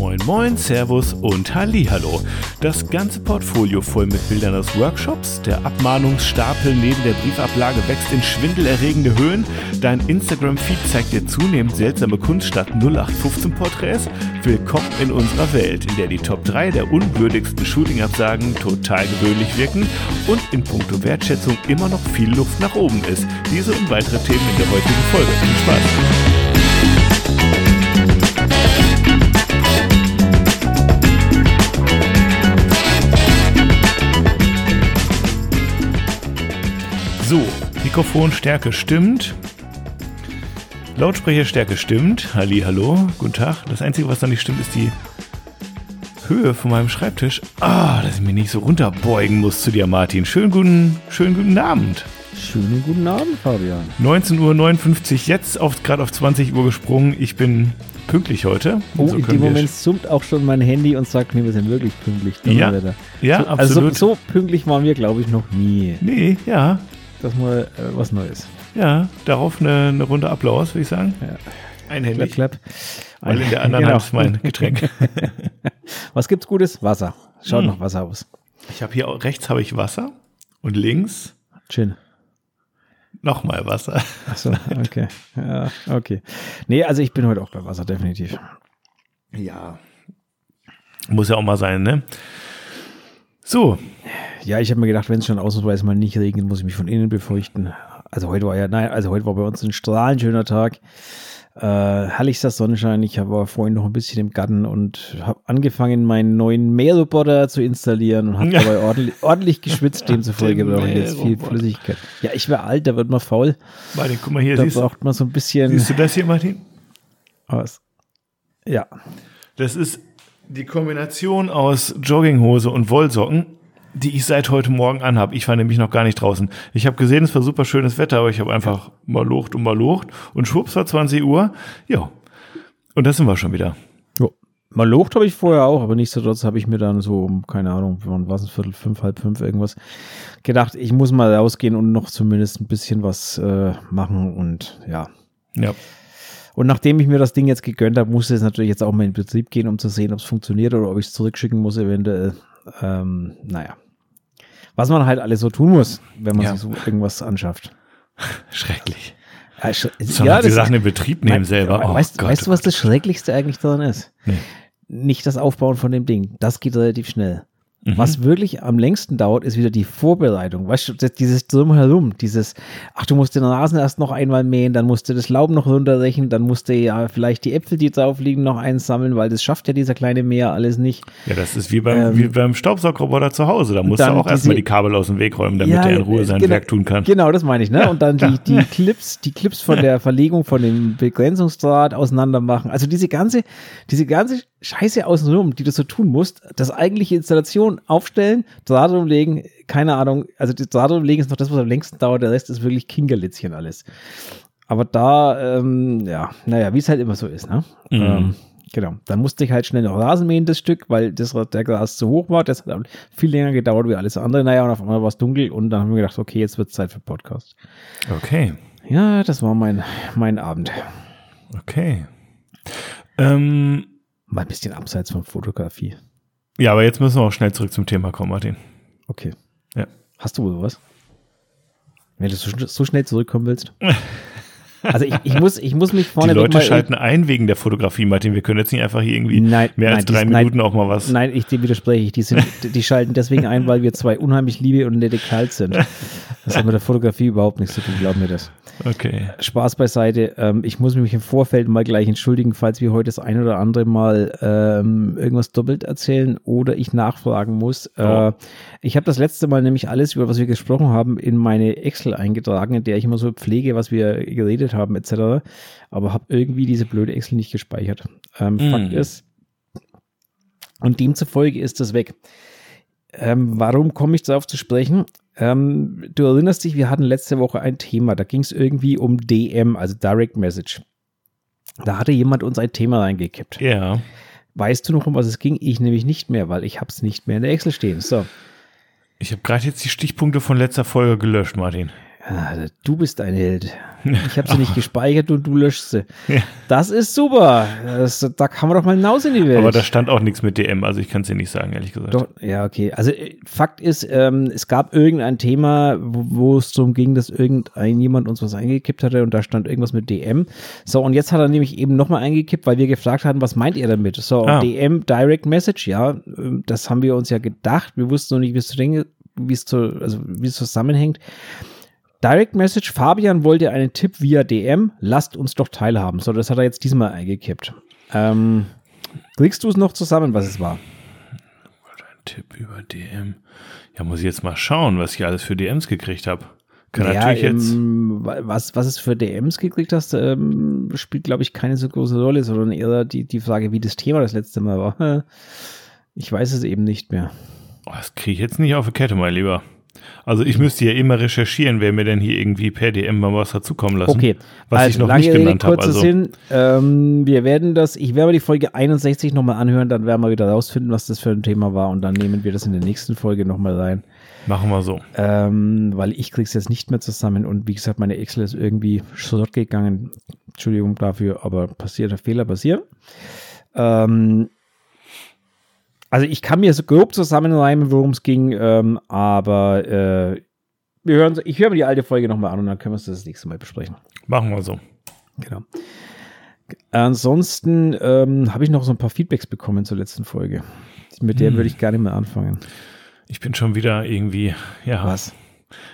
Moin Moin, Servus und Hallihallo. Das ganze Portfolio voll mit Bildern aus Workshops, der Abmahnungsstapel neben der Briefablage wächst in schwindelerregende Höhen, dein Instagram-Feed zeigt dir zunehmend seltsame Kunst statt 0815-Porträts. Willkommen in unserer Welt, in der die Top 3 der unwürdigsten Shooting-Absagen total gewöhnlich wirken und in puncto Wertschätzung immer noch viel Luft nach oben ist. Diese und weitere Themen in der heutigen Folge. Viel Spaß! So, Mikrofonstärke stimmt. Lautsprecherstärke stimmt. Halli, hallo, guten Tag. Das Einzige, was noch nicht stimmt, ist die Höhe von meinem Schreibtisch. Ah, dass ich mich nicht so runterbeugen muss zu dir, Martin. Schönen guten, schönen guten Abend. Schönen guten Abend, Fabian. 19.59 Uhr, jetzt auf, gerade auf 20 Uhr gesprungen. Ich bin pünktlich heute. Oh, So in dem Moment summt auch schon mein Handy und sagt mir, wir sind wirklich pünktlich. Ja, ja, so, Also absolut. so, so pünktlich waren wir, glaube ich, noch nie. Nee, ja, Das mal äh, was Neues. ja. Darauf eine, eine Runde Applaus, würde ich sagen. Ja. Einhändig. Klapp, klapp. Weil in der anderen Genau. Hand ist mein Getränk. Was gibt's Gutes? Wasser. Schaut Hm. nach Wasser aus. Ich habe hier auch- rechts habe ich Wasser und links Chin. nochmal Wasser. Achso, okay. Ja, okay. Nee, also ich bin heute auch bei Wasser, definitiv. Ja. Muss ja auch mal sein, ne? So, Ja, ich habe mir gedacht, wenn es schon ausnahmsweise mal nicht regnet, muss ich mich von innen befeuchten. Also heute war ja, nein, also heute war bei uns ein strahlend schöner Tag. Äh, herrlichster Sonnenschein. Ich war vorhin noch ein bisschen im Garten und habe angefangen, meinen neuen Mähroboter zu installieren und habe dabei ordentlich, ordentlich geschwitzt. Demzufolge brauche ich jetzt viel. Flüssigkeit. Ja, ich wäre alt, da wird man faul. Martin, guck mal hier, Da braucht man so ein bisschen siehst du das hier, Martin? was. Ja, Das ist die Kombination aus Jogginghose und Wollsocken, die ich seit heute Morgen anhabe. Ich war nämlich noch gar nicht draußen. Ich habe gesehen, es war super schönes Wetter, aber ich habe einfach mal locht und mal locht und schwupps war 20 Uhr. Ja. Und da sind wir schon wieder. Jo. Mal locht habe ich vorher auch, aber nichtsdestotrotz habe ich mir dann so um, keine Ahnung, wann war es, Viertel, fünf, halb fünf, irgendwas, gedacht, ich muss mal rausgehen und noch zumindest ein bisschen was äh, machen und ja. Ja. Und nachdem ich mir das Ding jetzt gegönnt habe, musste es natürlich jetzt auch mal in Betrieb gehen, um zu sehen, ob es funktioniert oder ob ich es zurückschicken muss, eventuell. Ähm, naja. Was man halt alles so tun muss, wenn man Ja. sich so irgendwas anschafft. Schrecklich. Ja, sch- ja, die Sachen in Betrieb nehmen Nein, selber. Oh weißt, Gott, weißt du, oh was das Schrecklichste eigentlich daran ist? Nee. Nicht das Aufbauen von dem Ding. Das geht relativ schnell. Mhm. Was wirklich am längsten dauert, ist wieder die Vorbereitung. Weißt du, dieses Drumherum, dieses, ach, du musst den Rasen erst noch einmal mähen, dann musst du das Laub noch runterrechen, dann musst du ja vielleicht die Äpfel, die drauf liegen, noch einsammeln, weil das schafft ja dieser kleine Mäher alles nicht. Ja, das ist wie beim, Ähm, wie beim Staubsaugerroboter zu Hause. Da musst du auch erstmal die Kabel aus dem Weg räumen, damit Ja, er in Ruhe äh, sein genau- Werk tun kann. Genau, das meine ich, ne? Und dann die, die Clips, die Clips von der Verlegung von dem Begrenzungsdraht auseinander machen. Also diese ganze, diese ganze Scheiße außenrum, die du so tun musst, das eigentliche Installation aufstellen, Draht umlegen, keine Ahnung, also das Draht umlegen ist noch das, was am längsten dauert, der Rest ist wirklich Kinkerlitzchen alles. Aber da, ähm, ja, naja, wie es halt immer so ist, ne? Mhm. Ähm, genau. Dann musste ich halt schnell noch Rasen mähen, das Stück, weil das, der Gras zu hoch war. Das hat viel länger gedauert wie alles andere. Naja, und auf einmal war es dunkel und dann haben wir gedacht, okay, jetzt wird es Zeit für Podcast. Okay, Ja, das war mein, mein Abend. okay. Ähm, Mal ein bisschen abseits von Fotografie. ja, aber jetzt müssen wir auch schnell zurück zum Thema kommen, Martin. Okay. Ja. Hast du wohl was? Wenn du so, so schnell zurückkommen willst. Also ich, ich, muss, ich muss mich Die vorne Leute schalten ein wegen der Fotografie, Martin. Wir können jetzt nicht einfach hier irgendwie Nein, mehr als nein, die- drei nein. Minuten auch mal was. Nein, ich dem widerspreche ich. Die, sind, die schalten deswegen ein, weil wir zwei unheimlich liebe und nette Kerls sind. Das hat mit der Fotografie überhaupt nichts zu tun, glaub mir das. Okay. Spaß beiseite. Ähm, ich muss mich im Vorfeld mal gleich entschuldigen, falls wir heute das ein oder andere Mal ähm, irgendwas doppelt erzählen oder ich nachfragen muss. Oh. Äh, ich habe das letzte Mal nämlich alles, über was wir gesprochen haben, in meine Excel eingetragen, in der ich immer so pflege, was wir geredet haben etc. Aber habe irgendwie diese blöde Excel nicht gespeichert. Ähm, Mm. Fakt ist, und demzufolge ist das weg. Ähm, warum komme ich darauf zu sprechen? Ähm, du erinnerst dich, wir hatten letzte Woche ein Thema, da ging es irgendwie um DM, also Direct Message. Da hatte jemand uns ein Thema reingekippt. Ja. Weißt du noch, um was es ging? Ich nämlich nicht mehr, weil ich habe es nicht mehr in der Excel stehen. So, Ich habe gerade jetzt die Stichpunkte von letzter Folge gelöscht, Martin. Ja, du bist ein Held. Ich habe sie nicht gespeichert und du löschst sie. Ja. Das ist super. Das, da kann man doch mal hinaus in die Welt. Aber da stand auch nichts mit DM, also ich kann es dir nicht sagen, ehrlich gesagt. Doch, ja, okay. Also äh, Fakt ist, ähm, es gab irgendein Thema, wo, es darum ging, dass irgendein jemand uns was eingekippt hatte und da stand irgendwas mit DM. So, und jetzt hat er nämlich eben nochmal eingekippt, weil wir gefragt hatten, was meint ihr damit? So, ah. DM Direct Message, ja, ähm, das haben wir uns ja gedacht. Wir wussten noch nicht, wie es wie es zu, also wie es zusammenhängt. Direct Message, Fabian wollte einen Tipp via DM, lasst uns doch teilhaben. So, das hat er jetzt diesmal eingekippt. Ähm, kriegst du es noch zusammen, was es war? Ein Tipp über DM. Ja, muss ich jetzt mal schauen, was ich alles für DMs gekriegt habe. Kann ja, natürlich jetzt. Ähm, was, was es für DMs gekriegt hast, ähm, spielt, glaube ich, keine so große Rolle, sondern eher die, die Frage, wie das Thema das letzte Mal war. Ich weiß es eben nicht mehr. Oh, das kriege ich jetzt nicht auf die Kette, mein Lieber. Also ich müsste ja immer recherchieren, wer mir denn hier irgendwie per DM mal was dazukommen lassen. Okay, was also ich noch nicht genannt habe. Also. Sinn, ähm, wir werden das, ich werde die Folge 61 nochmal anhören, dann werden wir wieder rausfinden, was das für ein Thema war und dann nehmen wir das in der nächsten Folge nochmal rein. Machen wir so. Ähm, weil ich krieg's jetzt nicht mehr zusammen und wie gesagt, meine Excel ist irgendwie schrott gegangen. Entschuldigung dafür, aber passiert, Fehler passieren. Ähm, also ich kann mir so grob zusammenreimen, worum es ging, ähm, aber äh, wir hören, ich höre mir die alte Folge nochmal an und dann können wir es das nächste Mal besprechen. Machen wir so. Genau. Ansonsten ähm, habe ich noch so ein paar Feedbacks bekommen zur letzten Folge. Mit der hm. würde ich gar nicht mehr anfangen. Ich bin schon wieder irgendwie, ja. Was?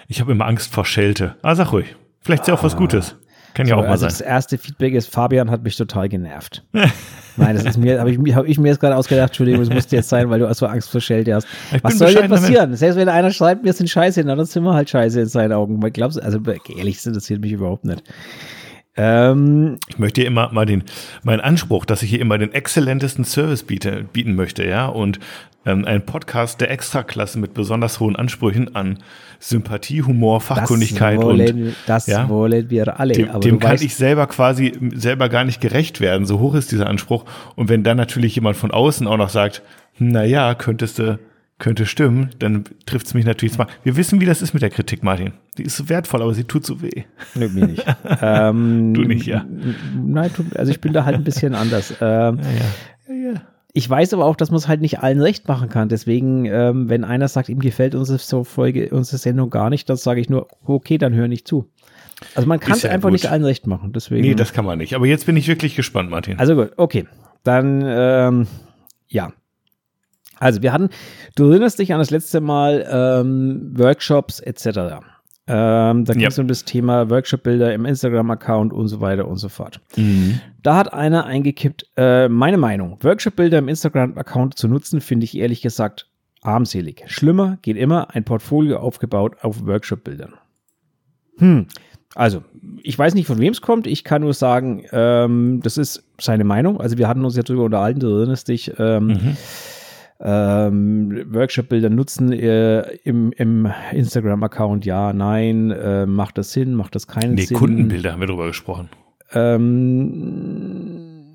Ich habe immer Angst vor Schelte. Ah, sag ruhig. Vielleicht ist ja auch was ah. Gutes. Kann so, ja auch mal also sein. Das erste Feedback ist, Fabian hat mich total genervt. Nein, das ist mir, habe ich, hab ich mir jetzt gerade ausgedacht, Entschuldigung, das musste jetzt sein, weil du so Angst vor Schelte hast. Ich Was soll denn passieren? Damit. Selbst wenn einer schreibt, wir sind scheiße, dann sind wir halt scheiße in seinen Augen. Glaubst, also ehrlich, das interessiert mich überhaupt nicht. Ähm, ich möchte hier immer mal den, meinen Anspruch, dass ich hier immer den exzellentesten Service biete, bieten möchte, ja, und ähm, ein Podcast der Extraklasse mit besonders hohen Ansprüchen an Sympathie, Humor, Fachkundigkeit das wollen, und das ja, wollen wir alle. Dem, dem kann weißt, ich selber quasi selber gar nicht gerecht werden. So hoch ist dieser Anspruch. Und wenn dann natürlich jemand von außen auch noch sagt, na ja, könntest du könnte stimmen, dann trifft es mich natürlich zwar. Wir wissen, wie das ist mit der Kritik, Martin. Die ist so wertvoll, aber sie tut so weh. Nö, mir nicht. ähm, du nicht, ja. Nein, also ich bin da halt ein bisschen anders. Ähm, ja, ja. Ja, ich weiß aber auch, dass man es halt nicht allen recht machen kann. Deswegen, ähm, wenn einer sagt, ihm gefällt unsere Folge, unsere Sendung gar nicht, dann sage ich nur, okay, dann hör nicht zu. Also man kann es ja einfach gut. nicht allen recht machen. Deswegen, nee, das kann man nicht. Aber jetzt bin ich wirklich gespannt, Martin. Also gut, okay. Dann, ähm, ja, also wir hatten, du erinnerst dich an das letzte Mal ähm, Workshops etc. Ähm, da ging es ja. um das Thema Workshop-Bilder im Instagram-Account und so weiter und so fort. Mhm. Da hat einer eingekippt, äh, meine Meinung, Workshop-Bilder im Instagram-Account zu nutzen, finde ich ehrlich gesagt armselig. Schlimmer geht immer ein Portfolio aufgebaut auf Workshop-Bildern. Hm. Also, ich weiß nicht, von wem es kommt. Ich kann nur sagen, ähm, das ist seine Meinung. Also, wir hatten uns ja darüber unterhalten, du erinnerst dich. Ähm, mhm ähm, Workshop-Bilder nutzen äh, im, im Instagram-Account, ja, nein, äh, macht das Sinn, macht das keinen nee, Sinn? Nee, Kundenbilder haben wir drüber gesprochen. Ähm,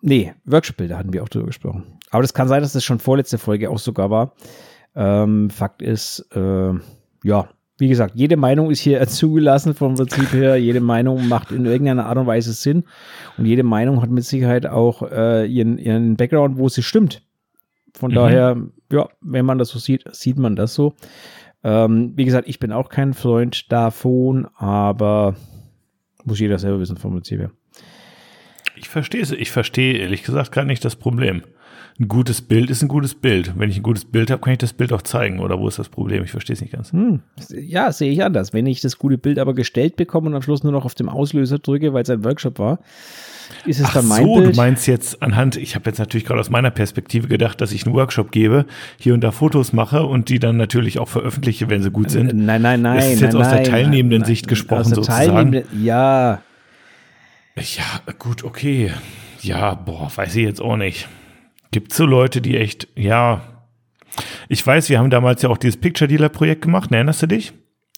nee, Workshop-Bilder hatten wir auch drüber gesprochen. Aber das kann sein, dass das schon vorletzte Folge auch sogar war. Ähm, Fakt ist, äh, ja, wie gesagt, jede Meinung ist hier zugelassen vom Prinzip her. Jede Meinung macht in irgendeiner Art und Weise Sinn. Und jede Meinung hat mit Sicherheit auch äh, ihren, ihren Background, wo sie stimmt. Von mhm. daher, ja, wenn man das so sieht, sieht man das so. Ähm, wie gesagt, ich bin auch kein Freund davon, aber muss jeder selber wissen vom Prinzip her. Ich verstehe es. Ich verstehe ehrlich gesagt gar nicht das Problem. Ein gutes Bild ist ein gutes Bild. Wenn ich ein gutes Bild habe, kann ich das Bild auch zeigen. Oder wo ist das Problem? Ich verstehe es nicht ganz. Hm. Ja, sehe ich anders. Wenn ich das gute Bild aber gestellt bekomme und am Schluss nur noch auf dem Auslöser drücke, weil es ein Workshop war, ist es Ach dann mein so, Bild? du meinst jetzt anhand, ich habe jetzt natürlich gerade aus meiner Perspektive gedacht, dass ich einen Workshop gebe, hier und da Fotos mache und die dann natürlich auch veröffentliche, wenn sie gut sind. Nein, nein, nein. Das ist jetzt nein, aus der teilnehmenden nein, Sicht gesprochen aus der sozusagen. Ja. Ja, gut, okay. Ja, boah, weiß ich jetzt auch nicht. Gibt so Leute, die echt, ja, ich weiß, wir haben damals ja auch dieses Picture Dealer Projekt gemacht, erinnerst du dich?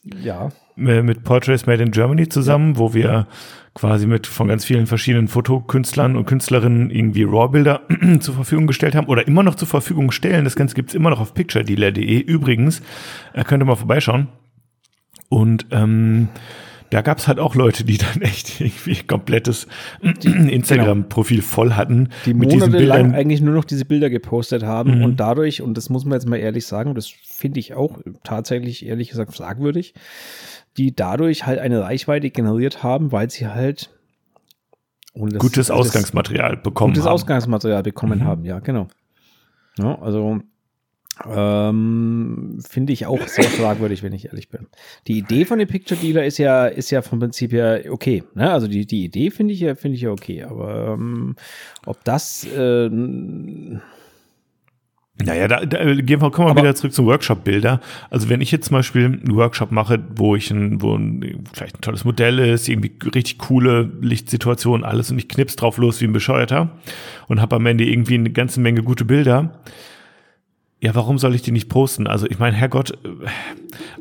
Ja. Mit Portraits Made in Germany zusammen, ja. wo wir quasi mit von ganz vielen verschiedenen Fotokünstlern und Künstlerinnen irgendwie RAW-Bilder zur Verfügung gestellt haben oder immer noch zur Verfügung stellen. Das Ganze gibt's immer noch auf picturedealer.de. Übrigens, äh, könnt ihr mal vorbeischauen. Und ähm, da gab es halt auch Leute, die dann echt irgendwie komplettes Instagram-Profil voll hatten. Die mit diesen Bildern. eigentlich nur noch diese Bilder gepostet haben Mhm. und dadurch, und das muss man jetzt mal ehrlich sagen, das finde ich auch tatsächlich, ehrlich gesagt, fragwürdig, die dadurch halt eine Reichweite generiert haben, weil sie halt das- Gutes Ausgangsmaterial bekommen gutes haben. Ausgangsmaterial bekommen Mhm. haben, ja, genau. Ja, also ähm, finde ich auch sehr fragwürdig, wenn ich ehrlich bin. Die Idee von dem Picture Dealer ist ja, ist ja vom Prinzip her okay. Ne? Also die, die Idee finde ich ja, finde ich ja okay. Aber ähm, ob das äh, Naja, da, da gehen wir, kommen wir Aber- wieder zurück zum Workshop-Bilder. Also wenn ich jetzt zum Beispiel einen Workshop mache, wo ich ein, wo ein, vielleicht ein tolles Modell ist, irgendwie richtig coole Lichtsituation, alles und ich knips drauf los wie ein Bescheuerter und habe am Ende irgendwie eine ganze Menge gute Bilder. Ja, warum soll ich die nicht posten? Also ich meine, Herrgott, äh,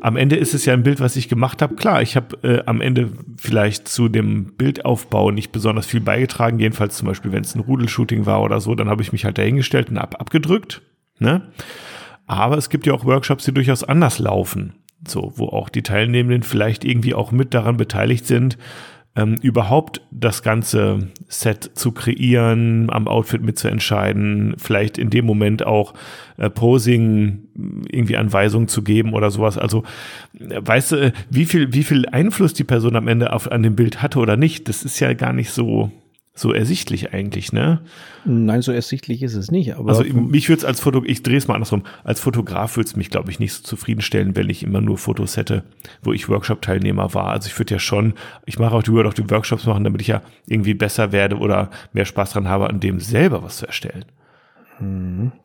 am Ende ist es ja ein Bild, was ich gemacht habe. Klar, ich habe äh, am Ende vielleicht zu dem Bildaufbau nicht besonders viel beigetragen. Jedenfalls zum Beispiel, wenn es ein Rudelshooting war oder so, dann habe ich mich halt dahingestellt und ab abgedrückt. Ne? Aber es gibt ja auch Workshops, die durchaus anders laufen. So, wo auch die Teilnehmenden vielleicht irgendwie auch mit daran beteiligt sind, ähm, überhaupt das ganze Set zu kreieren, am Outfit mitzuentscheiden, vielleicht in dem Moment auch äh, Posing irgendwie Anweisungen zu geben oder sowas. Also, äh, weißt du, äh, wie viel, wie viel Einfluss die Person am Ende auf, an dem Bild hatte oder nicht, das ist ja gar nicht so, so ersichtlich eigentlich, ne? nein, so ersichtlich ist es nicht. Aber Also mich würde es als Foto, ich drehe es mal andersrum, als Fotograf würde es mich, glaube ich, nicht so zufriedenstellen, wenn ich immer nur Fotos hätte, wo ich Workshop-Teilnehmer war. Also ich würde ja schon, ich mache auch, würde auch die Workshops machen, damit ich ja irgendwie besser werde oder mehr Spaß dran habe, an dem selber was zu erstellen.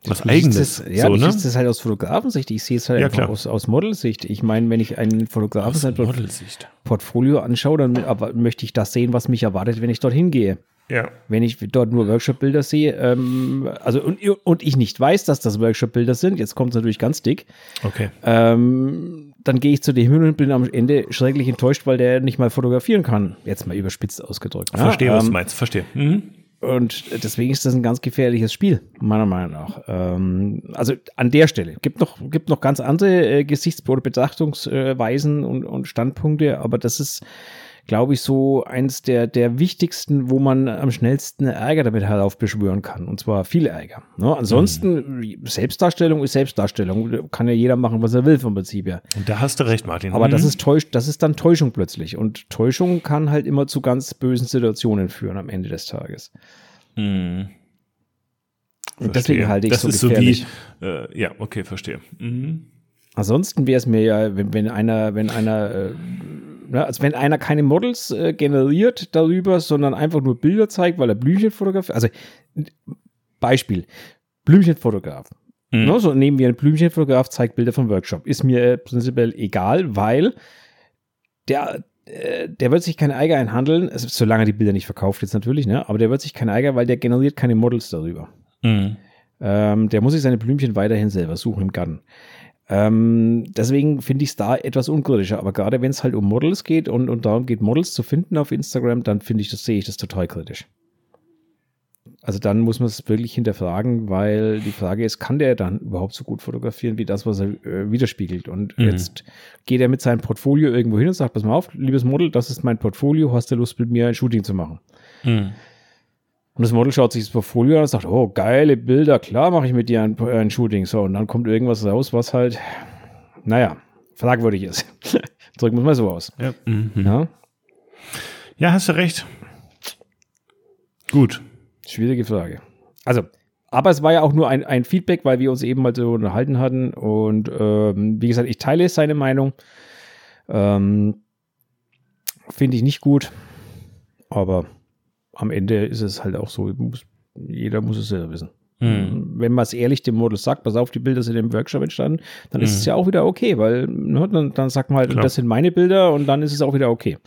Was Ich eigenes. Das, ja, so, ich ne? sehe das halt aus Fotografensicht. Ich sehe es halt Ja, einfach klar. aus, aus Modelsicht. Ich meine, wenn ich einen Fotografen sein Port- Modelsicht. Portfolio anschaue, dann aber möchte ich das sehen, was mich erwartet, wenn ich dorthin gehe. Ja. Wenn ich dort nur Workshop-Bilder sehe, ähm, also und, und ich nicht weiß, dass das Workshop-Bilder sind, jetzt kommt es natürlich ganz dick, Okay. ähm, dann gehe ich zu dem hin und bin am Ende schrecklich enttäuscht, weil der nicht mal fotografieren kann. Jetzt mal überspitzt ausgedrückt. ne? Verstehe, was Ähm, du meinst. Verstehe. Mhm. Und deswegen ist das ein ganz gefährliches Spiel, meiner Meinung nach. Ähm, also an der Stelle. Gibt noch, gibt noch ganz andere äh, Gesichts- oder Betrachtungsweisen und, und Standpunkte, aber das ist, glaube ich, so eins der, der wichtigsten, wo man am schnellsten Ärger damit heraufbeschwören kann. Und zwar viel Ärger. Ne? Ansonsten, Selbstdarstellung ist Selbstdarstellung. Kann ja jeder machen, was er will vom Prinzip her. Und da hast du recht, Martin. Aber Mhm. das ist täuscht, das ist dann Täuschung plötzlich. Und Täuschung kann halt immer zu ganz bösen Situationen führen am Ende des Tages. Mhm. Und deswegen halte ich das so ist so gefährlich. wie, äh, ja, okay, verstehe. Mhm. Ansonsten wäre es mir ja, wenn, wenn einer, wenn einer, äh, ne, also wenn einer keine Models äh, generiert darüber, sondern einfach nur Bilder zeigt, weil er Blümchen fotografiert. Also Beispiel, Blümchenfotograf. Mhm. Ne, so nehmen wir einen Blümchenfotograf, zeigt Bilder vom Workshop. Ist mir äh, prinzipiell egal, weil der, äh, der wird sich keine Eiger einhandeln, solange er die Bilder nicht verkauft jetzt natürlich, ne? aber der wird sich keine Eiger, weil der generiert keine Models darüber. Mhm. Ähm, der muss sich seine Blümchen weiterhin selber suchen im Garten. Ähm, deswegen finde ich es da etwas unkritischer. Aber gerade wenn es halt um Models geht und, und darum geht, Models zu finden auf Instagram, dann finde ich das, sehe ich das total kritisch. Also dann muss man es wirklich hinterfragen, weil die Frage ist, kann der dann überhaupt so gut fotografieren wie das, was er äh, widerspiegelt? Und Mhm. jetzt geht er mit seinem Portfolio irgendwo hin und sagt, pass mal auf, liebes Model, das ist mein Portfolio, hast du Lust mit mir ein Shooting zu machen? Mhm. Und das Model schaut sich das Portfolio an und sagt, oh, geile Bilder, klar mache ich mit dir ein, ein Shooting. So, und dann kommt irgendwas raus, was halt, naja, fragwürdig ist. Drücken wir es mal so aus. Ja. Mhm. Ja? ja, hast du recht. Gut. Schwierige Frage. Also, aber es war ja auch nur ein, ein Feedback, weil wir uns eben mal so unterhalten hatten. Und ähm, wie gesagt, ich teile seine Meinung. Ähm, Finde ich nicht gut. Aber am Ende ist es halt auch so, muss, jeder muss es selber wissen. Mhm. Wenn man es ehrlich dem Model sagt, pass auf, die Bilder sind im Workshop entstanden, dann ist Mhm. es ja auch wieder okay, weil ne, dann, dann sagt man halt, Klar. das sind meine Bilder und dann ist es auch wieder okay.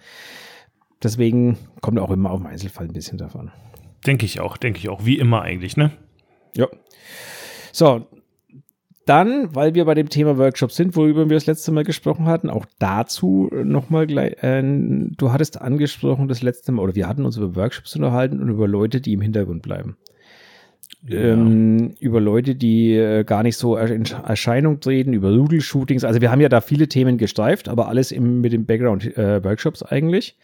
Deswegen kommt auch immer auf den Einzelfall ein bisschen davon. Denke ich auch, denke ich auch. Wie immer eigentlich, ne? Ja. So, dann, weil wir bei dem Thema Workshop sind, worüber wir das letzte Mal gesprochen hatten, auch dazu nochmal gleich, äh, du hattest angesprochen das letzte Mal, oder wir hatten uns über Workshops unterhalten und über Leute, die im Hintergrund bleiben. ähm, über Leute, die äh, gar nicht so in Erscheinung treten, über Doodle-Shootings. Also wir haben ja da viele Themen gestreift, aber alles im, mit den Background-Workshops äh, eigentlich.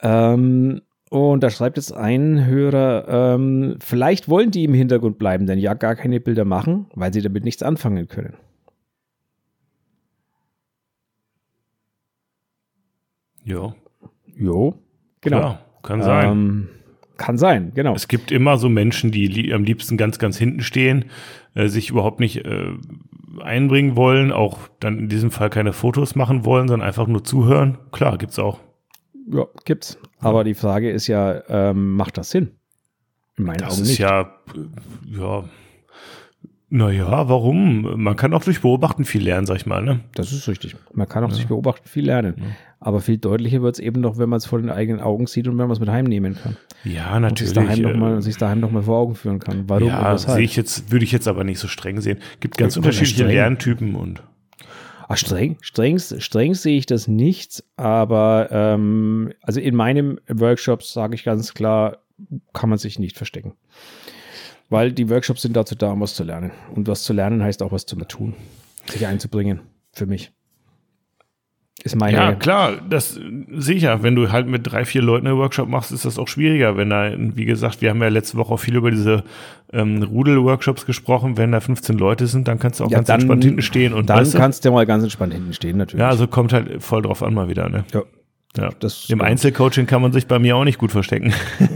Ähm, und da schreibt jetzt ein Hörer, ähm, vielleicht wollen die im Hintergrund bleiben, denn ja gar keine Bilder machen, weil sie damit nichts anfangen können. Ja. Jo, genau. Klar, kann sein. Ähm, kann sein, genau. Es gibt immer so Menschen, die li am liebsten ganz, ganz hinten stehen, äh, sich überhaupt nicht äh, einbringen wollen, auch dann in diesem Fall keine Fotos machen wollen, sondern einfach nur zuhören. Klar, gibt's auch. Ja, gibt's. Aber die Frage ist ja, ähm, macht das Sinn? In meinen das Augen ist nicht. ja, ja, naja, warum? Man kann auch durch Beobachten viel lernen, sag ich mal. Ne? Das ist richtig. Man kann auch ja. durch Beobachten viel lernen. Ja. Aber viel deutlicher wird es eben noch, wenn man es vor den eigenen Augen sieht und wenn man es mit heimnehmen kann. Ja, natürlich. Und sich daheim noch sich daheim noch mal vor Augen führen kann. Warum ja, sehe ich jetzt, würde ich jetzt aber nicht so streng sehen. Gibt ganz unterschiedliche Lerntypen und Ach, streng, streng, streng sehe ich das nicht, aber ähm, also in meinem Workshop sage ich ganz klar, kann man sich nicht verstecken. Weil die Workshops sind dazu da, um was zu lernen. Und was zu lernen heißt auch was zu tun, sich einzubringen, für mich. Ist meine. Ja, klar, das sicher. Wenn du halt mit drei, vier Leuten einen Workshop machst, ist das auch schwieriger. Wenn da, wie gesagt, wir haben ja letzte Woche auch viel über diese ähm, Rudel-Workshops gesprochen. Wenn da 15 Leute sind, dann kannst du auch ja, ganz dann, entspannt hinten stehen. Und dann weißt du, kannst du mal ganz entspannt hinten stehen, natürlich. Ja, also kommt halt voll drauf an mal wieder, ne? Ja. Ja, das Im Einzelcoaching kann man sich bei mir auch nicht gut verstecken.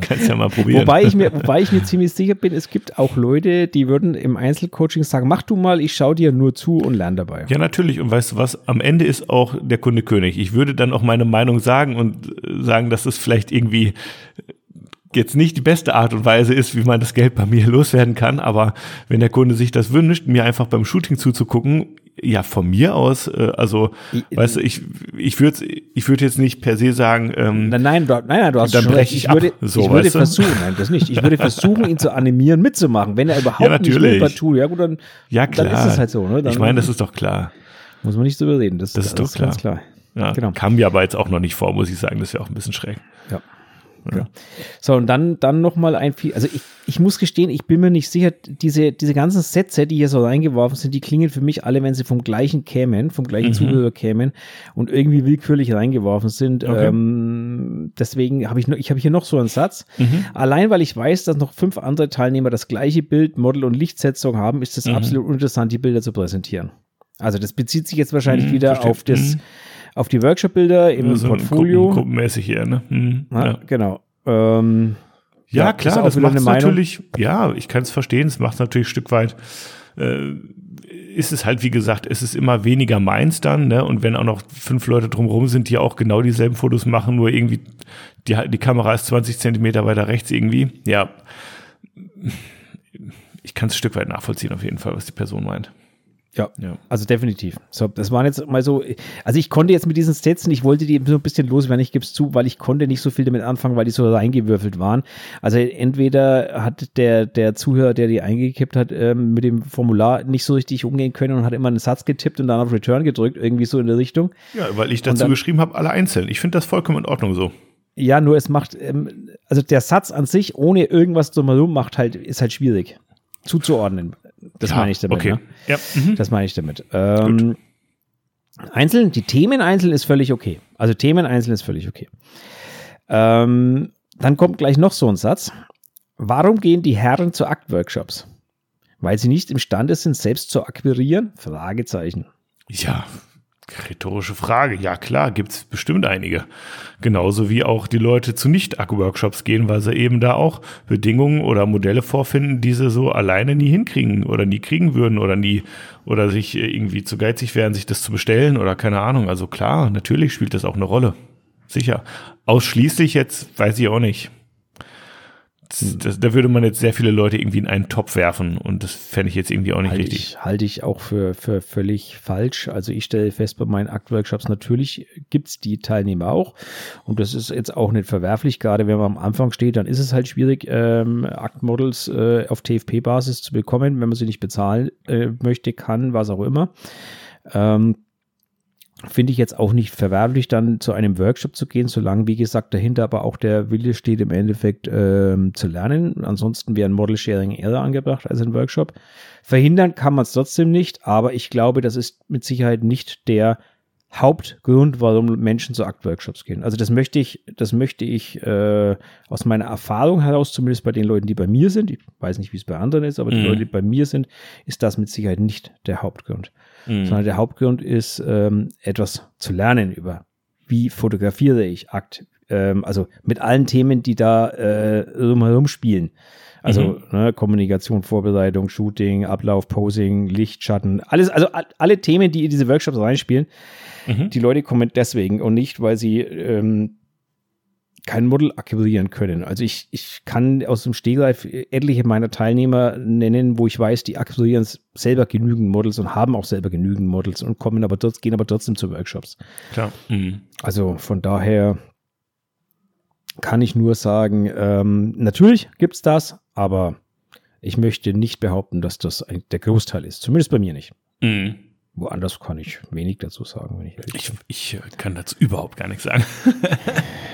Kannst ja mal probieren. Wobei ich, mir, wobei ich mir ziemlich sicher bin, es gibt auch Leute, die würden im Einzelcoaching sagen, mach du mal, ich schau dir nur zu und lerne dabei. Ja, natürlich. Und weißt du was? Am Ende ist auch der Kunde König. Ich würde dann auch meine Meinung sagen und sagen, dass es vielleicht irgendwie jetzt nicht die beste Art und Weise ist, wie man das Geld bei mir loswerden kann, aber wenn der Kunde sich das wünscht, mir einfach beim Shooting zuzugucken, ja, von mir aus, äh, also, ich, weißt du, ich, ich würde ich würde jetzt nicht per se sagen, ähm, nein, nein, nein, nein, du hast dann breche ich, ich würde, so, ich würde versuchen, nein, das nicht. Ich würde versuchen, ihn zu animieren, mitzumachen. Wenn er überhaupt ja, nicht mitmacht, ja gut, dann, ja, klar. dann ist es halt so. Ne? Dann, ich meine, das ist doch klar. Muss man nicht so überreden. Das, das ist das doch klar. klar. Ja, genau. Kam mir aber jetzt auch noch nicht vor, muss ich sagen. Das ist ja auch ein bisschen schräg. Ja. Ja. So, und dann, dann nochmal ein viel, also ich, ich muss gestehen, ich bin mir nicht sicher, diese, diese ganzen Sätze, die hier so reingeworfen sind, die klingen für mich alle, wenn sie vom gleichen kämen, vom gleichen mhm. Zuhörer kämen und irgendwie willkürlich reingeworfen sind. Okay. Ähm, deswegen habe ich noch, ich habe hier noch so einen Satz. Mhm. Allein weil ich weiß, dass noch fünf andere Teilnehmer das gleiche Bild, Model und Lichtsetzung haben, ist es mhm. absolut uninteressant, die Bilder zu präsentieren. Also das bezieht sich jetzt wahrscheinlich mhm, wieder verstehe. auf das, mhm auf die Workshop-Bilder im so Portfolio. Gruppen, gruppenmäßig hier, ne? Mhm, ja, ja, Genau. Ähm, ja, ja, klar, das macht natürlich, ja, ich kann es verstehen, es macht natürlich ein Stück weit, äh, ist es halt, wie gesagt, es ist immer weniger meins dann, ne? Und wenn auch noch fünf Leute drumherum sind, die auch genau dieselben Fotos machen, nur irgendwie, die, die Kamera ist 20 Zentimeter weiter rechts irgendwie, ja, ich kann es ein Stück weit nachvollziehen, auf jeden Fall, was die Person meint. Ja, ja, also definitiv. So, das waren jetzt mal so, also ich konnte jetzt mit diesen Sätzen, ich wollte die so ein bisschen loswerden, ich gebe es zu, weil ich konnte nicht so viel damit anfangen, weil die so reingewürfelt waren. Also entweder hat der, der Zuhörer, der die eingekippt hat, ähm, mit dem Formular nicht so richtig umgehen können und hat immer einen Satz getippt und dann auf Return gedrückt, irgendwie so in der Richtung. Ja, weil ich dazu dann, geschrieben habe, alle einzeln. Ich finde das vollkommen in Ordnung so. Ja, nur es macht, ähm, also der Satz an sich ohne irgendwas drumherum macht halt, ist halt schwierig zuzuordnen. Das ja, meine ich damit. Okay. Ne? Ja. Mhm. Das meine ich damit. Ähm, einzeln, die Themen einzeln ist völlig okay. Also Themen einzeln ist völlig okay. Ähm, dann kommt gleich noch so ein Satz. Warum gehen die Herren zu Aktworkshops? Weil sie nicht imstande sind, selbst zu akquirieren? Fragezeichen. Ja, Rhetorische Frage. Ja, klar, gibt's bestimmt einige. Genauso wie auch die Leute zu Nicht-Akku-Workshops gehen, weil sie eben da auch Bedingungen oder Modelle vorfinden, die sie so alleine nie hinkriegen oder nie kriegen würden oder nie oder sich irgendwie zu geizig wären, sich das zu bestellen oder keine Ahnung. Also klar, natürlich spielt das auch eine Rolle. Sicher. Ausschließlich jetzt weiß ich auch nicht. Das, da würde man jetzt sehr viele Leute irgendwie in einen Topf werfen und das fände ich jetzt irgendwie auch nicht halte richtig. Ich, halte ich auch für, für völlig falsch. Also ich stelle fest bei meinen Aktworkshops, natürlich gibt's die Teilnehmer auch und das ist jetzt auch nicht verwerflich. Gerade wenn man am Anfang steht, dann ist es halt schwierig, ähm, Aktmodels äh, auf TFP-Basis zu bekommen, wenn man sie nicht bezahlen äh, möchte, kann, was auch immer. Ähm, finde ich jetzt auch nicht verwerflich, dann zu einem Workshop zu gehen, solange, wie gesagt, dahinter aber auch der Wille steht, im Endeffekt ähm, zu lernen. Ansonsten wäre ein Model Sharing eher angebracht als ein Workshop. Verhindern kann man es trotzdem nicht, aber ich glaube, das ist mit Sicherheit nicht der Hauptgrund, warum Menschen zu Akt-Workshops gehen. Also das möchte ich, das möchte ich äh, aus meiner Erfahrung heraus, zumindest bei den Leuten, die bei mir sind, ich weiß nicht, wie es bei anderen ist, aber die Mhm. Leute, die bei mir sind, ist das mit Sicherheit nicht der Hauptgrund. Mhm. Sondern der Hauptgrund ist, ähm, etwas zu lernen über, wie fotografiere ich Akt, ähm, also mit allen Themen, die da äh, drumherum spielen. Also ne, Kommunikation, Vorbereitung, Shooting, Ablauf, Posing, Licht, Schatten, alles, also alle Themen, die in diese Workshops reinspielen. Mhm. Die Leute kommen deswegen und nicht, weil sie ähm, kein Model akquirieren können. Also ich, ich kann aus dem Stegreif etliche meiner Teilnehmer nennen, wo ich weiß, die akquirieren selber genügend Models und haben auch selber genügend Models und kommen aber dort, gehen aber trotzdem zu Workshops. Klar. Mhm. Also von daher kann ich nur sagen, ähm, natürlich gibt's das, aber ich möchte nicht behaupten, dass das ein, der Großteil ist. Zumindest bei mir nicht. Mhm. Woanders kann ich wenig dazu sagen, wenn ich ehrlich Ich, bin. ich kann dazu überhaupt gar nichts sagen.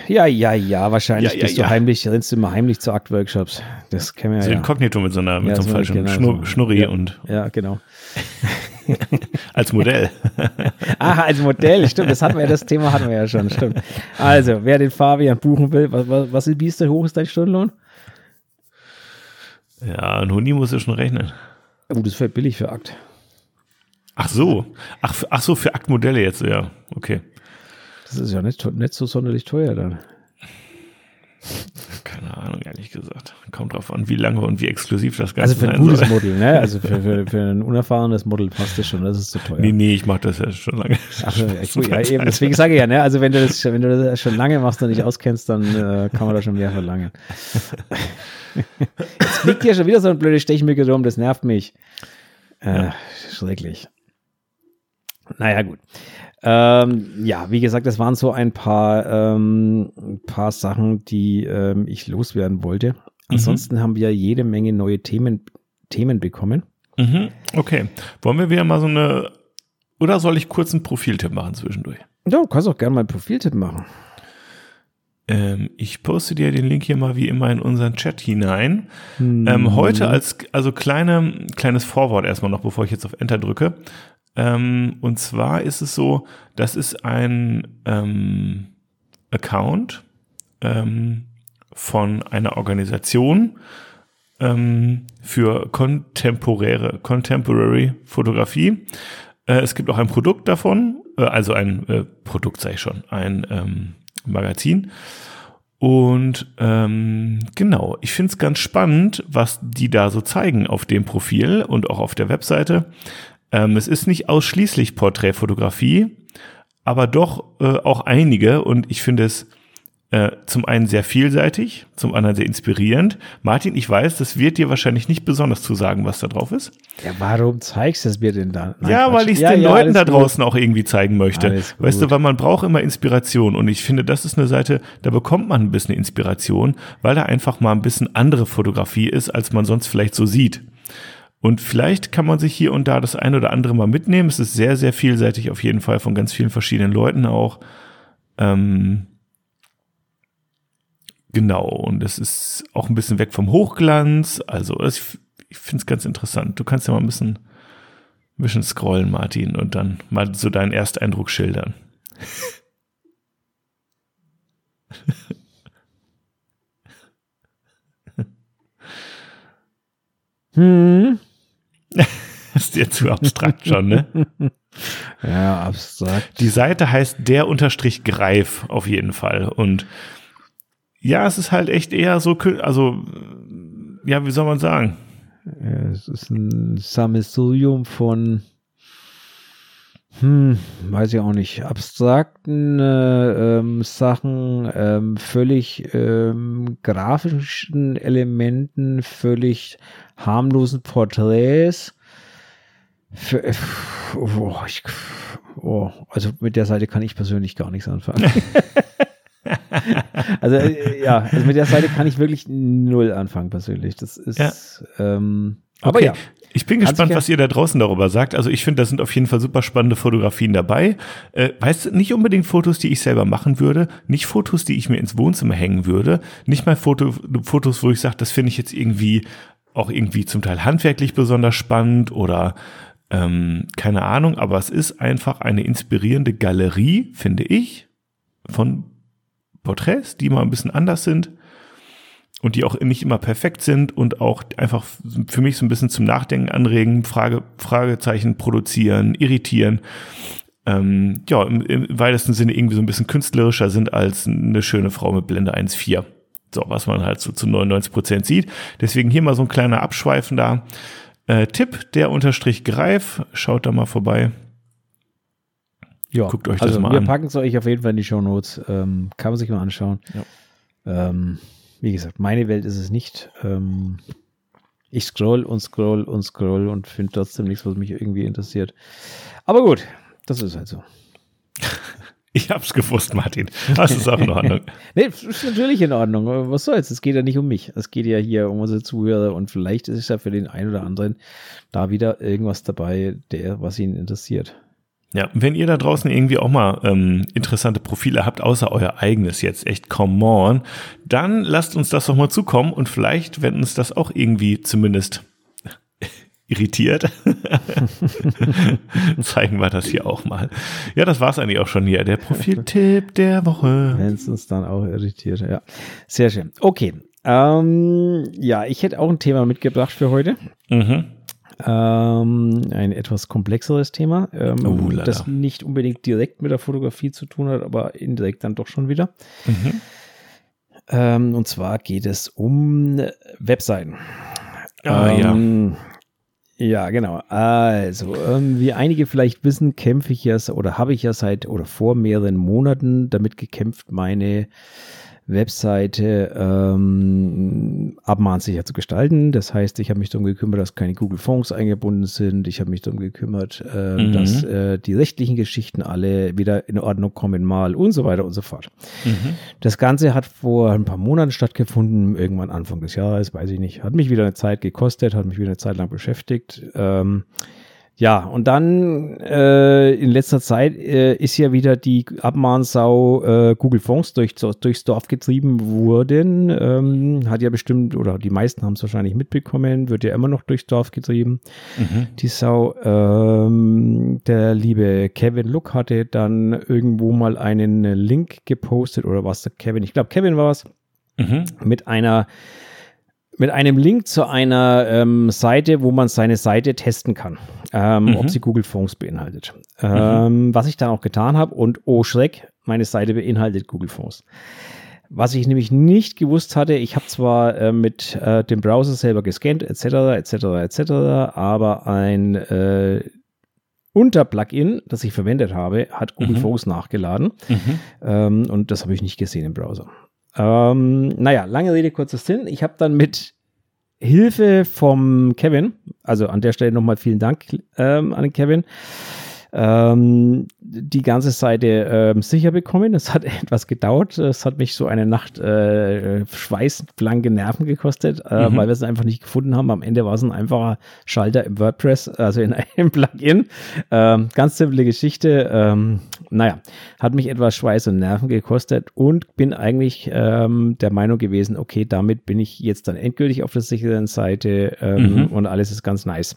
Ja, ja, ja, wahrscheinlich Ja, ja, bist ja. du heimlich, rennst du immer heimlich zu Aktworkshops. Das kennen wir So ja. inkognito mit so einer, mit so einem falschen genau Schnur. Schnurri Ja. und Ja, genau. als Modell. Ah, als Modell, stimmt, das hatten wir ja, das Thema hatten wir ja schon, stimmt. Also, wer den Fabian buchen will, was, was, was ist, wie ist der hoch ist dein Stundenlohn? ja, ein Huni muss ja schon rechnen. Oh, das fällt billig für Akt. Ach so. Ach, ach so, für Aktmodelle jetzt, ja. Okay. Das ist ja nicht, nicht so sonderlich teuer dann. Keine Ahnung, ehrlich gesagt. Kommt drauf an, wie lange und wie exklusiv das Also Ganze für ein gutes soll. Model, ne? Also für, für, für ein unerfahrenes Model passt das schon, das ist zu teuer. Nee, nee, ich mache das ja schon lange. Ach, ja, gut, ja, eben, deswegen sage ich ja, ne? Also wenn du das, wenn du das schon lange machst und nicht auskennst, dann äh, kann man da schon mehr verlangen. Jetzt fliegt hier schon wieder so ein blödes Stechmücke rum, das nervt mich. Äh, Schrecklich. Naja, gut. Ähm, ja, wie gesagt, das waren so ein paar, ähm, ein paar Sachen, die ähm, ich loswerden wollte. Ansonsten haben wir jede Menge neue Themen, Themen bekommen. Mhm, okay. Wollen wir wieder mal so eine. Oder soll ich kurz einen Profiltipp machen zwischendurch? Ja, du kannst auch gerne mal einen Profiltipp machen. Ähm, ich poste dir den Link hier mal wie immer in unseren Chat hinein. Ähm, heute als, also kleine, kleines Vorwort erstmal noch, bevor ich jetzt auf Enter drücke. Ähm, und zwar ist es so, das ist ein ähm, Account ähm, von einer Organisation ähm, für kontemporäre, contemporary Fotografie. Äh, es gibt auch ein Produkt davon, äh, also ein äh, Produkt sei schon, ein ähm, Magazin. Und ähm, genau, ich finde es ganz spannend, was die da so zeigen auf dem Profil und auch auf der Webseite. Ähm, es ist nicht ausschließlich Porträtfotografie, aber doch äh, auch einige und ich finde es äh, zum einen sehr vielseitig, zum anderen sehr inspirierend. Martin, ich weiß, das wird dir wahrscheinlich nicht besonders zu sagen, was da drauf ist. Ja, warum zeigst du es mir denn da? Nein, ja, weil ich es Ja, den ja, Leuten da gut. draußen auch irgendwie zeigen möchte. Weißt du, weil man braucht immer Inspiration und ich finde, das ist eine Seite, da bekommt man ein bisschen Inspiration, weil da einfach mal ein bisschen andere Fotografie ist, als man sonst vielleicht so sieht. Und vielleicht kann man sich hier und da das ein oder andere mal mitnehmen. Es ist sehr, sehr vielseitig auf jeden Fall von ganz vielen verschiedenen Leuten auch. Ähm, genau, und es ist auch ein bisschen weg vom Hochglanz. Also ich finde es ganz interessant. Du kannst ja mal ein bisschen, ein bisschen scrollen, Martin, und dann mal so deinen Ersteindruck schildern. Hm. ist dir zu abstrakt schon, ne? Ja, abstrakt. Die Seite heißt der unterstrich Greif auf jeden Fall. Und ja, es ist halt echt eher so, also, ja, wie soll man sagen? Es ist ein Sammelsurium von, hm, weiß ich auch nicht, abstrakten äh, ähm, Sachen, ähm, völlig ähm, grafischen Elementen, völlig harmlosen Porträts. Für, äh, oh, ich, oh, also mit der Seite kann ich persönlich gar nichts anfangen. also äh, ja, also mit der Seite kann ich wirklich null anfangen persönlich. Das ist Ja. ähm, Aber okay. ja. Ich bin gespannt, was ihr da draußen darüber sagt. Also ich finde, da sind auf jeden Fall super spannende Fotografien dabei. Äh, weißt du, nicht unbedingt Fotos, die ich selber machen würde, nicht Fotos, die ich mir ins Wohnzimmer hängen würde, nicht mal Foto, Fotos, wo ich sage, das finde ich jetzt irgendwie auch irgendwie zum Teil handwerklich besonders spannend oder ähm, keine Ahnung, aber es ist einfach eine inspirierende Galerie, finde ich, von Porträts, die mal ein bisschen anders sind und die auch nicht immer perfekt sind und auch einfach für mich so ein bisschen zum Nachdenken anregen, Frage, Fragezeichen produzieren, irritieren. Ähm, ja, im, im weitesten Sinne irgendwie so ein bisschen künstlerischer sind als eine schöne Frau mit Blende 1.4. So, was man halt so zu 99 Prozent sieht. Deswegen hier mal so ein kleiner abschweifender äh, Tipp, der unterstrich Greif. Schaut da mal vorbei. Ja, guckt euch also das mal wir an. Wir packen es euch auf jeden Fall in die Show Notes. Ähm, kann man sich mal anschauen. Ja. Ähm, wie gesagt, meine Welt ist es nicht. Ähm, ich scroll und scroll und scroll und finde trotzdem nichts, was mich irgendwie interessiert. Aber gut, das ist halt so. Ich hab's gewusst, Martin. Das ist auch in Ordnung. nee, ist natürlich in Ordnung. Was soll's? Es geht ja nicht um mich. Es geht ja hier um unsere Zuhörer und vielleicht ist es ja für den einen oder anderen da wieder irgendwas dabei, der, was ihn interessiert. Ja, wenn ihr da draußen irgendwie auch mal ähm, interessante Profile habt, außer euer eigenes jetzt, echt come on, dann lasst uns das doch mal zukommen und vielleicht, wenn uns das auch irgendwie zumindest irritiert, zeigen wir das hier auch mal. Ja, das war's eigentlich auch schon hier. Der Profiltipp der Woche. Wenn es uns dann auch irritiert, ja. Sehr schön. Okay. Ähm, ja, ich hätte auch ein Thema mitgebracht für heute. Mhm. Ähm, ein etwas komplexeres Thema, ähm, oh, das nicht unbedingt direkt mit der Fotografie zu tun hat, aber indirekt dann doch schon wieder. Mhm. Ähm, und zwar geht es um Webseiten. Ah, ähm, ja. Ja, genau. Also, ähm, wie einige vielleicht wissen, kämpfe ich ja oder habe ich ja seit oder vor mehreren Monaten damit gekämpft, meine Webseite ähm, abmahnsicher zu gestalten. Das heißt, ich habe mich darum gekümmert, dass keine Google Fonds eingebunden sind. Ich habe mich darum gekümmert, äh, mhm. dass äh, die rechtlichen Geschichten alle wieder in Ordnung kommen mal und so weiter und so fort. Mhm. Das Ganze hat vor ein paar Monaten stattgefunden, irgendwann Anfang des Jahres, weiß ich nicht. Hat mich wieder eine Zeit gekostet, hat mich wieder eine Zeit lang beschäftigt. Ähm, ja, und dann äh, in letzter Zeit äh, ist ja wieder die Abmahnsau äh, Google Fonds durch, durchs Dorf getrieben worden. Ähm, hat ja bestimmt, oder die meisten haben es wahrscheinlich mitbekommen, wird ja immer noch durchs Dorf getrieben. Mhm. Die Sau, ähm, der liebe Kevin Look hatte dann irgendwo mal einen Link gepostet, oder was der Kevin? Ich glaube, Kevin war es. Mhm. Mit einer mit einem Link zu einer ähm, Seite, wo man seine Seite testen kann, ähm, mhm. ob sie Google Fonds beinhaltet. Ähm, mhm. Was ich dann auch getan habe und oh Schreck, meine Seite beinhaltet Google Fonds. Was ich nämlich nicht gewusst hatte, ich habe zwar äh, mit äh, dem Browser selber gescannt, etc., etc., etc., aber ein äh, Unter-Plugin, das ich verwendet habe, hat Google mhm. Fonds nachgeladen. Mhm. Ähm, und das habe ich nicht gesehen im Browser. Ähm, naja, lange Rede, kurzer Sinn. Ich habe dann mit Hilfe vom Kevin, also an der Stelle nochmal vielen Dank ähm, an Kevin, ähm, die ganze Seite ähm, sicher bekommen. Es hat etwas gedauert. Es hat mich so eine Nacht äh, schweißblanke Nerven gekostet, äh, mhm. weil wir es einfach nicht gefunden haben. Am Ende war es ein einfacher Schalter im WordPress, also in einem Plugin. Ähm, ganz simple Geschichte. Ähm, naja, hat mich etwas Schweiß und Nerven gekostet und bin eigentlich ähm, der Meinung gewesen, okay, damit bin ich jetzt dann endgültig auf der sicheren Seite ähm, mhm. und alles ist ganz nice.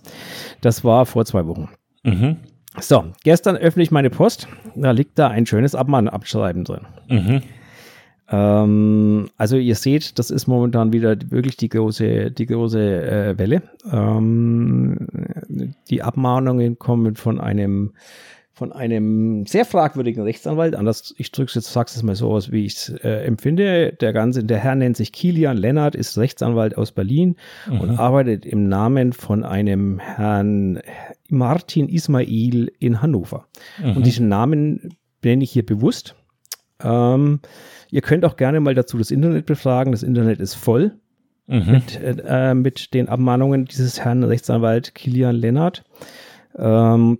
Das war vor zwei Wochen. Mhm. So, gestern öffne ich meine Post. Da liegt da ein schönes Abmahnabschreiben drin. Mhm. Ähm, also ihr seht, das ist momentan wieder wirklich die große, die große äh, Welle. Ähm, die Abmahnungen kommen von einem von einem sehr fragwürdigen Rechtsanwalt, anders, ich drücke es jetzt, sag's es mal so aus, wie ich es äh, empfinde. Der ganze, der Herr nennt sich Kilian Lennart, ist Rechtsanwalt aus Berlin mhm. und arbeitet im Namen von einem Herrn Martin Ismail in Hannover. Mhm. Und diesen Namen nenne ich hier bewusst. Ähm, ihr könnt auch gerne mal dazu das Internet befragen. Das Internet ist voll mhm. mit, äh, mit den Abmahnungen dieses Herrn Rechtsanwalt Kilian Lennart. Ähm,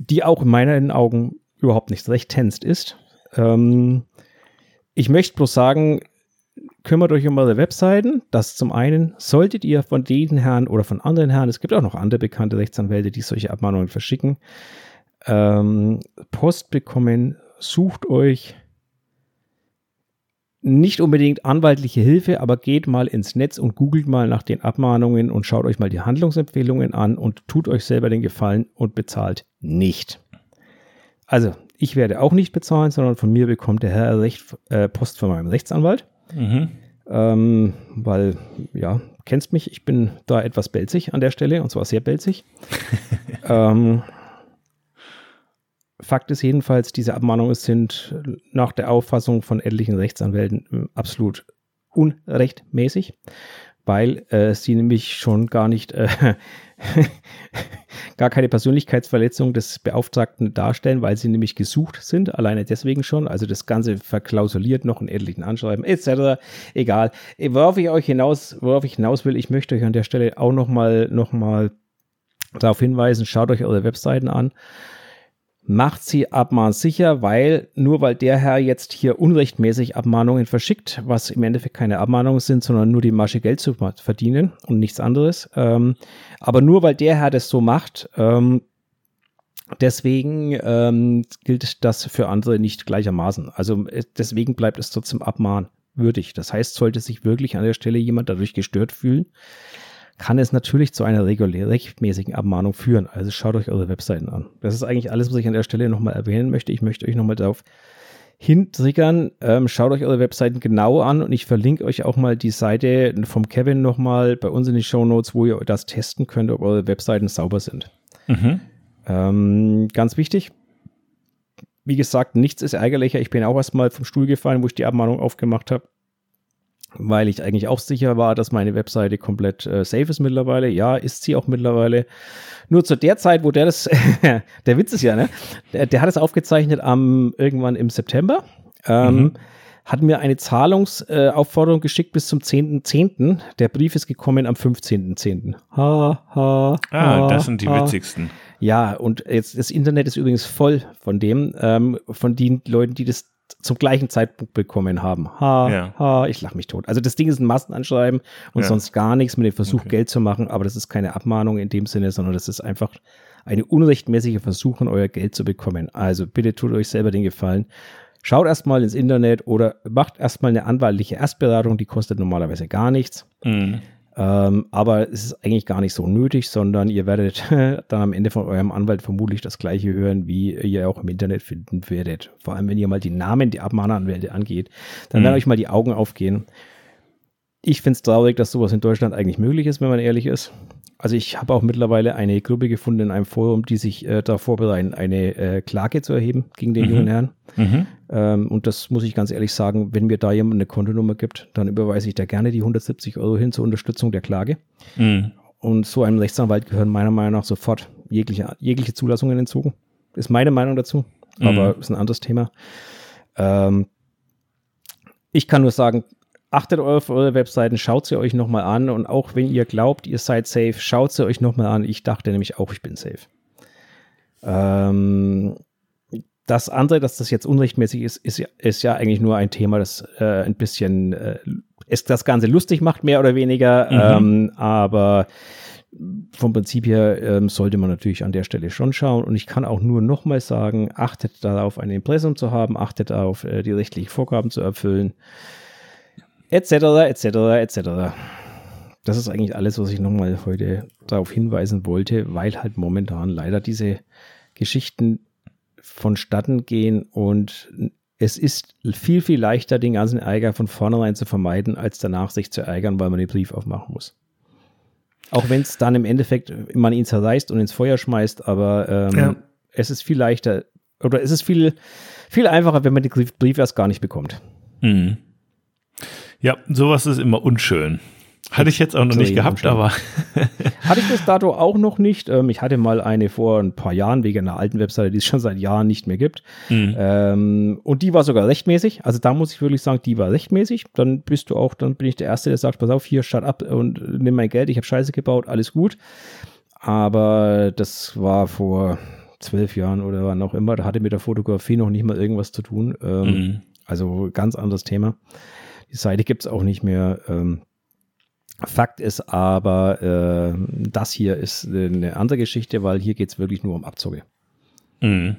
die auch in meinen Augen überhaupt nicht recht tänzt ist. Ähm, ich möchte bloß sagen, kümmert euch um eure Webseiten. Das zum einen solltet ihr von den Herren oder von anderen Herren, es gibt auch noch andere bekannte Rechtsanwälte, die solche Abmahnungen verschicken, ähm, Post bekommen. Sucht euch nicht unbedingt anwaltliche Hilfe, aber geht mal ins Netz und googelt mal nach den Abmahnungen und schaut euch mal die Handlungsempfehlungen an und tut euch selber den Gefallen und bezahlt nicht. Also, ich werde auch nicht bezahlen, sondern von mir bekommt der Herr Recht, äh, Post von meinem Rechtsanwalt. Mhm. Ähm, weil, ja, kennst mich, ich bin da etwas belzig an der Stelle und zwar sehr belzig. ähm, Fakt ist jedenfalls, diese Abmahnungen sind nach der Auffassung von etlichen Rechtsanwälten äh, absolut unrechtmäßig, weil äh, sie nämlich schon gar nicht, äh, gar keine Persönlichkeitsverletzung des Beauftragten darstellen, weil sie nämlich gesucht sind, alleine deswegen schon. Also das Ganze verklausuliert noch in etlichen Anschreiben etc. Egal. Worauf ich euch hinaus, worauf ich hinaus will, ich möchte euch an der Stelle auch nochmal noch mal darauf hinweisen, schaut euch eure Webseiten an macht sie abmahnsicher, weil nur weil der Herr jetzt hier unrechtmäßig Abmahnungen verschickt, was im Endeffekt keine Abmahnungen sind, sondern nur die Masche Geld zu verdienen und nichts anderes. Ähm, aber nur weil der Herr das so macht, ähm, deswegen ähm, gilt das für andere nicht gleichermaßen. Also äh, deswegen bleibt es trotzdem abmahnwürdig. Das heißt, sollte sich wirklich an der Stelle jemand dadurch gestört fühlen, kann es natürlich zu einer regelmäßigen Abmahnung führen. Also schaut euch eure Webseiten an. Das ist eigentlich alles, was ich an der Stelle nochmal erwähnen möchte. Ich möchte euch nochmal darauf hintriggern. Ähm, schaut euch eure Webseiten genau an und ich verlinke euch auch mal die Seite vom Kevin nochmal bei uns in die Show Notes, wo ihr das testen könnt, ob eure Webseiten sauber sind. Mhm. Ähm, ganz wichtig. Wie gesagt, nichts ist ärgerlicher. Ich bin auch erstmal vom Stuhl gefallen, wo ich die Abmahnung aufgemacht habe weil ich eigentlich auch sicher war, dass meine Webseite komplett äh, safe ist mittlerweile. Ja, ist sie auch mittlerweile. Nur zu der Zeit, wo der das, der Witz ist ja, ne? Der, der hat es aufgezeichnet am irgendwann im September. Ähm, mhm. Hat mir eine Zahlungsaufforderung äh, geschickt bis zum 10.10. .10. Der Brief ist gekommen am 15.10. Ha, ha, ah, das sind die ha. witzigsten. Ja, und jetzt das Internet ist übrigens voll von dem, ähm, von den Leuten, die das zum gleichen Zeitpunkt bekommen haben. Ha, ja. ha, ich lach mich tot. Also das Ding ist ein Massenanschreiben und ja. sonst gar nichts mit dem Versuch, okay. Geld zu machen, aber das ist keine Abmahnung in dem Sinne, sondern das ist einfach eine unrechtmäßige Versuchung, euer Geld zu bekommen. Also bitte tut euch selber den Gefallen. Schaut erstmal ins Internet oder macht erstmal eine anwaltliche Erstberatung, die kostet normalerweise gar nichts. Mhm. Ähm, aber es ist eigentlich gar nicht so nötig, sondern ihr werdet dann am Ende von eurem Anwalt vermutlich das gleiche hören, wie ihr auch im Internet finden werdet. Vor allem, wenn ihr mal die Namen der Abmahneranwälte angeht, dann mhm. werden euch mal die Augen aufgehen. Ich finde es traurig, dass sowas in Deutschland eigentlich möglich ist, wenn man ehrlich ist. Also ich habe auch mittlerweile eine Gruppe gefunden in einem Forum, die sich äh, da vorbereiten, eine äh, Klage zu erheben gegen den mhm. jungen Herrn. Mhm. Ähm, und das muss ich ganz ehrlich sagen, wenn mir da jemand eine Kontonummer gibt, dann überweise ich da gerne die 170 Euro hin zur Unterstützung der Klage. Mhm. Und so einem Rechtsanwalt gehören meiner Meinung nach sofort jegliche, jegliche Zulassungen entzogen. Ist meine Meinung dazu, aber mhm. ist ein anderes Thema. Ähm, ich kann nur sagen, achtet auf eure Webseiten, schaut sie euch nochmal an und auch wenn ihr glaubt, ihr seid safe, schaut sie euch nochmal an. Ich dachte nämlich auch, ich bin safe. Ähm, das andere, dass das jetzt unrechtmäßig ist, ist ja, ist ja eigentlich nur ein Thema, das äh, ein bisschen äh, ist das Ganze lustig macht, mehr oder weniger. Mhm. Ähm, aber vom Prinzip her ähm, sollte man natürlich an der Stelle schon schauen. Und ich kann auch nur nochmal sagen, achtet darauf, ein Impressum zu haben, achtet darauf, äh, die rechtlichen Vorgaben zu erfüllen etc., etc., etc. Das ist eigentlich alles, was ich nochmal heute darauf hinweisen wollte, weil halt momentan leider diese Geschichten vonstatten gehen und es ist viel, viel leichter, den ganzen Ärger von vornherein zu vermeiden, als danach sich zu ärgern, weil man den Brief aufmachen muss. Auch wenn es dann im Endeffekt man ihn zerreißt und ins Feuer schmeißt, aber ähm, ja. es ist viel leichter oder es ist viel, viel einfacher, wenn man den Brief erst gar nicht bekommt. Mhm. Ja, sowas ist immer unschön. Hatte ich jetzt auch noch nicht gehabt, aber. hatte ich bis dato auch noch nicht. Ähm, ich hatte mal eine vor ein paar Jahren wegen einer alten Webseite, die es schon seit Jahren nicht mehr gibt. Mhm. Ähm, und die war sogar rechtmäßig. Also da muss ich wirklich sagen, die war rechtmäßig. Dann bist du auch, dann bin ich der Erste, der sagt, pass auf, hier, shut up und nimm mein Geld, ich habe Scheiße gebaut, alles gut. Aber das war vor zwölf Jahren oder wann auch immer. Da hatte mit der Fotografie noch nicht mal irgendwas zu tun. Ähm, mhm. Also ganz anderes Thema. Die Seite gibt es auch nicht mehr. Ähm, Fakt ist aber, äh, das hier ist eine andere Geschichte, weil hier geht es wirklich nur um Abzocke. Mhm.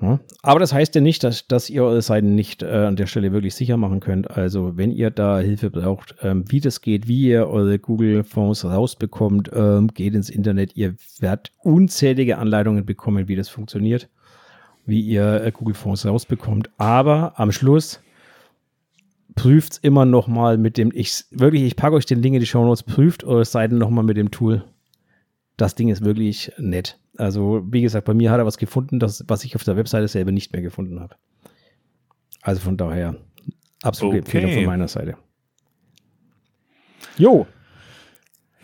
Ja, aber das heißt ja nicht, dass, dass ihr eure Seiten nicht äh, an der Stelle wirklich sicher machen könnt. Also wenn ihr da Hilfe braucht, ähm, wie das geht, wie ihr eure Google-Fonds rausbekommt, ähm, geht ins Internet. Ihr werdet unzählige Anleitungen bekommen, wie das funktioniert, wie ihr äh, Google-Fonds rausbekommt. Aber am Schluss prüft immer noch mal mit dem, ich wirklich, ich packe euch den Link in die Show Notes, prüft eure Seiten noch mal mit dem Tool. Das Ding ist wirklich nett. Also, wie gesagt, bei mir hat er was gefunden, das, was ich auf der Webseite selber nicht mehr gefunden habe. Also von daher, absolute okay. Empfehlung von meiner Seite. Jo.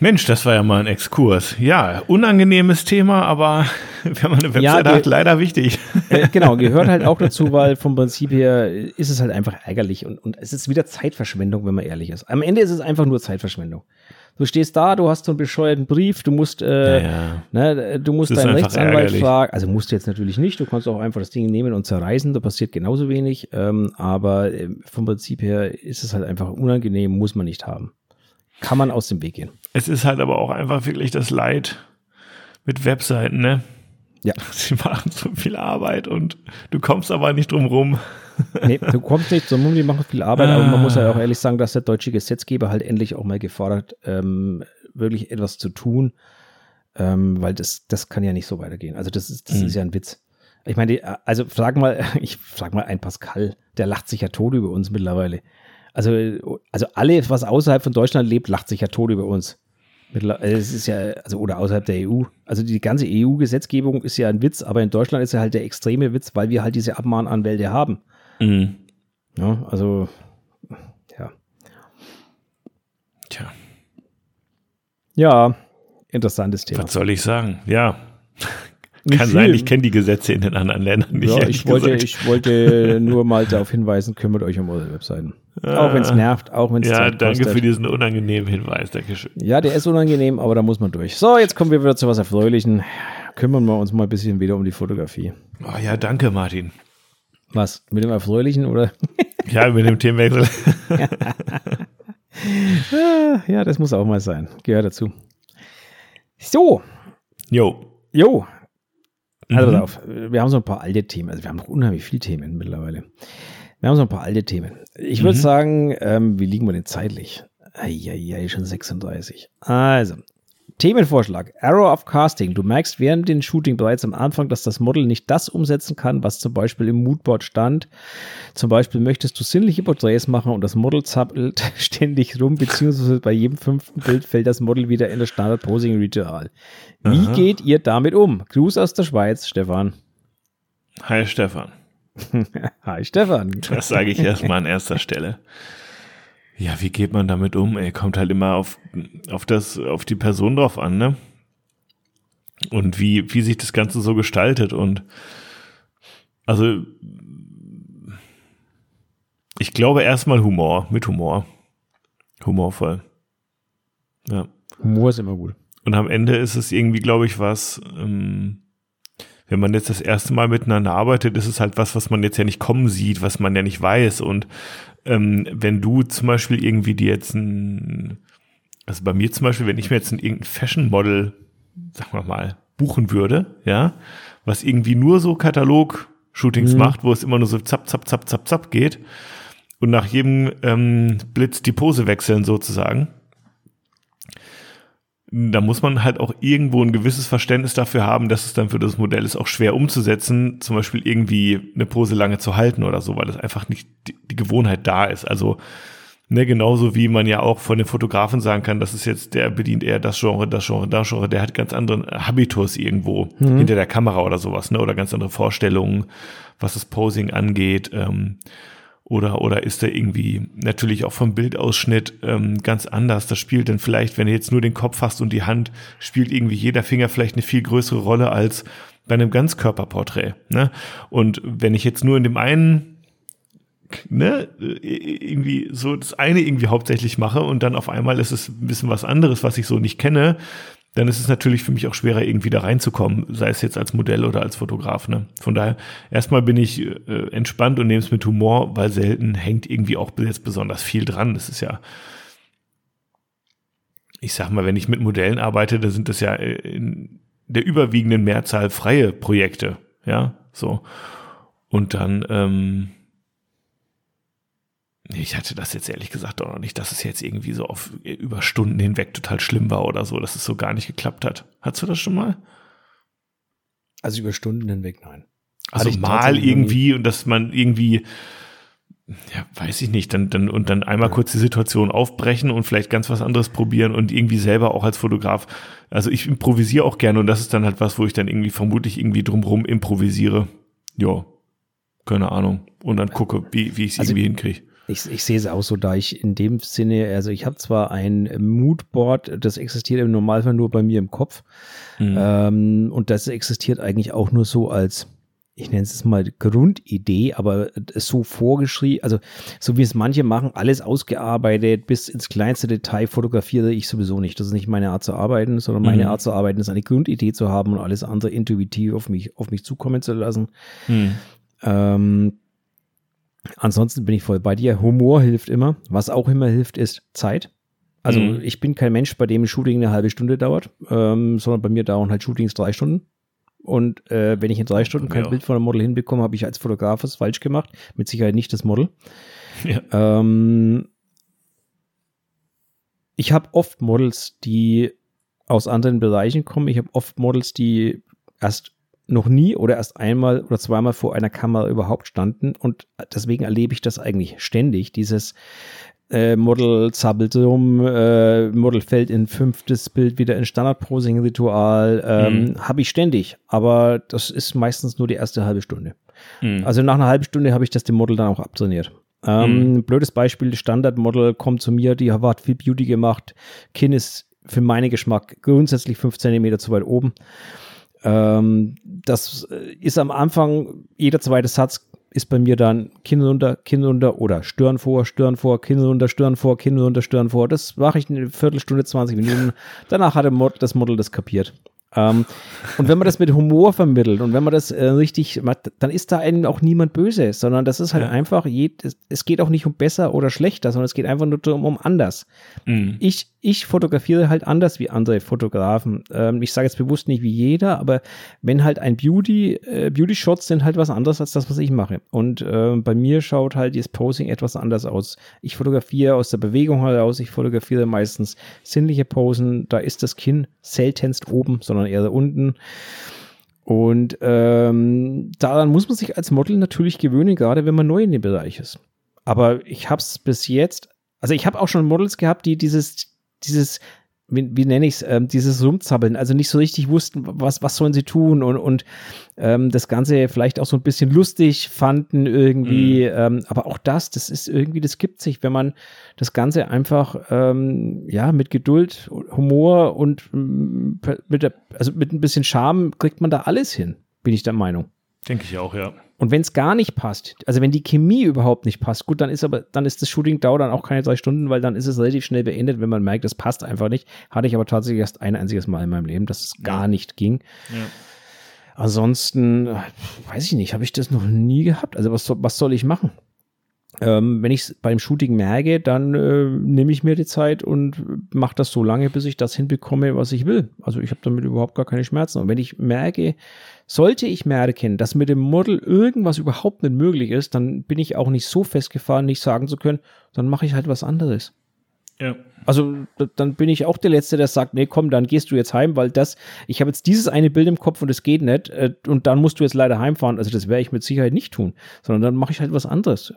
Mensch, das war ja mal ein Exkurs. Ja, unangenehmes Thema, aber wenn man eine Webseite ja, hat, leider wichtig. Äh, genau, gehört halt auch dazu, weil vom Prinzip her ist es halt einfach ärgerlich und, und es ist wieder Zeitverschwendung, wenn man ehrlich ist. Am Ende ist es einfach nur Zeitverschwendung. Du stehst da, du hast so einen bescheuerten Brief, du musst, äh, ja, ja. Ne, du musst deinen Rechtsanwalt fragen. Also musst du jetzt natürlich nicht, du kannst auch einfach das Ding nehmen und zerreißen, da passiert genauso wenig. Ähm, aber äh, vom Prinzip her ist es halt einfach unangenehm, muss man nicht haben. Kann man aus dem Weg gehen. Es ist halt aber auch einfach wirklich das Leid mit Webseiten, ne? Ja. Sie machen so viel Arbeit und du kommst aber nicht drum rum nee, du kommst nicht zum die machen viel Arbeit, aber man muss ja auch ehrlich sagen, dass der deutsche Gesetzgeber halt endlich auch mal gefordert, ähm, wirklich etwas zu tun, ähm, weil das, das kann ja nicht so weitergehen. Also das ist, das mhm. ist ja ein Witz. Ich meine, also frag mal, ich frag mal ein Pascal, der lacht sich ja tot über uns mittlerweile. Also, also alles, was außerhalb von Deutschland lebt, lacht sich ja tot über uns. Es ist ja, also oder außerhalb der EU. Also die ganze EU-Gesetzgebung ist ja ein Witz, aber in Deutschland ist ja halt der extreme Witz, weil wir halt diese Abmahnanwälte haben. Mhm. Ja, also, ja. Tja. Ja, interessantes Thema. Was soll ich sagen? Ja. Kann viel. sein, ich kenne die Gesetze in den anderen Ländern nicht. Ja, ich wollte, ich wollte nur mal darauf hinweisen, kümmert euch um eure Webseiten. Ah, auch wenn es nervt, auch wenn es Ja, Zeit danke kostet. für diesen unangenehmen Hinweis, Dankeschön. Ja, der ist unangenehm, aber da muss man durch. So, jetzt kommen wir wieder zu was Erfreulichen. Kümmern wir uns mal ein bisschen wieder um die Fotografie. Oh ja, danke, Martin. Was? Mit dem Erfreulichen oder? ja, mit dem Themenwechsel. ja, das muss auch mal sein. Gehört dazu. So. Jo. Jo. Also, mhm. auf. Wir haben so ein paar alte Themen. Also, wir haben noch unheimlich viele Themen mittlerweile. Wir haben so ein paar alte Themen. Ich würde mhm. sagen, ähm, wie liegen wir denn zeitlich? Eieiei, schon 36. Also, Themenvorschlag. Arrow of Casting. Du merkst während dem Shooting bereits am Anfang, dass das Model nicht das umsetzen kann, was zum Beispiel im Moodboard stand. Zum Beispiel möchtest du sinnliche Porträts machen und das Model zappelt ständig rum, beziehungsweise bei jedem fünften Bild fällt das Model wieder in das Standard Posing Ritual. Wie Aha. geht ihr damit um? Gruß aus der Schweiz, Stefan. Hi, Stefan. Hi, Stefan. Das sage ich erstmal an erster Stelle. Ja, wie geht man damit um? Ey, kommt halt immer auf, auf das, auf die Person drauf an, ne? Und wie, wie sich das Ganze so gestaltet und also ich glaube erstmal Humor, mit Humor. Humorvoll. Ja. Humor ist immer gut. Und am Ende ist es irgendwie, glaube ich, was, ähm, wenn man jetzt das erste Mal miteinander arbeitet, ist es halt was, was man jetzt ja nicht kommen sieht, was man ja nicht weiß. Und ähm, wenn du zum Beispiel irgendwie dir jetzt ein, also bei mir zum Beispiel, wenn ich mir jetzt ein irgendein Fashion-Model, sagen wir mal, buchen würde, ja, was irgendwie nur so Katalog-Shootings mhm. macht, wo es immer nur so zapp, zapp, zapp, zapp, zapp geht und nach jedem ähm, Blitz die Pose wechseln sozusagen, da muss man halt auch irgendwo ein gewisses Verständnis dafür haben, dass es dann für das Modell ist auch schwer umzusetzen, zum Beispiel irgendwie eine Pose lange zu halten oder so, weil es einfach nicht die, die Gewohnheit da ist. Also ne, genauso wie man ja auch von den Fotografen sagen kann, das ist jetzt, der bedient eher das Genre, das Genre, das Genre, der hat ganz anderen Habitus irgendwo mhm. hinter der Kamera oder sowas, ne, oder ganz andere Vorstellungen, was das Posing angeht. Ähm, oder, oder ist er irgendwie natürlich auch vom Bildausschnitt ähm, ganz anders? Das spielt dann vielleicht, wenn du jetzt nur den Kopf hast und die Hand, spielt irgendwie jeder Finger vielleicht eine viel größere Rolle als bei einem Ganzkörperporträt. Ne? Und wenn ich jetzt nur in dem einen ne, irgendwie so das eine irgendwie hauptsächlich mache und dann auf einmal ist es ein bisschen was anderes, was ich so nicht kenne, dann ist es natürlich für mich auch schwerer, irgendwie da reinzukommen, sei es jetzt als Modell oder als Fotograf. Ne? Von daher, erstmal bin ich äh, entspannt und nehme es mit Humor, weil selten hängt irgendwie auch jetzt besonders viel dran. Das ist ja, ich sag mal, wenn ich mit Modellen arbeite, da sind das ja in der überwiegenden Mehrzahl freie Projekte. Ja, so. Und dann, ähm, ich hatte das jetzt ehrlich gesagt auch noch nicht, dass es jetzt irgendwie so auf über Stunden hinweg total schlimm war oder so, dass es so gar nicht geklappt hat. Hattest du das schon mal? Also über Stunden hinweg, nein. Also mal irgendwie und dass man irgendwie, ja, weiß ich nicht, dann, dann und dann einmal ja. kurz die Situation aufbrechen und vielleicht ganz was anderes probieren und irgendwie selber auch als Fotograf. Also ich improvisiere auch gerne und das ist dann halt was, wo ich dann irgendwie vermutlich irgendwie drumrum improvisiere. Ja, keine Ahnung. Und dann gucke, wie, wie ich es also irgendwie hinkriege. Ich, ich sehe es auch so, da ich in dem Sinne, also ich habe zwar ein Moodboard, das existiert im Normalfall nur bei mir im Kopf. Mhm. Ähm, und das existiert eigentlich auch nur so als, ich nenne es mal Grundidee, aber so vorgeschrieben, also so wie es manche machen, alles ausgearbeitet, bis ins kleinste Detail fotografiere ich sowieso nicht. Das ist nicht meine Art zu arbeiten, sondern meine mhm. Art zu arbeiten ist eine Grundidee zu haben und alles andere intuitiv auf mich, auf mich zukommen zu lassen. Mhm. Ähm, Ansonsten bin ich voll bei dir. Humor hilft immer. Was auch immer hilft, ist Zeit. Also mhm. ich bin kein Mensch, bei dem ein Shooting eine halbe Stunde dauert, ähm, sondern bei mir dauern halt Shootings drei Stunden. Und äh, wenn ich in drei Stunden kein ja. Bild von einem Model hinbekomme, habe ich als Fotograf was falsch gemacht. Mit Sicherheit nicht das Model. Ja. Ähm, ich habe oft Models, die aus anderen Bereichen kommen. Ich habe oft Models, die erst noch nie oder erst einmal oder zweimal vor einer Kamera überhaupt standen und deswegen erlebe ich das eigentlich ständig, dieses äh, Model zappelt rum, äh, Model fällt in fünftes Bild wieder in Standard-Posing-Ritual, ähm, mhm. habe ich ständig, aber das ist meistens nur die erste halbe Stunde. Mhm. Also nach einer halben Stunde habe ich das dem Model dann auch abtrainiert. Ähm, mhm. Blödes Beispiel, Standard-Model kommt zu mir, die hat viel Beauty gemacht, Kinn ist für meinen Geschmack grundsätzlich fünf Zentimeter zu weit oben. Ähm, das ist am Anfang, jeder zweite Satz ist bei mir dann Kinn runter, Kinn runter oder Stirn vor, Stirn vor, Kinn runter, Stirn vor, Kinn runter, Stirn vor. Das mache ich eine Viertelstunde, 20 Minuten. Danach hat das Model das kapiert. Ähm, und wenn man das mit Humor vermittelt und wenn man das äh, richtig macht, dann ist da einem auch niemand böse, sondern das ist halt ja. einfach, je, es geht auch nicht um besser oder schlechter, sondern es geht einfach nur darum, um anders. Mhm. Ich, ich fotografiere halt anders wie andere Fotografen. Ähm, ich sage jetzt bewusst nicht wie jeder, aber wenn halt ein Beauty, äh, Beauty-Shots sind halt was anderes als das, was ich mache. Und äh, bei mir schaut halt das Posing etwas anders aus. Ich fotografiere aus der Bewegung heraus, ich fotografiere meistens sinnliche Posen, da ist das Kinn seltenst oben, sondern eher unten. Und ähm, daran muss man sich als Model natürlich gewöhnen, gerade wenn man neu in dem Bereich ist. Aber ich habe es bis jetzt, also ich habe auch schon Models gehabt, die dieses dieses, wie, wie nenne ich es, ähm, dieses Rumzappeln, also nicht so richtig wussten, was, was sollen sie tun und, und ähm, das Ganze vielleicht auch so ein bisschen lustig fanden irgendwie. Mhm. Ähm, aber auch das, das ist irgendwie, das gibt sich, wenn man das Ganze einfach ähm, ja mit Geduld, Humor und mm, mit der, also mit ein bisschen Charme kriegt man da alles hin, bin ich der Meinung. Denke ich auch, ja. Und wenn es gar nicht passt, also wenn die Chemie überhaupt nicht passt, gut, dann ist aber, dann ist das Shooting dauert dann auch keine drei Stunden, weil dann ist es relativ schnell beendet, wenn man merkt, es passt einfach nicht. Hatte ich aber tatsächlich erst ein einziges Mal in meinem Leben, dass es gar ja. nicht ging. Ja. Ansonsten, weiß ich nicht, habe ich das noch nie gehabt. Also was, was soll ich machen? Ähm, wenn ich es beim Shooting merke, dann äh, nehme ich mir die Zeit und mache das so lange, bis ich das hinbekomme, was ich will. Also ich habe damit überhaupt gar keine Schmerzen. Und wenn ich merke, sollte ich merken, dass mit dem Model irgendwas überhaupt nicht möglich ist, dann bin ich auch nicht so festgefahren, nicht sagen zu können, dann mache ich halt was anderes. Ja. Also dann bin ich auch der Letzte, der sagt, nee, komm, dann gehst du jetzt heim, weil das, ich habe jetzt dieses eine Bild im Kopf und es geht nicht äh, und dann musst du jetzt leider heimfahren. Also das werde ich mit Sicherheit nicht tun, sondern dann mache ich halt was anderes.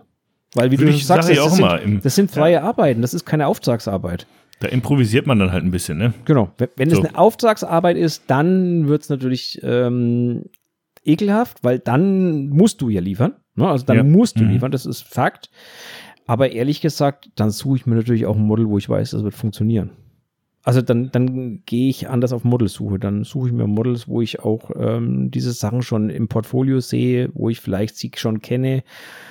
Weil, wie Würde du ich, sagst, das, das, sind, das, sind, freie ja. Arbeiten, das ist keine Auftragsarbeit. Da improvisiert man dann halt ein bisschen, ne? Genau. Wenn, so. es eine Auftragsarbeit ist, dann wird es natürlich ähm, ekelhaft, weil dann musst du ja liefern. Ne? Also dann ja. musst du mhm. liefern, das ist Fakt. Aber ehrlich gesagt, dann suche ich mir natürlich auch ein Model, wo ich weiß, das wird funktionieren. Also dann, dann gehe ich anders auf Modelsuche. Dann suche ich mir Models, wo ich auch ähm, diese Sachen schon im Portfolio sehe, wo ich vielleicht sie schon kenne.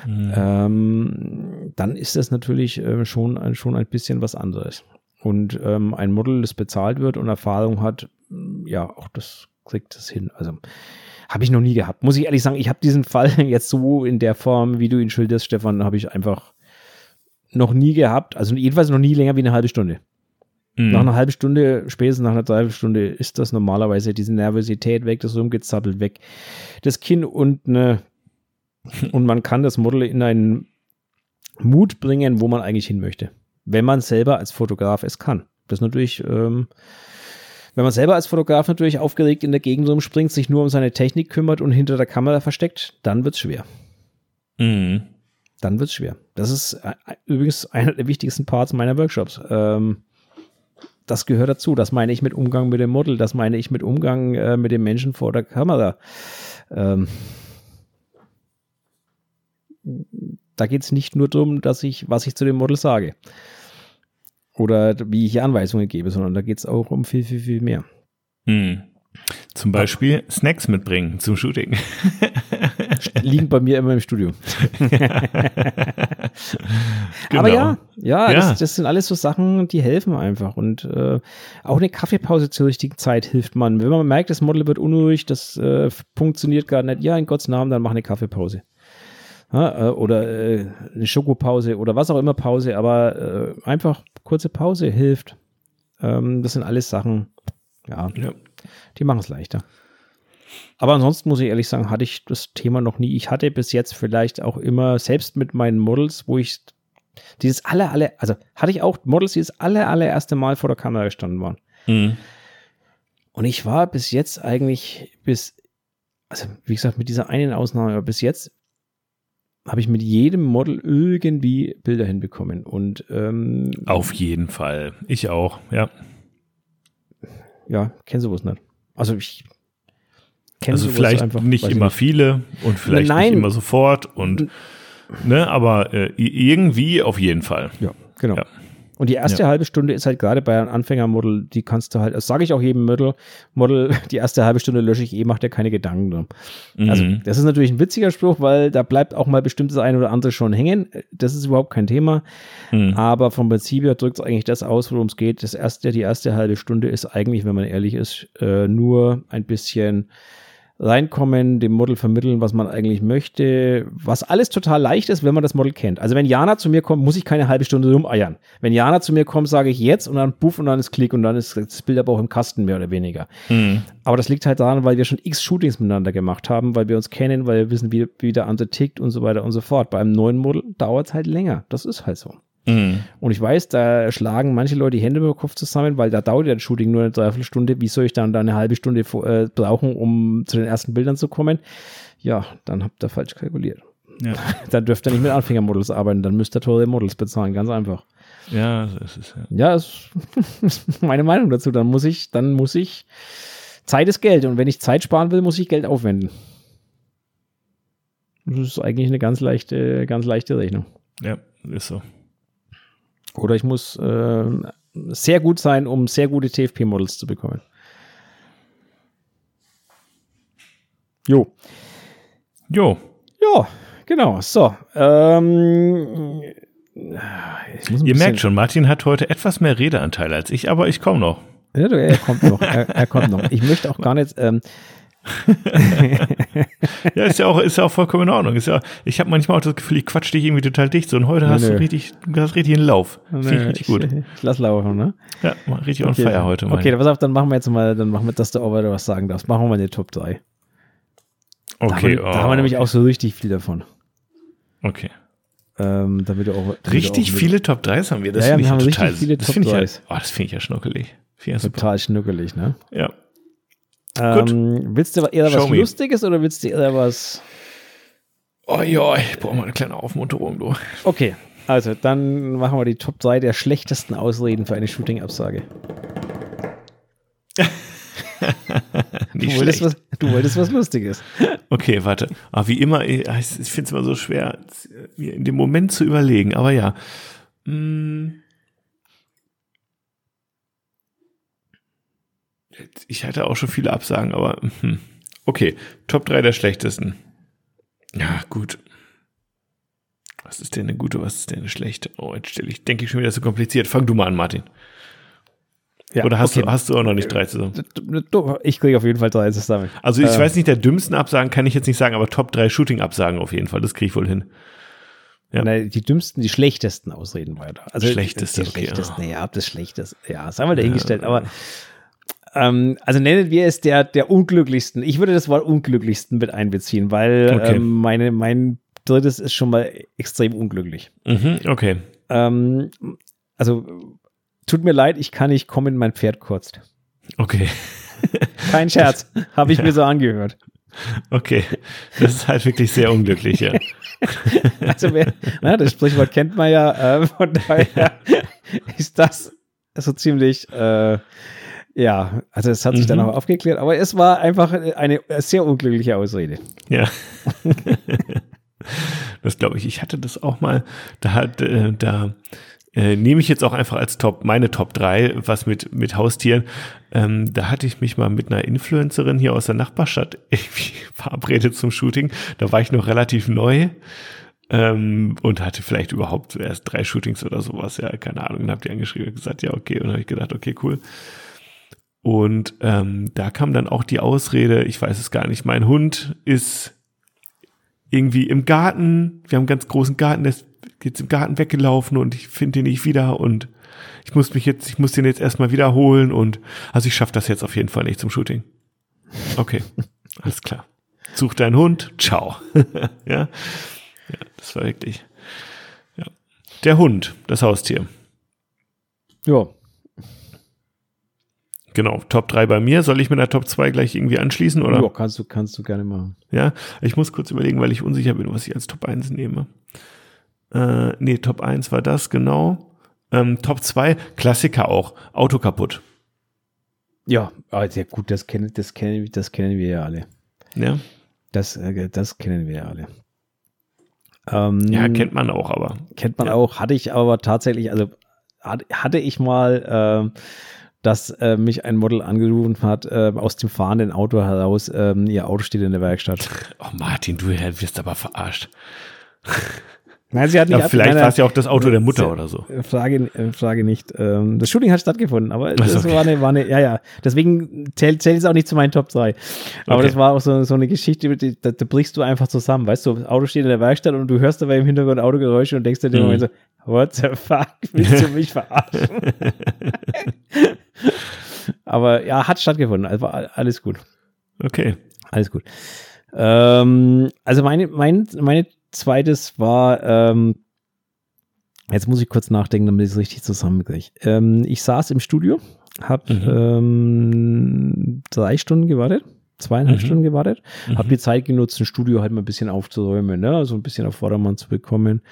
Mhm. Ähm, dann ist das natürlich äh, schon, schon ein bisschen was anderes. Und ähm, ein Model, das bezahlt wird und Erfahrung hat, ja, auch das kriegt das hin. Also habe ich noch nie gehabt. Muss ich ehrlich sagen, ich habe diesen Fall jetzt so in der Form, wie du ihn schilderst, Stefan, habe ich einfach noch nie gehabt. Also jedenfalls noch nie länger wie eine halbe Stunde. Mhm. Nach einer halben Stunde, spätestens nach einer Dreiviertelstunde, ist das normalerweise diese Nervosität weg, das Rumgezappelt weg, das Kinn unten ne, und man kann das Model in einen Mut bringen, wo man eigentlich hin möchte. Wenn man selber als Fotograf es kann. Das ist natürlich, ähm, wenn man selber als Fotograf natürlich aufgeregt in der Gegend rumspringt, sich nur um seine Technik kümmert und hinter der Kamera versteckt, dann wird es schwer. Mhm. Dann wird es schwer. Das ist äh, übrigens einer der wichtigsten Parts meiner Workshops. Ähm, das gehört dazu. Das meine ich mit Umgang mit dem Model. Das meine ich mit Umgang äh, mit dem Menschen vor der Kamera. Ähm, da geht es nicht nur darum, dass ich, was ich zu dem Model sage oder wie ich Anweisungen gebe, sondern da geht es auch um viel, viel, viel mehr. Hm. Zum Beispiel Snacks mitbringen zum Shooting. Liegen bei mir immer im Studio. genau. Aber ja, ja, ja. Das, das, sind alles so Sachen, die helfen einfach. Und äh, auch eine Kaffeepause zur richtigen Zeit hilft man. Wenn man merkt, das Model wird unruhig, das äh, funktioniert gar nicht, ja, in Gottes Namen, dann mach eine Kaffeepause. Ja, äh, oder äh, eine Schokopause oder was auch immer Pause, aber äh, einfach kurze Pause hilft. Ähm, das sind alles Sachen, ja, ja. die machen es leichter. Aber ansonsten muss ich ehrlich sagen, hatte ich das Thema noch nie. Ich hatte bis jetzt vielleicht auch immer, selbst mit meinen Models, wo ich dieses alle, alle, also hatte ich auch Models, die das alle, allererste Mal vor der Kamera gestanden waren. Mhm. Und ich war bis jetzt eigentlich, bis, also wie gesagt, mit dieser einen Ausnahme, bis jetzt habe ich mit jedem Model irgendwie Bilder hinbekommen. Und ähm, auf jeden Fall. Ich auch, ja. Ja, kenne sowas nicht. Also ich kenne Also vielleicht einfach, nicht immer nicht. viele und vielleicht Nein. nicht immer sofort und ne, aber äh, irgendwie auf jeden Fall. Ja, genau. Ja. Und die erste ja. halbe Stunde ist halt gerade bei einem Anfängermodel, die kannst du halt, das sage ich auch jedem Model, Model, die erste halbe Stunde lösche ich eh, mach dir keine Gedanken drum. Mhm. Also, das ist natürlich ein witziger Spruch, weil da bleibt auch mal bestimmtes ein oder andere schon hängen. Das ist überhaupt kein Thema. Mhm. Aber vom Prinzip her drückt es eigentlich das aus, worum es geht. Das erste, die erste halbe Stunde ist eigentlich, wenn man ehrlich ist, äh, nur ein bisschen reinkommen, dem Model vermitteln, was man eigentlich möchte, was alles total leicht ist, wenn man das Model kennt. Also wenn Jana zu mir kommt, muss ich keine halbe Stunde rumeiern. Wenn Jana zu mir kommt, sage ich jetzt und dann buff und dann ist Klick und dann ist das Bild aber auch im Kasten mehr oder weniger. Mhm. Aber das liegt halt daran, weil wir schon x Shootings miteinander gemacht haben, weil wir uns kennen, weil wir wissen, wie, wie der andere tickt und so weiter und so fort. Bei einem neuen Model dauert es halt länger. Das ist halt so. Mhm. Und ich weiß, da schlagen manche Leute die Hände über den Kopf zusammen, weil da dauert ja das Shooting nur eine Dreiviertelstunde. Wie soll ich dann da eine halbe Stunde äh, brauchen, um zu den ersten Bildern zu kommen? Ja, dann habt ihr falsch kalkuliert. Ja. dann dürft ihr nicht mit Anfängermodels arbeiten, dann müsst ihr teure Models bezahlen, ganz einfach. Ja, das ist ja. Ja, das ist meine Meinung dazu. Dann muss ich, dann muss ich, Zeit ist Geld und wenn ich Zeit sparen will, muss ich Geld aufwenden. Das ist eigentlich eine ganz leichte, ganz leichte Rechnung. Ja, ist so. Oder ich muss äh, sehr gut sein, um sehr gute TFP-Models zu bekommen. Jo. Jo. Ja, genau. So. Ähm, Ihr merkt schon, Martin hat heute etwas mehr Redeanteil als ich, aber ich komme noch. Ja, er kommt noch. Er, er, kommt noch. Ich möchte auch gar nicht. Ähm, ja, ist ja auch, ist ja auch vollkommen in Ordnung. Ist ja, ich habe manchmal auch das Gefühl, ich quatsch dich irgendwie total dicht. So, und heute nee, hast du richtig, du hast richtig einen Lauf. Finde ich richtig gut. Ich, ich lass laufen, ne? Ja, richtig okay. on fire heute mal. Okay, pass auf, dann machen wir jetzt mal, dann machen wir, dass du auch weiter was sagen darfst. Machen wir mal eine Top 3. Okay. Da haben, wir, oh. da haben wir nämlich auch so richtig viel davon. Okay. Ähm, damit du auch, damit richtig auch viele Top 3s haben wir. Das ja, finde ja, ich ja total. Viele das finde ich, ja, oh, das find ich ja schnuckelig. Total schnuckelig, ne? Ja. Ähm, willst du eher Show was me. Lustiges oder willst du eher was. Oh ja, ich brauche mal eine kleine Aufmunterung, du. Okay, also dann machen wir die Top 3 der schlechtesten Ausreden für eine Shooting-Absage. du, wolltest was, du wolltest was Lustiges. Okay, warte. Aber ah, wie immer, ich, ich finde es immer so schwer, mir in dem Moment zu überlegen. Aber ja. Hm. Ich hatte auch schon viele Absagen, aber hm. okay. Top 3 der schlechtesten. Ja, gut. Was ist denn eine gute, was ist denn eine schlechte? Oh, jetzt stelle ich, denke ich schon wieder so kompliziert. Fang du mal an, Martin. Ja, Oder hast, okay. du, hast du auch noch nicht drei zusammen? Ich kriege auf jeden Fall drei zusammen. Also ich äh, weiß nicht, der dümmsten Absagen kann ich jetzt nicht sagen, aber Top 3 Shooting-Absagen auf jeden Fall, das kriege ich wohl hin. Ja. Nein, die dümmsten, die schlechtesten Ausreden weiter. Also schlechteste, die, die okay, schlechtesten, ja. ja, das schlechteste, ja, das haben wir dahingestellt, ja, aber ähm, also nennen wir es der, der unglücklichsten. Ich würde das Wort unglücklichsten mit einbeziehen, weil okay. ähm, meine, mein drittes ist schon mal extrem unglücklich. Mhm, okay. Ähm, also tut mir leid, ich kann nicht kommen, mein Pferd kurzt. Okay. Kein Scherz, habe ich ja. mir so angehört. Okay, das ist halt wirklich sehr unglücklich, ja. also wer, na, das Sprichwort kennt man ja, äh, von daher ist das so ziemlich äh, ja, also es hat sich mhm. dann auch aufgeklärt, aber es war einfach eine sehr unglückliche Ausrede. Ja. das glaube ich. Ich hatte das auch mal, da hat, äh, da äh, nehme ich jetzt auch einfach als Top, meine Top 3, was mit, mit Haustieren. Ähm, da hatte ich mich mal mit einer Influencerin hier aus der Nachbarstadt irgendwie verabredet zum Shooting. Da war ich noch relativ neu. Ähm, und hatte vielleicht überhaupt erst drei Shootings oder sowas, ja, keine Ahnung. Dann habt ihr angeschrieben und gesagt, ja, okay. Und dann habe ich gedacht, okay, cool. Und ähm, da kam dann auch die Ausrede, ich weiß es gar nicht, mein Hund ist irgendwie im Garten, wir haben einen ganz großen Garten, der ist jetzt im Garten weggelaufen und ich finde ihn nicht wieder und ich muss mich jetzt, ich muss den jetzt erstmal wiederholen und also ich schaffe das jetzt auf jeden Fall nicht zum Shooting. Okay, alles klar. Such deinen Hund, ciao. ja? ja, das war wirklich. Ja. Der Hund, das Haustier. Ja, Genau, Top 3 bei mir. Soll ich mit der Top 2 gleich irgendwie anschließen, oder? Ja, kannst du, kannst du gerne machen. Ja, ich muss kurz überlegen, weil ich unsicher bin, was ich als Top 1 nehme. Äh, nee, Top 1 war das, genau. Ähm, Top 2, Klassiker auch. Auto kaputt. Ja, also ja gut, das kennen, das kennen, das kennen wir ja alle. Ja. Das, äh, das kennen wir ja alle. Ähm, ja, kennt man auch, aber. Kennt man ja. auch, hatte ich aber tatsächlich, also hatte ich mal äh, dass äh, mich ein Model angerufen hat, äh, aus dem fahrenden Auto heraus, äh, ihr Auto steht in der Werkstatt. Oh Martin, du wirst aber verarscht. Nein, sie hat nicht. Ja, vielleicht war es ja auch das Auto der Mutter oder so. Frage, äh, Frage nicht. Ähm, das Shooting hat stattgefunden, aber das okay. war, eine, war eine, ja, ja. Deswegen zählt, zählt es auch nicht zu meinen Top 3. Aber okay. das war auch so, so eine Geschichte, die, da, da, brichst du einfach zusammen. Weißt du, das Auto steht in der Werkstatt und du hörst dabei im Hintergrund Autogeräusche und denkst dir mhm. Moment so, what the fuck, willst du mich verarschen? aber ja, hat stattgefunden. Also alles gut. Okay. Alles gut. Ähm, also meine, mein, meine zweites war, ähm, jetzt muss ich kurz nachdenken, damit ich es richtig zusammenkriege. Ähm, ich saß im Studio, habe mhm. ähm, drei Stunden gewartet, zweieinhalb mhm. Stunden gewartet, mhm. habe die Zeit genutzt, ein Studio halt mal ein bisschen aufzuräumen, ne? also ein bisschen auf Vordermann zu bekommen.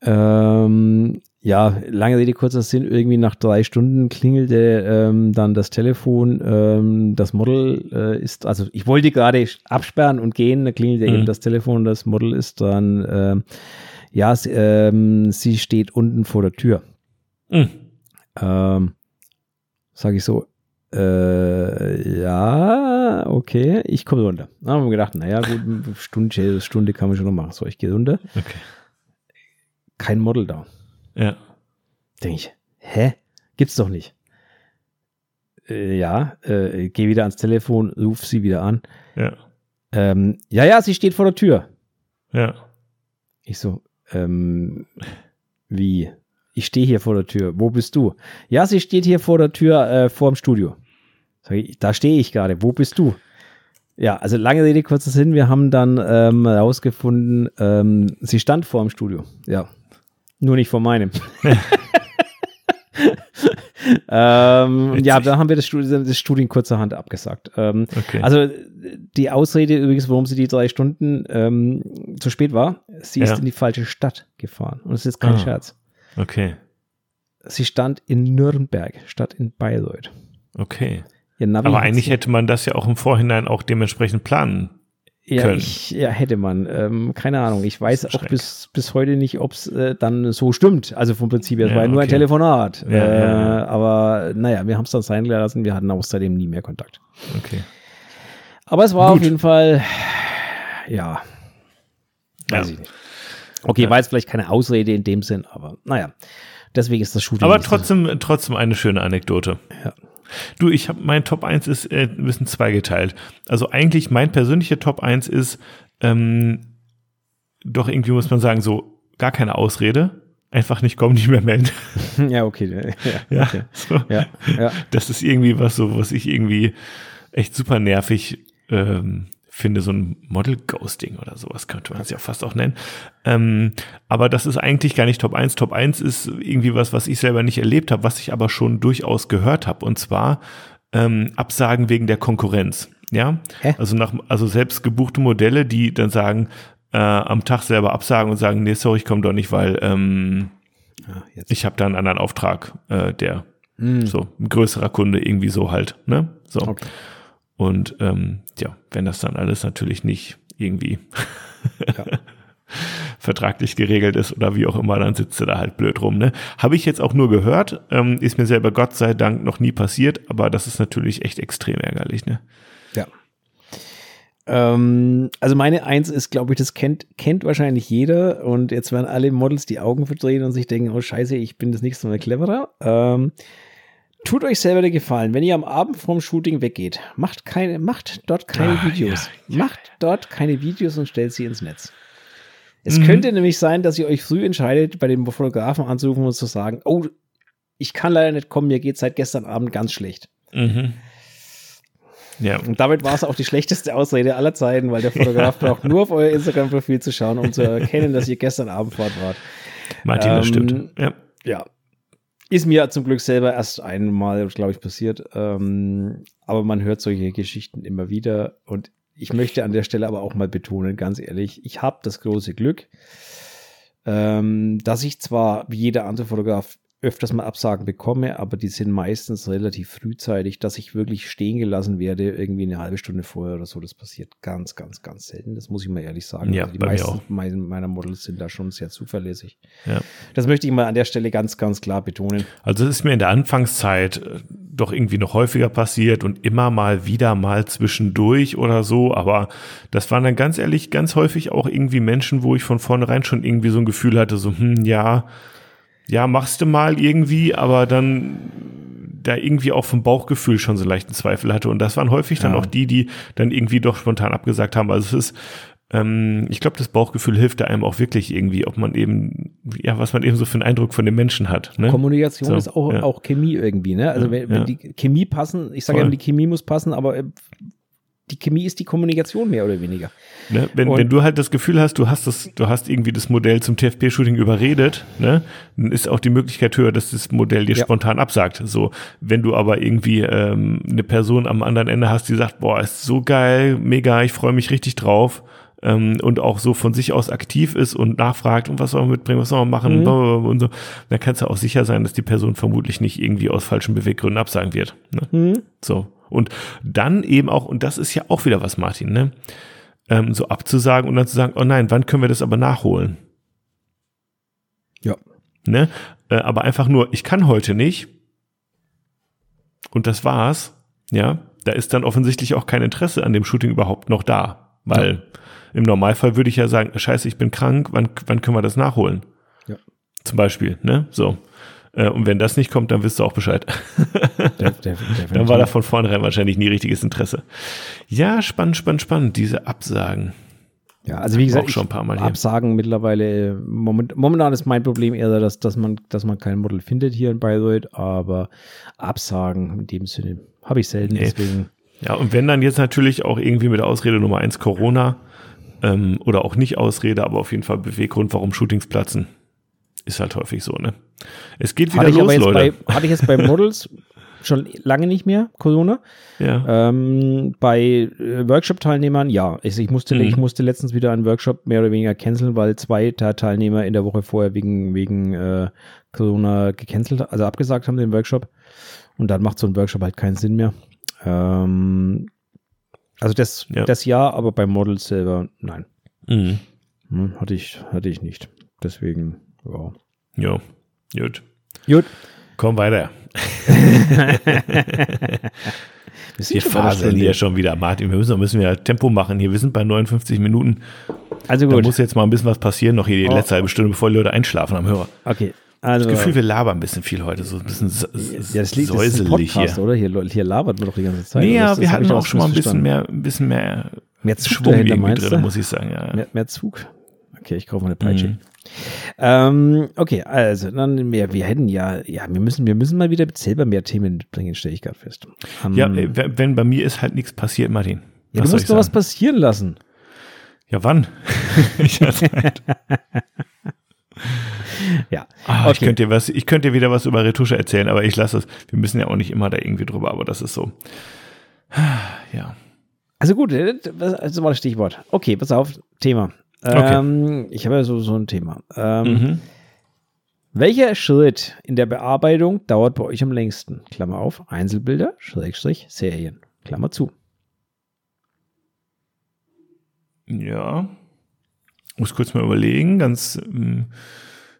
Ähm, ja, lange Rede, kurzer Sinn, irgendwie nach drei Stunden klingelte ähm, dann das Telefon, ähm, das Model äh, ist, also ich wollte gerade absperren und gehen, da klingelte mhm. eben das Telefon, das Model ist dann, äh, ja, sie, ähm, sie steht unten vor der Tür. Mhm. Ähm, Sage ich so, äh, ja, okay, ich komme runter. Dann haben wir gedacht, naja, gut, Stunde, Stunde kann man schon noch machen. So, ich gehe runter. Okay. Kein Model da. Ja. Denke ich, hä? Gibt's doch nicht. Äh, ja, äh, geh wieder ans Telefon, ruf sie wieder an. Ja. Ähm, ja, ja, sie steht vor der Tür. Ja. Ich so, ähm, wie? Ich stehe hier vor der Tür. Wo bist du? Ja, sie steht hier vor der Tür, äh, vor dem Studio. Ich, da stehe ich gerade. Wo bist du? Ja, also lange Rede, kurzer Sinn. Wir haben dann ähm, herausgefunden, ähm, sie stand vor dem Studio. Ja, nur nicht vor meinem. ähm, ja, da haben wir das, Studi das Studien kurzerhand abgesagt. Ähm, okay. Also die Ausrede übrigens, warum sie die drei Stunden ähm, zu spät war, sie ja. ist in die falsche Stadt gefahren. Und es ist kein ah. Scherz. Okay. Sie stand in Nürnberg statt in Bayreuth. Okay. Aber eigentlich hätte man das ja auch im Vorhinein auch dementsprechend planen ja, ich, ja, hätte man. Ähm, keine Ahnung. Ich weiß auch bis, bis heute nicht, ob es äh, dann so stimmt. Also vom Prinzip her. Es ja, war ja nur okay. ein Telefonat. Ja, äh, aber naja, wir haben es dann sein lassen. Wir hatten außerdem nie mehr Kontakt. Okay. Aber es war Gut. auf jeden Fall, ja, weiß ich nicht. Okay, war jetzt vielleicht keine Ausrede in dem Sinn, aber naja. Deswegen ist das Shooting. Aber trotzdem, so. trotzdem eine schöne Anekdote. Ja. Du, ich habe mein Top 1 ist äh, ein bisschen zweigeteilt. Also eigentlich mein persönlicher Top 1 ist ähm, doch irgendwie muss man sagen, so gar keine Ausrede. Einfach nicht kommen, nicht mehr melden. Ja, okay. Ja, ja, okay. So. ja, ja. Das ist irgendwie was so, was ich irgendwie echt super nervig ähm, finde, so ein Model-Ghosting oder sowas könnte man es ja fast auch nennen. Ähm, aber das ist eigentlich gar nicht Top 1. Top 1 ist irgendwie was, was ich selber nicht erlebt habe, was ich aber schon durchaus gehört habe. Und zwar ähm, Absagen wegen der Konkurrenz. Ja, Hä? also nach, also selbst gebuchte Modelle, die dann sagen, äh, am Tag selber absagen und sagen, nee, sorry, ich komme doch nicht, weil ähm, Ah, ich habe da einen anderen Auftrag, äh, der Mm, so ein größerer Kunde irgendwie so halt, ne? So. Okay. Und ähm, ja, wenn das dann alles natürlich nicht irgendwie Ja. vertraglich geregelt ist oder wie auch immer, dann sitzt du da halt blöd rum. Ne? Habe ich jetzt auch nur gehört, ähm, ist mir selber Gott sei Dank noch nie passiert, aber das ist natürlich echt extrem ärgerlich. Ne? Ja. Ähm, also meine Eins ist, glaube ich, das kennt, kennt wahrscheinlich jeder und jetzt werden alle Models die Augen verdrehen und sich denken, oh scheiße, ich bin das nächste Mal cleverer. Ähm, tut euch selber den Gefallen, wenn ihr am Abend vorm Shooting weggeht, macht keine, macht dort keine Ah, Videos. ja, Macht dort keine Videos und stellt sie ins Netz. Es Mhm. könnte nämlich sein, dass ihr euch früh entscheidet, bei dem Fotografen anzurufen und zu sagen, oh, ich kann leider nicht kommen, mir geht seit gestern Abend ganz schlecht. Mhm. Ja, Und damit war es auch die schlechteste Ausrede aller Zeiten, weil der Fotograf braucht nur auf euer Instagram-Profil zu schauen, um zu erkennen, dass ihr gestern Abend fort wart. Martin, das Ähm, stimmt. Ja. Ja. Ist mir zum Glück selber erst einmal, glaube ich, passiert. Ähm, aber man hört solche Geschichten immer wieder. Und ich möchte an der Stelle aber auch mal betonen, ganz ehrlich, ich habe das große Glück, ähm, dass ich zwar wie jeder andere Fotograf öfters mal Absagen bekomme, aber die sind meistens relativ frühzeitig, dass ich wirklich stehen gelassen werde, irgendwie eine halbe Stunde vorher oder so. Das passiert ganz, ganz, ganz selten. Das muss ich mal ehrlich sagen. Ja, Also die bei mir meisten meiner Models sind da schon sehr zuverlässig. Ja. Das möchte ich mal an der Stelle ganz, ganz klar betonen. Also es ist mir in der Anfangszeit äh, doch irgendwie noch häufiger passiert und immer mal wieder mal zwischendurch oder so, aber das waren dann ganz ehrlich ganz häufig auch irgendwie Menschen, wo ich von vornherein schon irgendwie so ein Gefühl hatte, so, hm, ja, ja, machst du mal irgendwie, aber dann da irgendwie auch vom Bauchgefühl schon so leichten Zweifel hatte. Und das waren häufig dann Ja. auch die, die dann irgendwie doch spontan abgesagt haben. Also es ist, ähm, ich glaube, das Bauchgefühl hilft da einem auch wirklich irgendwie, ob man eben, ja, was man eben so für einen Eindruck von den Menschen hat. Ne? Kommunikation So, ist auch, ja. auch Chemie irgendwie, ne? Also Ja, wenn, wenn die Chemie passen, ich sage ja, die Chemie muss passen, aber äh, die Chemie ist die Kommunikation mehr oder weniger. Ne? Wenn, Und- wenn du halt das Gefühl hast, du hast das, du hast irgendwie das Modell zum TFP-Shooting überredet, ne, dann ist auch die Möglichkeit höher, dass das Modell dir Ja. spontan absagt. So, wenn du aber irgendwie ähm, eine Person am anderen Ende hast, die sagt, boah, ist so geil, mega, ich freue mich richtig drauf. Ähm, und auch so von sich aus aktiv ist und nachfragt, und was soll man mitbringen, was soll man machen, Mhm. und so, dann kannst du auch sicher sein, dass die Person vermutlich nicht irgendwie aus falschen Beweggründen absagen wird. Ne? Hm? So. Und dann eben auch, und das ist ja auch wieder was, Martin, ne? Ähm, so abzusagen und dann zu sagen, oh nein, wann können wir das aber nachholen? Ja. Ne? Äh, aber einfach nur, ich kann heute nicht. Und das war's. Ja. Da ist dann offensichtlich auch kein Interesse an dem Shooting überhaupt noch da. Weil im Normalfall würde ich ja sagen, scheiße, ich bin krank, wann, wann können wir das nachholen? Ja. Zum Beispiel, ne? So. Äh, Und wenn das nicht kommt, dann wisst du auch Bescheid. Der, der, der, Dann war da von vornherein wahrscheinlich nie richtiges Interesse. Ja, spannend, spannend, spannend, diese Absagen. Ja, also wie gesagt, Auch schon ein paar Mal ich, hier. Absagen mittlerweile, äh, moment, momentan ist mein Problem eher, dass, dass, man, dass man kein Model findet hier in Bayreuth, aber Absagen in dem Sinne habe ich selten, Nee. deswegen. Ja, und wenn dann jetzt natürlich auch irgendwie mit Ausrede Nummer eins Corona ähm, oder auch nicht Ausrede, aber auf jeden Fall Beweggrund, warum Shootings platzen. Ist halt häufig so, ne? Es geht wieder Hatte ich, aber los, jetzt Leute. bei, hatte ich jetzt bei Models schon lange nicht mehr, Corona. ja. Ähm, bei äh, Workshop-Teilnehmern, ja. Ich, ich, musste, Mhm. ich musste letztens wieder einen Workshop mehr oder weniger canceln, weil zwei Teilnehmer in der Woche vorher wegen, wegen äh, Corona gecancelt, also abgesagt haben den Workshop. Und dann macht so ein Workshop halt keinen Sinn mehr. Ähm, also das, Ja. das ja, aber bei Models selber, nein. Mhm. Hm, hatte ich, hatte ich nicht. Deswegen, ja. Jo. Gut. Gut. Komm weiter. Wir faseln hier schon wieder. Martin, wir müssen, müssen wir Tempo machen hier. Wir sind bei 59 Minuten. Also Da gut. muss jetzt mal ein bisschen was passieren, noch hier die Oh. letzte halbe Stunde, bevor die Leute einschlafen am Hörer. Okay. Also, das Gefühl, wir labern ein bisschen viel heute, so ein bisschen ja, das liegt, säuselig das ist ein Podcast, hier. oder? hier. Hier labert man doch die ganze Zeit. Nee, ja, das, wir hatten auch schon mal ein bisschen mehr, ein bisschen mehr, mehr Zug Schwung dahinter, drin, muss ich sagen. Ja. Mehr, mehr Zug. Okay, ich kaufe mal eine Peitsche. Mhm. Ähm, okay, also dann mehr, wir hätten ja, ja, wir müssen, wir müssen mal wieder selber mehr Themen mitbringen, stelle ich gerade fest. Um, ja, äh, wenn bei mir ist halt nichts passiert, Martin. Ja, du musst doch was passieren lassen. Ja, wann? ich Zeit. ja. Ah, okay. ich, könnte dir was, ich könnte dir wieder was über Retusche erzählen, aber ich lasse es. Wir müssen ja auch nicht immer da irgendwie drüber, aber das ist so. Ja. Also gut, äh, das war das Stichwort. Okay, pass auf, Thema. Okay. Ähm, ich habe ja so, so ein Thema. Ähm, mhm. Welcher Schritt in der Bearbeitung dauert bei euch am längsten? Klammer auf, Einzelbilder, Schrägstrich, Serien. Klammer zu. Ja. Muss kurz mal überlegen. Ganz ähm,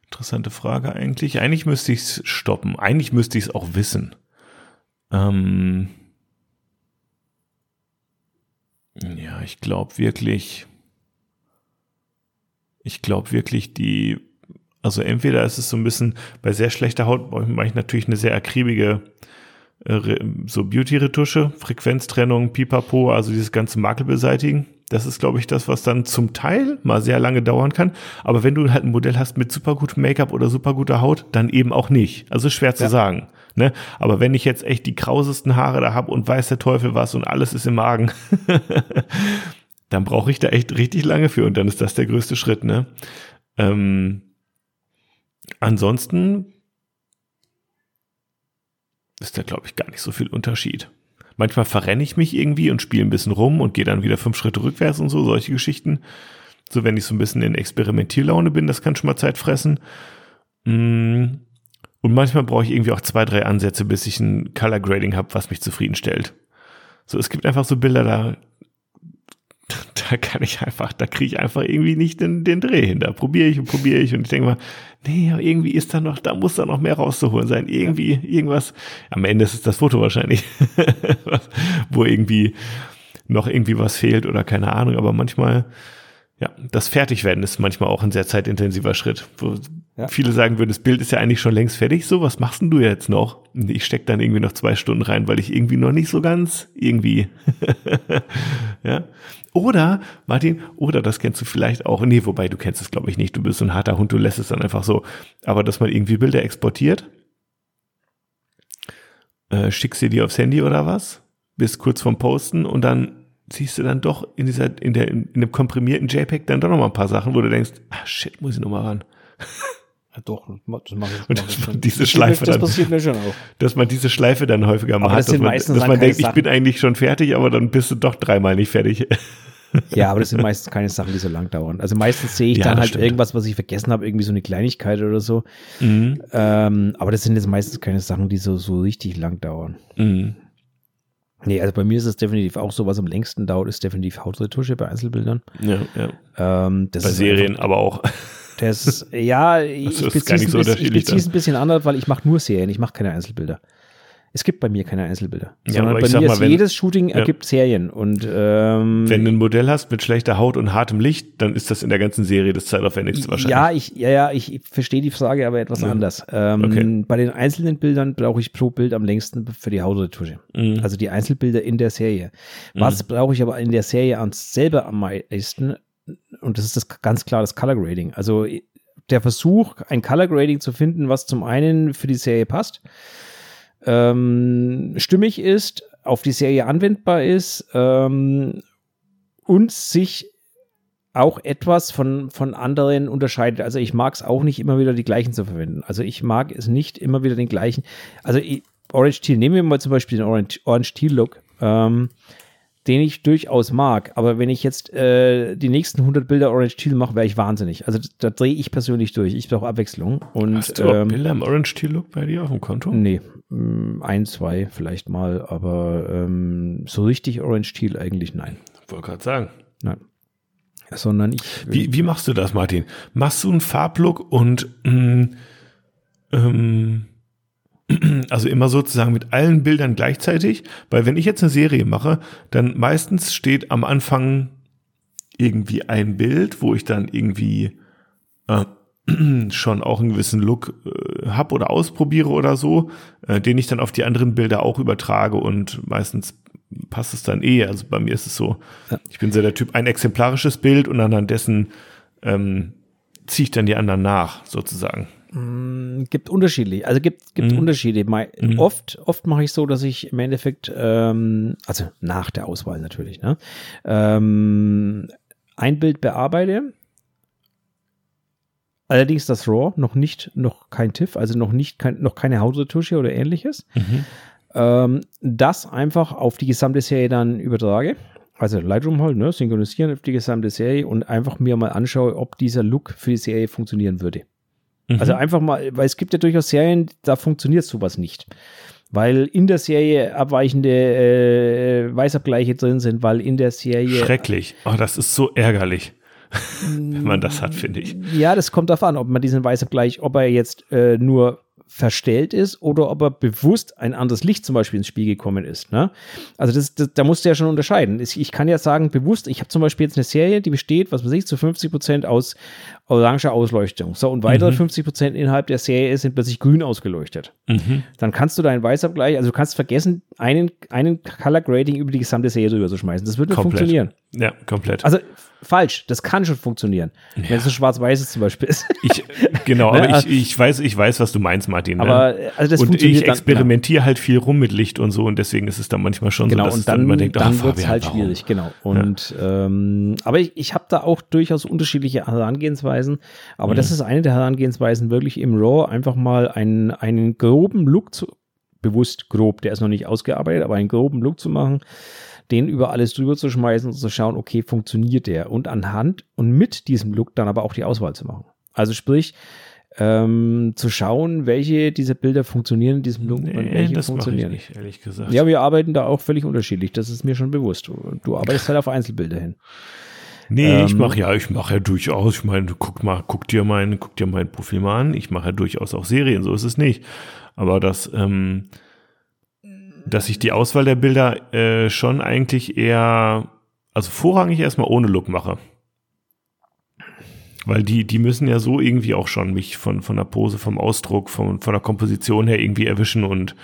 interessante Frage eigentlich. Eigentlich müsste ich es stoppen. Eigentlich müsste ich es auch wissen. Ähm ja, ich glaube wirklich ich glaube wirklich, die, also entweder ist es so ein bisschen, bei sehr schlechter Haut mache ich natürlich eine sehr akribige äh, so Beauty-Retusche, Frequenztrennung, Pipapo, also dieses ganze Makel beseitigen. Das ist, glaube ich, das, was dann zum Teil mal sehr lange dauern kann. Aber wenn du halt ein Modell hast mit super gutem Make-up oder super guter Haut, dann eben auch nicht. Also schwer zu ja. sagen. Ne? Aber wenn ich jetzt echt die krausesten Haare da habe und weiß der Teufel was und alles ist im Magen, dann brauche ich da echt richtig lange für und dann ist das der größte Schritt, ne? Ähm, ansonsten ist da, glaube ich, gar nicht so viel Unterschied. Manchmal verrenne ich mich irgendwie und spiele ein bisschen rum und gehe dann wieder fünf Schritte rückwärts und so, solche Geschichten. So, wenn ich so ein bisschen in Experimentierlaune bin, das kann schon mal Zeit fressen. Mm. Und manchmal brauche ich irgendwie auch zwei, drei Ansätze, bis ich ein Color Grading habe, was mich zufriedenstellt. So, es gibt einfach so Bilder, da da kann ich einfach, da kriege ich einfach irgendwie nicht den, den Dreh hin. Da probiere ich und probiere ich und ich denke mal, nee, irgendwie ist da noch, da muss da noch mehr rauszuholen sein. Irgendwie, irgendwas. Am Ende ist es das Foto wahrscheinlich, wo irgendwie noch irgendwie was fehlt oder keine Ahnung. Aber manchmal, ja, das Fertigwerden ist manchmal auch ein sehr zeitintensiver Schritt, wo ja. viele sagen würden, das Bild ist ja eigentlich schon längst fertig. So, was machst denn du jetzt noch? Ich stecke dann irgendwie noch zwei Stunden rein, weil ich irgendwie noch nicht so ganz irgendwie, ja. Oder, Martin, oder das kennst du vielleicht auch, nee, wobei du kennst es glaube ich nicht, du bist so ein harter Hund, du lässt es dann einfach so, aber dass man irgendwie Bilder exportiert, äh, schickst sie dir aufs Handy oder was, bist kurz vorm Posten und dann siehst du dann doch in dieser, in der, in dem komprimierten JPEG dann doch noch mal ein paar Sachen, wo du denkst, ah shit, muss ich noch mal ran. Ja, doch, das mache ich. Und dass man diese Schleife das passiert mir schon auch. Dass man diese Schleife dann häufiger macht, das dass man, dass man denkt, ich bin eigentlich schon fertig, aber dann bist du doch dreimal nicht fertig. Ja, aber das sind meistens keine Sachen, die so lang dauern. Also meistens sehe ich ja, dann halt stimmt. irgendwas, was ich vergessen habe, irgendwie so eine Kleinigkeit oder so. Mhm. Ähm, aber das sind jetzt meistens keine Sachen, die so, so richtig lang dauern. Mhm. Nee, also bei mir ist es definitiv auch so, was am längsten dauert, ist definitiv Hautretusche bei Einzelbildern. Ja, ja. Ähm, bei Serien einfach, aber auch. Das, ja, ich beziehe es so ein, ein bisschen anders, weil ich mache nur Serien, ich mache keine Einzelbilder. Es gibt bei mir keine Einzelbilder. Ja, sondern bei mir mal, ist wenn, jedes Shooting ja. ergibt Serien. Und ähm, wenn du ein Modell hast mit schlechter Haut und hartem Licht, dann ist das in der ganzen Serie das zeitaufwendigste wahrscheinlich. Ja, ich, ja, ja, ich verstehe die Frage aber etwas ja. anders. Ähm, okay. Bei den einzelnen Bildern brauche ich pro Bild am längsten für die Hautretusche. Mhm. Also die Einzelbilder in der Serie. Was mhm. brauche ich aber in der Serie selber am meisten? Und das ist das ganz klar das Color Grading. Also der Versuch, ein Color Grading zu finden, was zum einen für die Serie passt ähm, stimmig ist, auf die Serie anwendbar ist ähm, und sich auch etwas von, von anderen unterscheidet. Also ich mag es auch nicht immer wieder die gleichen zu verwenden. Also ich mag es nicht immer wieder den gleichen. Also Orange Teal, nehmen wir mal zum Beispiel den Orange, Orange Teal Look. Ähm, den ich durchaus mag. Aber wenn ich jetzt äh, die nächsten 100 Bilder Orange Teal mache, wäre ich wahnsinnig. Also da drehe ich persönlich durch. Ich brauche Abwechslung. Und, Hast du ähm, Bilder im Orange Teal Look bei dir auf dem Konto? Nee, mm, ein, zwei vielleicht mal, aber ähm, so richtig Orange Teal eigentlich nein. Wollte gerade sagen. Nein. Sondern ich. Wie, wie machst du das, Martin? Machst du einen Farblook und mh, mm, ähm, also immer sozusagen mit allen Bildern gleichzeitig, weil wenn ich jetzt eine Serie mache, dann meistens steht am Anfang irgendwie ein Bild, wo ich dann irgendwie äh, schon auch einen gewissen Look äh, hab oder ausprobiere oder so, äh, den ich dann auf die anderen Bilder auch übertrage und meistens passt es dann eh. Also bei mir ist es so, ja. ich bin so der Typ, ein exemplarisches Bild und anhand dessen ähm, ziehe ich dann die anderen nach, sozusagen. Mm, gibt unterschiedlich, also gibt, gibt mhm. Unterschiede. Mal, mhm. Oft, oft mache ich so, dass ich im Endeffekt, ähm, also nach der Auswahl natürlich, ne, ähm, ein Bild bearbeite. Allerdings das RAW, noch nicht, noch kein TIFF, also noch nicht, kein, noch keine Hautretusche oder ähnliches. Mhm. Ähm, das einfach auf die gesamte Serie dann übertrage also Lightroom halt, ne, synchronisieren auf die gesamte Serie und einfach mir mal anschaue, ob dieser Look für die Serie funktionieren würde. Mhm. Also einfach mal, weil es gibt ja durchaus Serien, da funktioniert sowas nicht. Weil in der Serie abweichende äh, Weißabgleiche drin sind, weil in der Serie. Schrecklich. Oh, das ist so ärgerlich. wenn man das hat, finde ich. Ja, das kommt darauf an, ob man diesen Weißabgleich, ob er jetzt äh, nur verstellt ist oder ob er bewusst ein anderes Licht zum Beispiel ins Spiel gekommen ist. Ne? Also das, das, da musst du ja schon unterscheiden. Ich kann ja sagen, bewusst, ich habe zum Beispiel jetzt eine Serie, die besteht, was weiß ich, zu 50 Prozent aus oranger Ausleuchtung. So, und weitere mhm. 50 Prozent innerhalb der Serie sind plötzlich grün ausgeleuchtet. Mhm. Dann kannst du deinen Weißabgleich, also du kannst vergessen, einen, einen Color Grading über die gesamte Serie drüber zu schmeißen. Das wird nicht komplett. funktionieren. Ja, komplett. Also falsch, das kann schon funktionieren. Ja. Wenn es so schwarz-weiß zum Beispiel ist. Ich, genau, ne? aber ich, ich, weiß, ich weiß, was du meinst, Martin. Ne? Aber also das und ich experimentiere dann, halt viel rum mit Licht und so und deswegen ist es dann manchmal schon genau, so, dass und dann, man denkt, dann wird es halt warum? schwierig, genau. Und ja. ähm, aber ich, ich habe da auch durchaus unterschiedliche Herangehensweisen. Aber mhm. das ist eine der Herangehensweisen, wirklich im RAW einfach mal einen, einen groben Look zu, bewusst grob, der ist noch nicht ausgearbeitet, aber einen groben Look zu machen, den über alles drüber zu schmeißen und zu schauen, okay, funktioniert der? Und anhand und mit diesem Look dann aber auch die Auswahl zu machen. Also sprich, ähm, zu schauen, welche dieser Bilder funktionieren in diesem Look nee, und welche das funktionieren ich nicht, ehrlich gesagt. Ja, wir arbeiten da auch völlig unterschiedlich, das ist mir schon bewusst. Du arbeitest halt auf Einzelbilder hin. Nee, ähm, ich mache ja, ich mache ja durchaus, ich meine, guck mal, guck dir mein, guck dir mein Profil mal an. Ich mache ja durchaus auch Serien, so ist es nicht. Aber das, ähm, dass ich die Auswahl der Bilder äh, schon eigentlich eher, also vorrangig erstmal ohne Look mache. Weil die, die müssen ja so irgendwie auch schon mich von, von der Pose, vom Ausdruck, von, von der Komposition her irgendwie erwischen und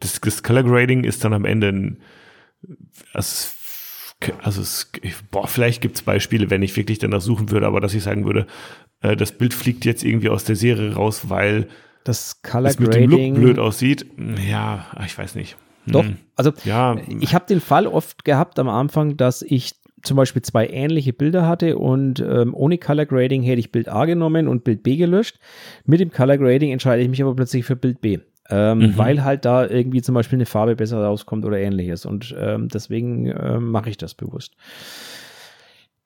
das, das Color Grading ist dann am Ende ein, also, also es, boah, vielleicht gibt's Beispiele, wenn ich wirklich danach suchen würde, aber dass ich sagen würde, äh, das Bild fliegt jetzt irgendwie aus der Serie raus, weil das Color es mit dem Look blöd aussieht. Ja, ich weiß nicht. Doch, hm. also ja. ich habe den Fall oft gehabt am Anfang, dass ich zum Beispiel zwei ähnliche Bilder hatte und ähm, ohne Color Grading hätte ich Bild A genommen und Bild B gelöscht. Mit dem Color Grading entscheide ich mich aber plötzlich für Bild B. Ähm, mhm. weil halt da irgendwie zum Beispiel eine Farbe besser rauskommt oder ähnliches. Und ähm, deswegen ähm, mache ich das bewusst.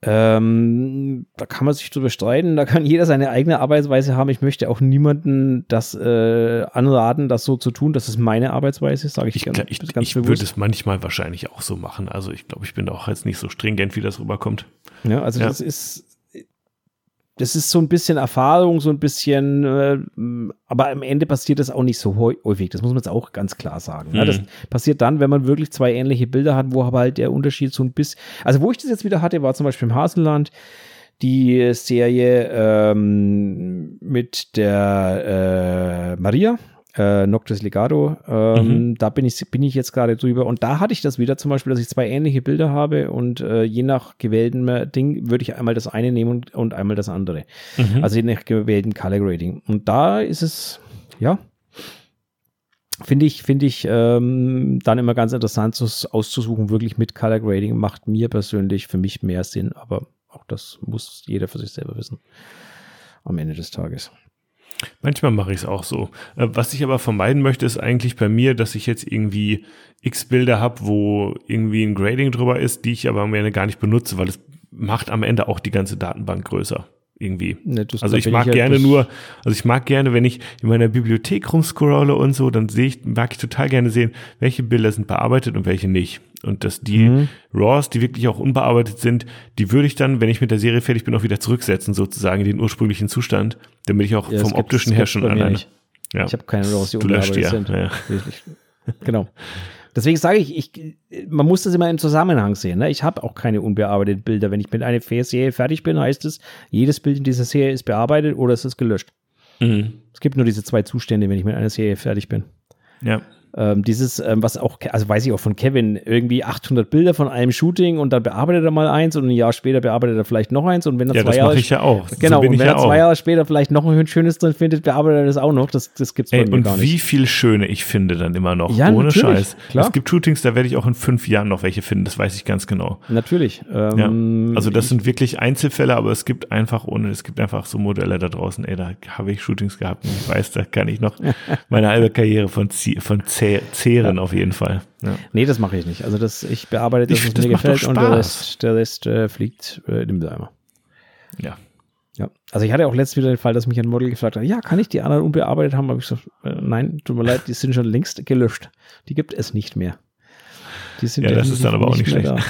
Ähm, da kann man sich drüber streiten, da kann jeder seine eigene Arbeitsweise haben. Ich möchte auch niemanden das äh, anraten, das so zu tun. Das ist meine Arbeitsweise, sage ich, ich ganz, ich, ganz ich würde es manchmal wahrscheinlich auch so machen. Also ich glaube, ich bin auch jetzt nicht so stringent, wie das rüberkommt. Ja, also ja. das ist das ist so ein bisschen Erfahrung, so ein bisschen, äh, aber am Ende passiert das auch nicht so häufig. Das muss man jetzt auch ganz klar sagen. Mhm. Ja, das passiert dann, wenn man wirklich zwei ähnliche Bilder hat, wo aber halt der Unterschied so ein bisschen, also wo ich das jetzt wieder hatte, war zum Beispiel im Hasenland die Serie ähm, mit der äh, Maria, äh, Noctis Legado. Ähm, mhm. Da bin ich, bin ich jetzt gerade drüber. Und da hatte ich das wieder zum Beispiel, dass ich zwei ähnliche Bilder habe und äh, je nach gewählten Ding würde ich einmal das eine nehmen und, und einmal das andere. Mhm. Also je nach gewählten Color Grading. Und da ist es, ja, finde ich, finde ich ähm, dann immer ganz interessant zu, auszusuchen, wirklich mit Color Grading macht mir persönlich für mich mehr Sinn, aber auch das muss jeder für sich selber wissen am Ende des Tages. Manchmal mache ich es auch so. Äh, was ich aber vermeiden möchte, ist eigentlich bei mir, dass ich jetzt irgendwie x Bilder habe, wo irgendwie ein Grading drüber ist, die ich aber am Ende gar nicht benutze, weil es macht am Ende auch die ganze Datenbank größer irgendwie. Ne, das, also ich mag ich gerne nur, also ich mag gerne, wenn ich in meiner Bibliothek rumscrolle und so, dann sehe ich, mag ich total gerne sehen, welche Bilder sind bearbeitet und welche nicht. Und dass die mhm. RAWs, die wirklich auch unbearbeitet sind, die würde ich dann, wenn ich mit der Serie fertig bin, auch wieder zurücksetzen, sozusagen in den ursprünglichen Zustand, damit ich auch ja, vom optischen her schon alleine. Ja. Ich habe keine RAWs, die unbearbeitet ja. sind. Ja. Genau. Deswegen sage ich, ich, man muss das immer im Zusammenhang sehen. Ne? Ich habe auch keine unbearbeiteten Bilder. Wenn ich mit einer Serie fertig bin, heißt es, jedes Bild in dieser Serie ist bearbeitet oder es ist gelöscht. Mhm. Es gibt nur diese zwei Zustände, wenn ich mit einer Serie fertig bin. Ja. Ähm, dieses, ähm, was auch, also weiß ich auch von Kevin, irgendwie 800 Bilder von einem Shooting und dann bearbeitet er mal eins und ein Jahr später bearbeitet er vielleicht noch eins und wenn er ja, zwei Jahre. ich ja auch. Genau, so und wenn ja er zwei auch. Jahre später vielleicht noch ein schönes drin findet, bearbeitet er das auch noch. Das, das gibt's bei Ey, mir gar nicht. Und wie viel schöne ich finde dann immer noch. Ja, ohne Scheiß. Klar. Es gibt Shootings, da werde ich auch in fünf Jahren noch welche finden, das weiß ich ganz genau. Natürlich. Ähm, ja. Also das sind wirklich Einzelfälle, aber es gibt einfach ohne, es gibt einfach so Modelle da draußen, ey, da habe ich Shootings gehabt und ich weiß, da kann ich noch meine halbe Karriere von, von zehren auf jeden Fall. Ja. Nee, das mache ich nicht. Also das, ich bearbeite das, was das mir gefällt und der Rest, der Rest äh, fliegt äh, in den Mülleimer. Ja. Ja, also ich hatte auch letztes wieder den Fall, dass mich ein Model gefragt hat, ja, kann ich die anderen unbearbeitet haben? Aber ich gesagt, äh, nein, tut mir leid, die sind schon längst gelöscht. Die gibt es nicht mehr. Die sind ja, das ist dann aber auch nicht schlecht. Da.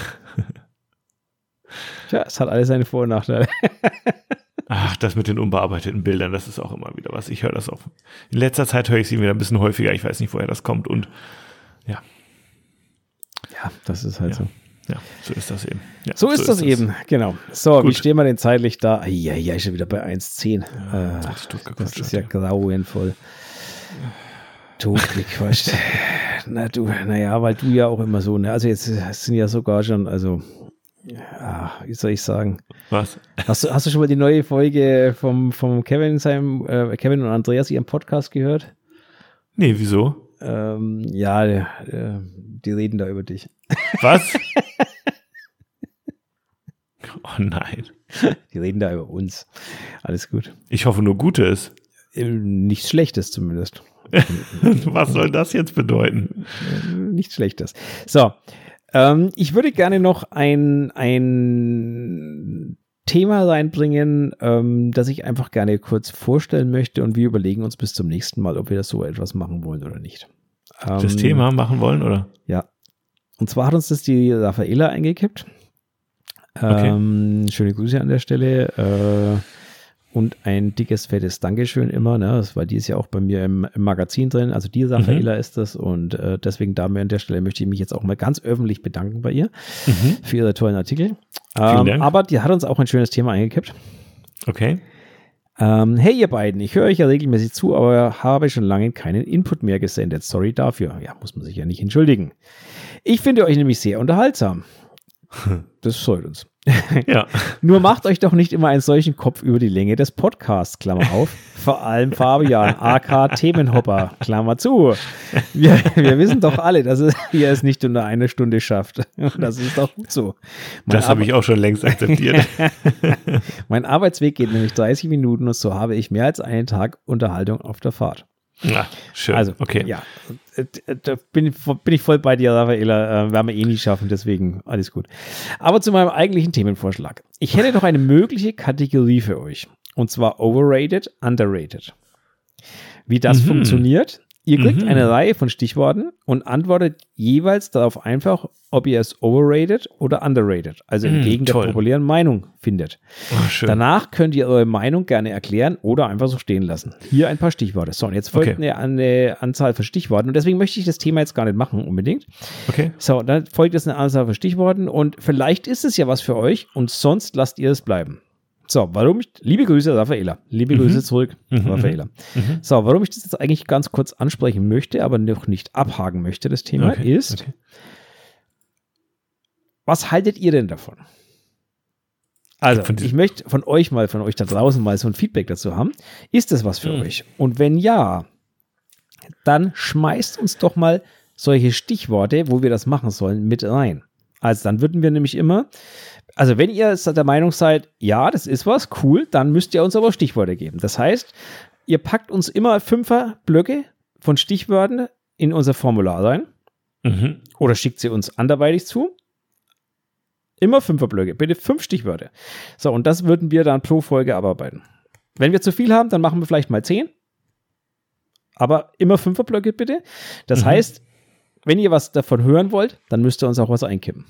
Tja, es hat alles seine Vor- und Nachteile. Ach, das mit den unbearbeiteten Bildern, das ist auch immer wieder was. Ich höre das auch. In letzter Zeit höre ich sie wieder ein bisschen häufiger. Ich weiß nicht, woher das kommt. Und ja. Ja, das ist halt ja. so. Ja, so ist das eben. Ja, so, so, ist, das, das, eben, genau. So, Gut. wie stehen wir denn zeitlich da? Ja, ja, ich bin wieder bei 1,10. Ja, äh, das ist ja grauenvoll. Totgequatscht. Na du, naja, weil du ja auch immer so, ne? Also jetzt sind ja sogar schon, also ja, wie soll ich sagen? Was? Hast du, hast du schon mal die neue Folge vom, vom Kevin, seinem, äh, Kevin und Andreas ihrem Podcast gehört? Nee, wieso? Ähm, ja, äh, die reden da über dich. Was? oh nein. Die reden da über uns. Alles gut. Ich hoffe nur Gutes. Äh, nichts Schlechtes zumindest. Was soll das jetzt bedeuten? Nichts Schlechtes. So, ähm, ich würde gerne noch ein, ein Thema reinbringen, ähm, das ich einfach gerne kurz vorstellen möchte und wir überlegen uns bis zum nächsten Mal, ob wir das so etwas machen wollen oder nicht. Ähm, das Thema machen wollen, oder? Ja. Und zwar hat uns das die Raffaella eingekippt. Okay. Ähm, schöne Grüße an der Stelle. Äh, und ein dickes, fettes Dankeschön immer. Ne? Das war dies ja auch bei mir im, im Magazin drin. Also die Raffaela mhm. ist das und äh, deswegen da an der Stelle möchte ich mich jetzt auch mal ganz öffentlich bedanken bei ihr mhm. für ihre tollen Artikel. Ähm, aber die hat uns auch ein schönes Thema eingekippt. Okay. Ähm, hey ihr beiden, ich höre euch ja regelmäßig zu, aber habe schon lange keinen Input mehr gesendet. Sorry dafür. Ja, muss man sich ja nicht entschuldigen. Ich finde euch nämlich sehr unterhaltsam. Das freut uns. Ja. Nur macht euch doch nicht immer einen solchen Kopf über die Länge des Podcasts, Klammer auf. Vor allem Fabian, AK Themenhopper, Klammer zu. Wir, wir wissen doch alle, dass es, ihr es nicht unter eine Stunde schafft. Das ist doch gut so. Mein das habe ich auch schon längst akzeptiert. mein Arbeitsweg geht nämlich 30 Minuten und so habe ich mehr als einen Tag Unterhaltung auf der Fahrt. Ja, schön. Also, okay. Ja, da bin, bin ich voll bei dir, Raffaela. Äh, werden wir eh nie schaffen, deswegen alles gut. Aber zu meinem eigentlichen Themenvorschlag. Ich hätte doch eine mögliche Kategorie für euch. Und zwar overrated, underrated. Wie das mhm. funktioniert, Ihr kriegt mhm. eine Reihe von Stichworten und antwortet jeweils darauf einfach, ob ihr es overrated oder underrated, also mhm, entgegen der populären Meinung findet. Oh, Danach könnt ihr eure Meinung gerne erklären oder einfach so stehen lassen. Hier ein paar Stichworte. So, und jetzt folgt okay. eine, eine, Anzahl von Stichworten und deswegen möchte ich das Thema jetzt gar nicht machen unbedingt. Okay. So, dann folgt jetzt eine Anzahl von Stichworten und vielleicht ist es ja was für euch und sonst lasst ihr es bleiben. So, warum ich, liebe Grüße, Raffaela. Liebe mhm. Grüße zurück, mhm. Raffaela. Mhm. So, warum ich das jetzt eigentlich ganz kurz ansprechen möchte, aber noch nicht abhaken möchte, das Thema okay. ist, okay. was haltet ihr denn davon? Also, ich möchte von euch mal, von euch da draußen mal so ein Feedback dazu haben. Ist das was für mhm. euch? Und wenn ja, dann schmeißt uns doch mal solche Stichworte, wo wir das machen sollen, mit rein. Also dann würden wir nämlich immer also wenn ihr der Meinung seid, ja, das ist was, cool, dann müsst ihr uns aber Stichworte geben. Das heißt, ihr packt uns immer Fünfer-Blöcke von Stichwörtern in unser Formular rein mhm. oder schickt sie uns anderweitig zu. Immer Fünferblöcke, bitte fünf Stichwörter. So, und das würden wir dann pro Folge abarbeiten. Wenn wir zu viel haben, dann machen wir vielleicht mal zehn. Aber immer Fünferblöcke bitte. Das mhm. heißt, wenn ihr was davon hören wollt, dann müsst ihr uns auch was einkippen.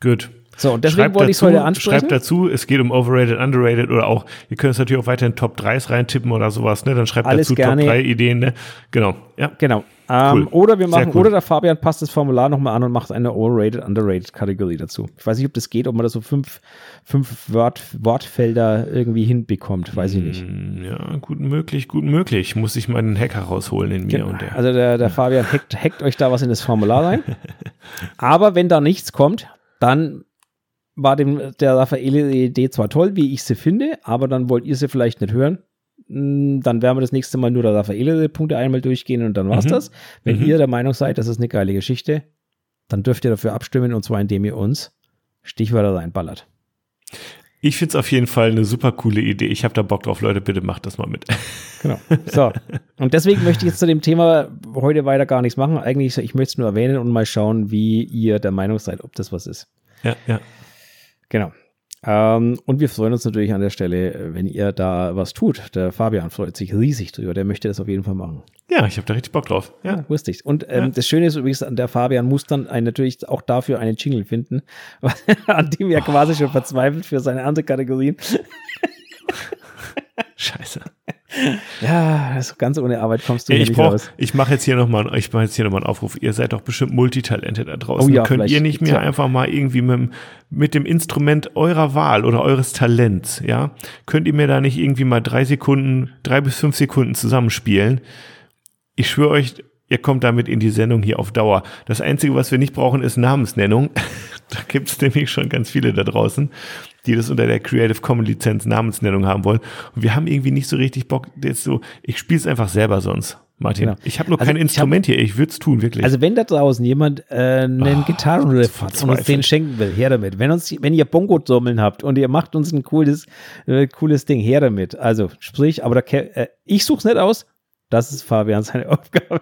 Gut. So, und deswegen wollte ich es heute ansprechen. Schreibt dazu, es geht um Overrated, Underrated oder auch, ihr könnt es natürlich auch weiter in Top 3s reintippen oder sowas, ne? Dann schreibt Alles dazu gerne. Top 3 Ideen, ne? Genau, ja. Genau. Ähm, Cool. Oder wir machen, cool. oder der Fabian passt das Formular nochmal an und macht eine Overrated, Underrated Kategorie dazu. Ich weiß nicht, ob das geht, ob man da so fünf, fünf Wort, Wortfelder irgendwie hinbekommt. Weiß ich nicht. Mm, Ja, gut möglich, gut möglich. Muss ich meinen Hacker rausholen in mir und der. Also der, der Fabian hackt, hackt euch da was in das Formular rein. Aber wenn da nichts kommt, dann war dem der Raffaele Idee zwar toll, wie ich sie finde, aber dann wollt ihr sie vielleicht nicht hören. Mm, Dann werden wir das nächste Mal nur der Raffaele-Punkte einmal durchgehen und dann war's Mhm. das. Wenn Mhm. ihr der Meinung seid, das ist eine geile Geschichte, dann dürft ihr dafür abstimmen und zwar indem ihr uns Stichwörter reinballert. Ich finde es auf jeden Fall eine super coole Idee. Ich habe da Bock drauf, Leute, bitte macht das mal mit. Genau. So. Und deswegen möchte ich jetzt zu dem Thema heute weiter gar nichts machen. Eigentlich, ich möchte es nur erwähnen und mal schauen, wie ihr der Meinung seid, ob das was ist. ja, ja. Genau. Ähm, und wir freuen uns natürlich an der Stelle, wenn ihr da was tut. Der Fabian freut sich riesig drüber. Der möchte das auf jeden Fall machen. Ja, ich habe da richtig Bock drauf. Ja. Ja, wusste ich. Und ähm, Ja. das Schöne ist übrigens, der Fabian muss dann ein, natürlich auch dafür einen Jingle finden, an dem er quasi schon verzweifelt für seine andere Kategorien. Scheiße. Ja, also ganz ohne Arbeit kommst du ich nicht brauch, raus. ich mache jetzt hier nochmal, ich mache jetzt hier nochmal einen Aufruf. Ihr seid doch bestimmt Multitalente da draußen. Oh ja, Könnt ihr nicht mir ja- einfach mal irgendwie mit, dem- mit dem Instrument eurer Wahl oder eures Talents, ja, könnt ihr mir da nicht irgendwie mal drei Sekunden, drei bis fünf Sekunden zusammenspielen? Ich schwöre euch, ihr kommt damit in die Sendung hier auf Dauer. Das Einzige, was wir nicht brauchen, ist Namensnennung. da gibt es nämlich schon ganz viele da draußen, die das unter der Creative Commons Lizenz Namensnennung haben wollen. Und wir haben irgendwie nicht so richtig Bock, jetzt so, ich spiele es einfach selber sonst, Martin. Genau. Ich habe nur Also kein Instrument hier, ich würde es tun, wirklich. Also wenn da draußen jemand äh, einen Ah, Gitarrenriff hat und uns den schenken will, her damit. Wenn uns, wenn ihr Bongo-Trommeln habt und ihr macht uns ein cooles, äh, cooles Ding, her damit. Also sprich, aber da, äh, ich such's nicht aus. Das ist Fabian seine Aufgabe.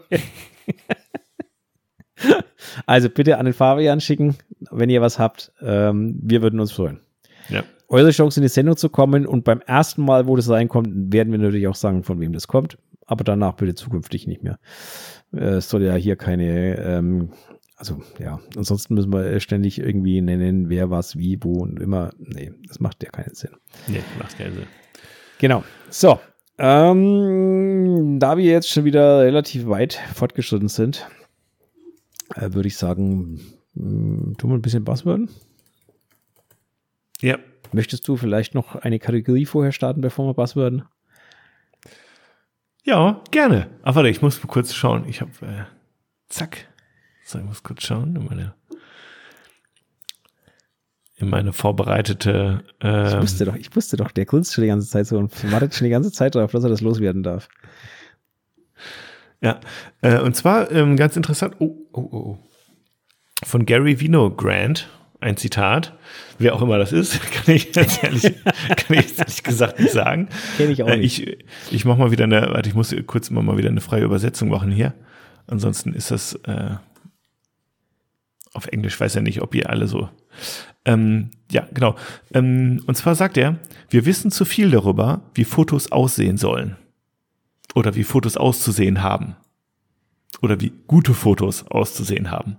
also bitte an den Fabian schicken, wenn ihr was habt. Ähm, wir würden uns freuen. ja. Eure Chance in die Sendung zu kommen und beim ersten Mal, wo das reinkommt, werden wir natürlich auch sagen, von wem das kommt. Aber danach bitte zukünftig nicht mehr. Äh, Es soll ja hier keine, ähm, also ja, ansonsten müssen wir ständig irgendwie nennen, wer was, wie, wo und immer. Nee, das macht ja keinen Sinn. Nee, macht keinen Sinn. Genau. So. Ähm, da wir jetzt schon wieder relativ weit fortgeschritten sind, äh, würde ich sagen, mh, tun wir ein bisschen Buzzword. Ja. Möchtest du vielleicht noch eine Kategorie vorher starten, bevor wir Buzzworden? Ja, gerne. Aber warte, ich muss kurz schauen. Ich habe, äh, zack. So, ich muss kurz schauen in meine, in meine vorbereitete. Ich ähm, wusste doch, ich wusste doch, der grinst schon die ganze Zeit so und wartet schon die ganze Zeit darauf, dass er das loswerden darf. Ja, äh, und zwar ähm, ganz interessant. Oh, oh, oh, oh. Von Gary Vinogrand. Ein Zitat, wer auch immer das ist, kann ich jetzt ehrlich, kann ich jetzt ehrlich gesagt nicht sagen. Kenn ich auch Äh, nicht. Ich, ich mache mal wieder eine, warte, ich muss kurz mal, mal wieder eine freie Übersetzung machen hier. Ansonsten ist das äh, auf Englisch, weiß ja nicht, ob ihr alle so. Ähm, ja, genau. Ähm, und zwar sagt er, wir wissen zu viel darüber, wie Fotos aussehen sollen. Oder wie Fotos auszusehen haben. Oder wie gute Fotos auszusehen haben.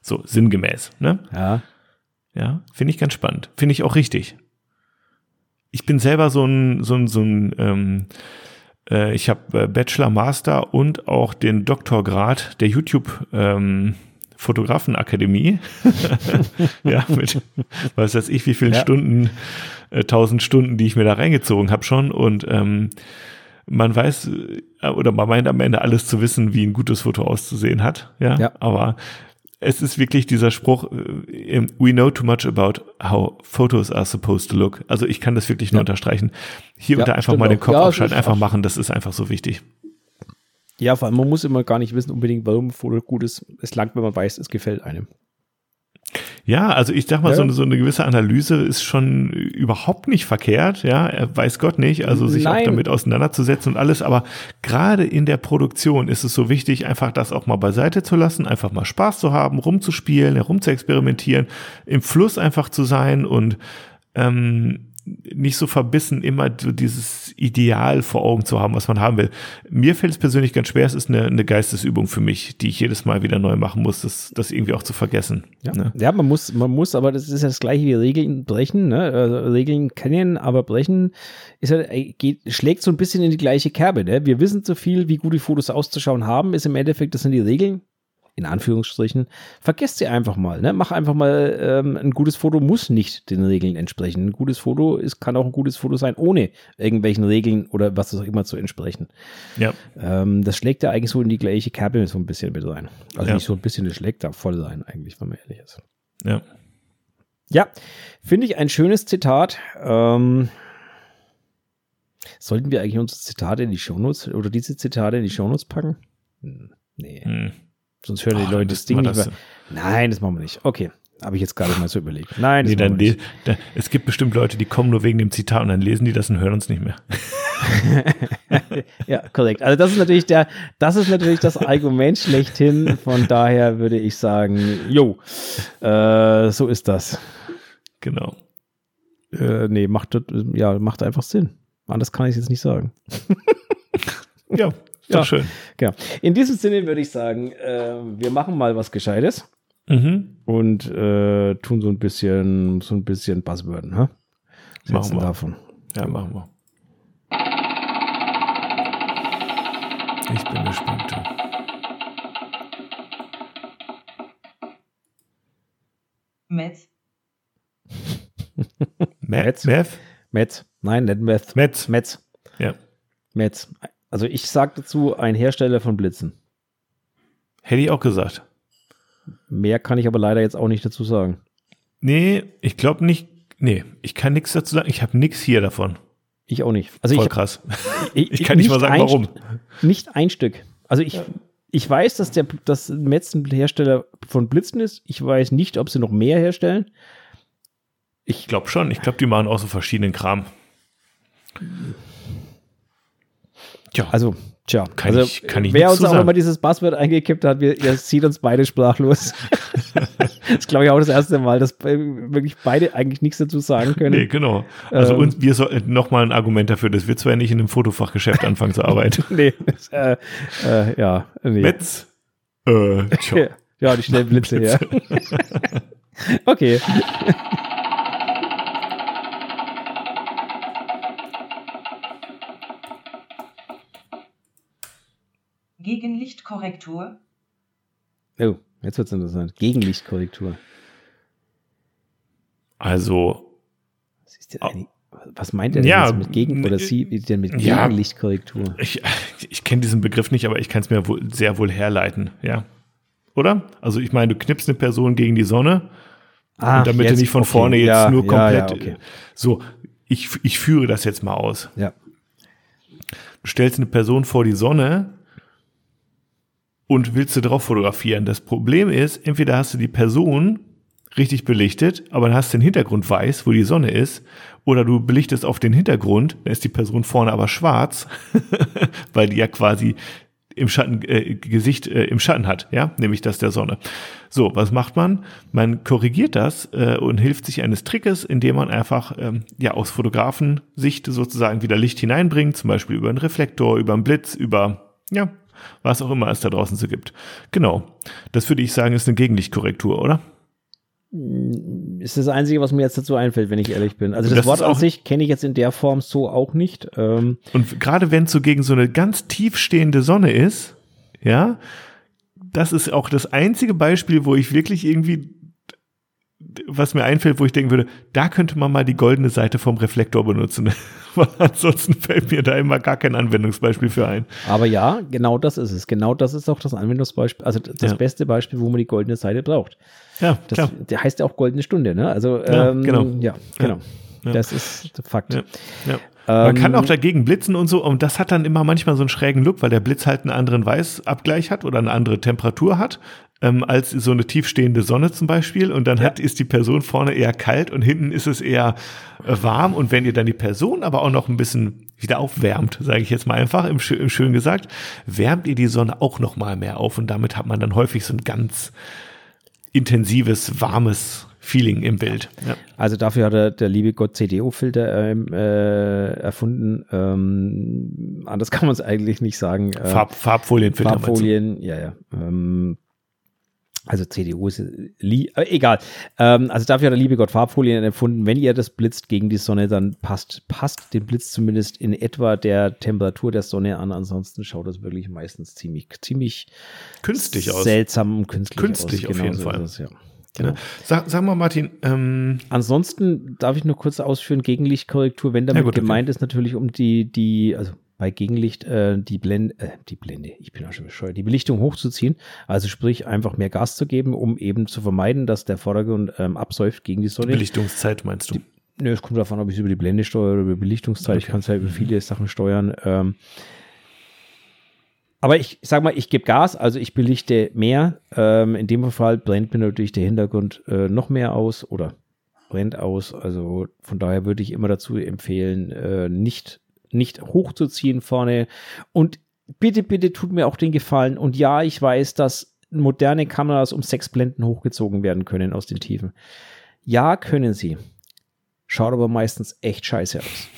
So, sinngemäß, ne? Ja. Ja, finde ich ganz spannend. Finde ich auch richtig. Ich bin selber so ein, so ein, so ein, ähm, äh, ich habe äh, Bachelor, Master und auch den Doktorgrad der YouTube ähm, Fotografenakademie. ja, mit was weiß ich, wie vielen Ja. Stunden, äh, tausend Stunden, die ich mir da reingezogen habe schon. Und ähm, man weiß äh, oder man meint am Ende alles zu wissen, wie ein gutes Foto auszusehen hat. Ja, Ja. aber es ist wirklich dieser Spruch, äh, we know too much about how photos are supposed to look. Also ich kann das wirklich nur Ja. unterstreichen. Hier Ja, und da einfach mal den. Kopf Ja, abschalten, einfach machen, das ist einfach so wichtig. Ja, vor allem, man muss immer gar nicht wissen unbedingt, warum ein Foto gut ist. Es langt, wenn man weiß, es gefällt einem. Ja, also ich sag mal, Ja. so, eine, so eine gewisse Analyse ist schon überhaupt nicht verkehrt, ja, weiß Gott nicht, also sich auch Nein. damit auseinanderzusetzen und alles, aber gerade in der Produktion ist es so wichtig, einfach das auch mal beiseite zu lassen, einfach mal Spaß zu haben, rumzuspielen, herumzuexperimentieren, im Fluss einfach zu sein und ähm, nicht so verbissen, immer so dieses Ideal vor Augen zu haben, was man haben will. Mir fällt es persönlich ganz schwer, es ist eine, eine Geistesübung für mich, die ich jedes Mal wieder neu machen muss, das, das irgendwie auch zu vergessen. Ja. Ne? ja, man muss, man muss, aber das ist ja das gleiche wie Regeln brechen, ne? Also Regeln kennen, aber brechen ist ja, geht, schlägt so ein bisschen in die gleiche Kerbe, ne? Wir wissen zu viel, wie gut die Fotos auszuschauen haben, ist im Endeffekt, das sind die Regeln, in Anführungsstrichen, vergesst sie einfach mal. Ne? Mach einfach mal, ähm, ein gutes Foto muss nicht den Regeln entsprechen. Ein gutes Foto ist, kann auch ein gutes Foto sein, ohne irgendwelchen Regeln oder was auch immer zu entsprechen. Ja. Ähm, das schlägt ja eigentlich so in die gleiche Kerbe so ein bisschen mit rein. Also Ja. nicht so ein bisschen, das schlägt da voll rein, eigentlich, wenn man ehrlich ist. Ja. Ja, finde ich ein schönes Zitat. Ähm, sollten wir eigentlich unsere Zitate in die Shownotes oder diese Zitate in die Shownotes packen? Hm, nee. Hm. Sonst hören die Leute das Ding nicht mehr. Nein, das machen wir nicht. Okay. Habe ich jetzt gerade mal so überlegt. Nein, das Nee, dann, machen wir le- da, es gibt bestimmt Leute, die kommen nur wegen dem Zitat und dann lesen die das und hören uns nicht mehr. nicht. Ja, korrekt. Also das ist natürlich der, das ist natürlich das Argument schlechthin. Von daher würde ich sagen, jo, äh, so ist das. Genau. Äh, nee, macht, ja, macht einfach Sinn. Anders kann ich es jetzt nicht sagen. Ja, Ja. doch schön. Genau. In diesem Sinne würde ich sagen, äh, wir machen mal was Gescheites Mhm. und äh, tun so ein bisschen, so ein bisschen Buzzwörden, hä? Was Machen wir. davon? Ja, machen wir. Ich bin gespannt. Metz, Metz? Meth? Metz. Nein, nicht Meth. Metz. Metz. Ja. Metz. Also ich sage dazu ein Hersteller von Blitzen. Hätte ich auch gesagt. Mehr kann ich aber leider jetzt auch nicht dazu sagen. Nee, ich glaube nicht. Nee, ich kann nichts dazu sagen. Ich habe nichts hier davon. Ich auch nicht. Also Voll ich, krass. ich, Ich kann nicht mal sagen, ein, warum. Nicht ein Stück. Also ich, ich weiß, dass der dass Metz ein Hersteller von Blitzen ist. Ich weiß nicht, ob sie noch mehr herstellen. Ich glaube schon. Ich glaube, die machen auch so verschiedenen Kram. Tja, Also, tja. Kann also, ich- kann ich wer uns auch immer dieses Buzzword eingekippt hat, wir, ihr sieht uns beide sprachlos. das ist, glaube ich, auch das erste Mal, dass wirklich beide eigentlich nichts dazu sagen können. nee, genau. Also Ähm. und wir sollten nochmal ein Argument dafür, dass wir zwar nicht in einem Fotofachgeschäft anfangen zu arbeiten. nee, das, äh, äh, ja. Nee. Metz? Äh, tja. Ja, die schnellen Blitze, ja. okay. Gegenlichtkorrektur, Oh, jetzt wird's interessant. Gegenlichtkorrektur. Also, Was, ist denn eine, was meint er denn Ja, jetzt mit Gegen- oder äh, sie denn mit ja. Gegenlichtkorrektur? ich, ich kenne diesen Begriff nicht, aber ich kann es mir wohl, sehr wohl herleiten, ja. Oder? Also ich meine, du knippst eine Person gegen die Sonne Ah, und damit du jetzt, nicht von okay, vorne jetzt ja, nur ja, ja, komplett. okay. So, ich, ich führe das jetzt mal aus. Ja. Du stellst eine Person vor die Sonne und willst sie drauf fotografieren. Das Problem ist, entweder hast du die Person richtig belichtet, aber dann hast du den Hintergrund weiß, wo die Sonne ist, oder du belichtest auf den Hintergrund, dann ist die Person vorne aber schwarz, weil die ja quasi im Schatten, äh, Gesicht äh, im Schatten hat, ja, nämlich das der Sonne. So, was macht man? Man korrigiert das äh, und hilft sich eines Trickes, indem man einfach ähm, ja aus Fotografensicht sozusagen wieder Licht hineinbringt, zum Beispiel über einen Reflektor, über einen Blitz, über ja was auch immer es da draußen so gibt. Genau, das würde ich sagen, ist eine Gegenlichtkorrektur, oder? Ist das Einzige, was mir jetzt dazu einfällt, wenn ich ehrlich bin. Also das, Das Wort an sich kenne ich jetzt in der Form so auch nicht. Ähm, Und gerade wenn es so gegen so eine ganz tief stehende Sonne ist, ja, das ist auch das einzige Beispiel, wo ich wirklich irgendwie, was mir einfällt, wo ich denken würde, da könnte man mal die goldene Seite vom Reflektor benutzen. Weil ansonsten fällt mir da immer gar kein Anwendungsbeispiel für ein. aber ja, genau das ist es. Genau das ist auch das Anwendungsbeispiel, also das Ja. beste Beispiel, wo man die goldene Seite braucht. Ja, Das klar. der heißt ja auch goldene Stunde, ne? Also Ja, ähm, genau. Ja, genau. Ja. Das ist Fakt. Ja. Ja. Man kann Ähm, auch dagegen blitzen und so, und das hat dann immer manchmal so einen schrägen Look, weil der Blitz halt einen anderen Weißabgleich hat oder eine andere Temperatur hat, ähm, als so eine tiefstehende Sonne zum Beispiel. Und dann hat, ist die Person vorne eher kalt und hinten ist es eher äh, warm. Und wenn ihr dann die Person aber auch noch ein bisschen wieder aufwärmt, sage ich jetzt mal einfach, im, im schön gesagt, wärmt ihr die Sonne auch noch mal mehr auf und damit hat man dann häufig so ein ganz intensives, warmes, Feeling im Bild. Ja. Also dafür hat er der liebe Gott CDO-Filter ähm, äh, erfunden. Ähm, anders kann man es eigentlich nicht sagen. Äh, Farb, Farbfolienfilter. Farbfolien, ja, ja. Ähm, also CDU ist äh, egal. Ähm, also dafür hat der liebe Gott Farbfolien erfunden. Wenn ihr das blitzt gegen die Sonne, dann passt, passt den Blitz zumindest in etwa der Temperatur der Sonne an. Ansonsten schaut das wirklich meistens ziemlich, ziemlich künstlich aus. Seltsam und künstlich, künstlich aus. auf jeden Fall. Es, ja. Genau. Sag, sag mal, Martin. Ähm Ansonsten darf ich nur kurz ausführen, Gegenlichtkorrektur, wenn damit ja, gut, gemeint okay. ist, natürlich um die, die, also bei Gegenlicht äh, die Blende, äh, die Blende, ich bin auch schon bescheuert, die Belichtung hochzuziehen. Also sprich, einfach mehr Gas zu geben, um eben zu vermeiden, dass der Vordergrund ähm, absäuft gegen die Sonne. Belichtungszeit meinst du? Die, ne, es kommt davon, ob ich es über die Blende steuere oder über Belichtungszeit. Okay. Ich kann es ja über viele Sachen steuern. Ähm, aber ich, ich sag mal, ich gebe Gas, also ich belichte mehr. Ähm, in dem Fall brennt mir natürlich der Hintergrund äh, noch mehr aus oder brennt aus. Also von daher würde ich immer dazu empfehlen, äh, nicht, nicht hochzuziehen vorne. Und bitte, bitte tut mir auch den Gefallen. Und ja, ich weiß, dass moderne Kameras um sechs Blenden hochgezogen werden können aus den Tiefen. Ja, können sie. Schaut aber meistens echt scheiße aus.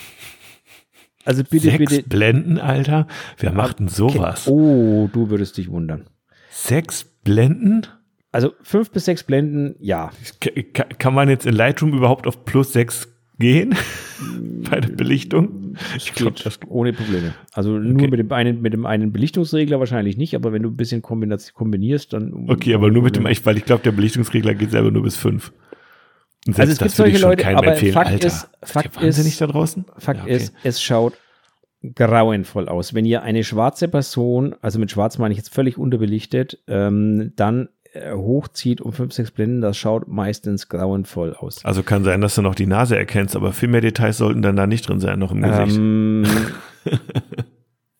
Also bitte, Sechs bitte. Blenden, Alter? Wer macht denn sowas? Oh, du würdest dich wundern. Sechs Blenden? Also fünf bis sechs Blenden, ja. Kann man jetzt in Lightroom überhaupt auf plus sechs gehen? Bei der Belichtung? Ich glaube, das ohne Probleme. Also okay. nur mit dem einen, mit dem einen Belichtungsregler wahrscheinlich nicht, aber wenn du ein bisschen kombinierst, dann. Okay, aber nur mit dem, weil ich glaube, der Belichtungsregler geht selber nur bis fünf. Und also es gibt solche Leute, aber empfehlen. Fakt Alter, ist, Fakt ist, da draußen? Fakt ja, okay. ist, es schaut grauenvoll aus. Wenn ihr eine schwarze Person, also mit schwarz meine ich jetzt völlig unterbelichtet, ähm, dann hochzieht um 5, 6 Blenden, das schaut meistens grauenvoll aus. Also kann sein, dass du noch die Nase erkennst, aber viel mehr Details sollten dann da nicht drin sein, noch im Gesicht. Ähm,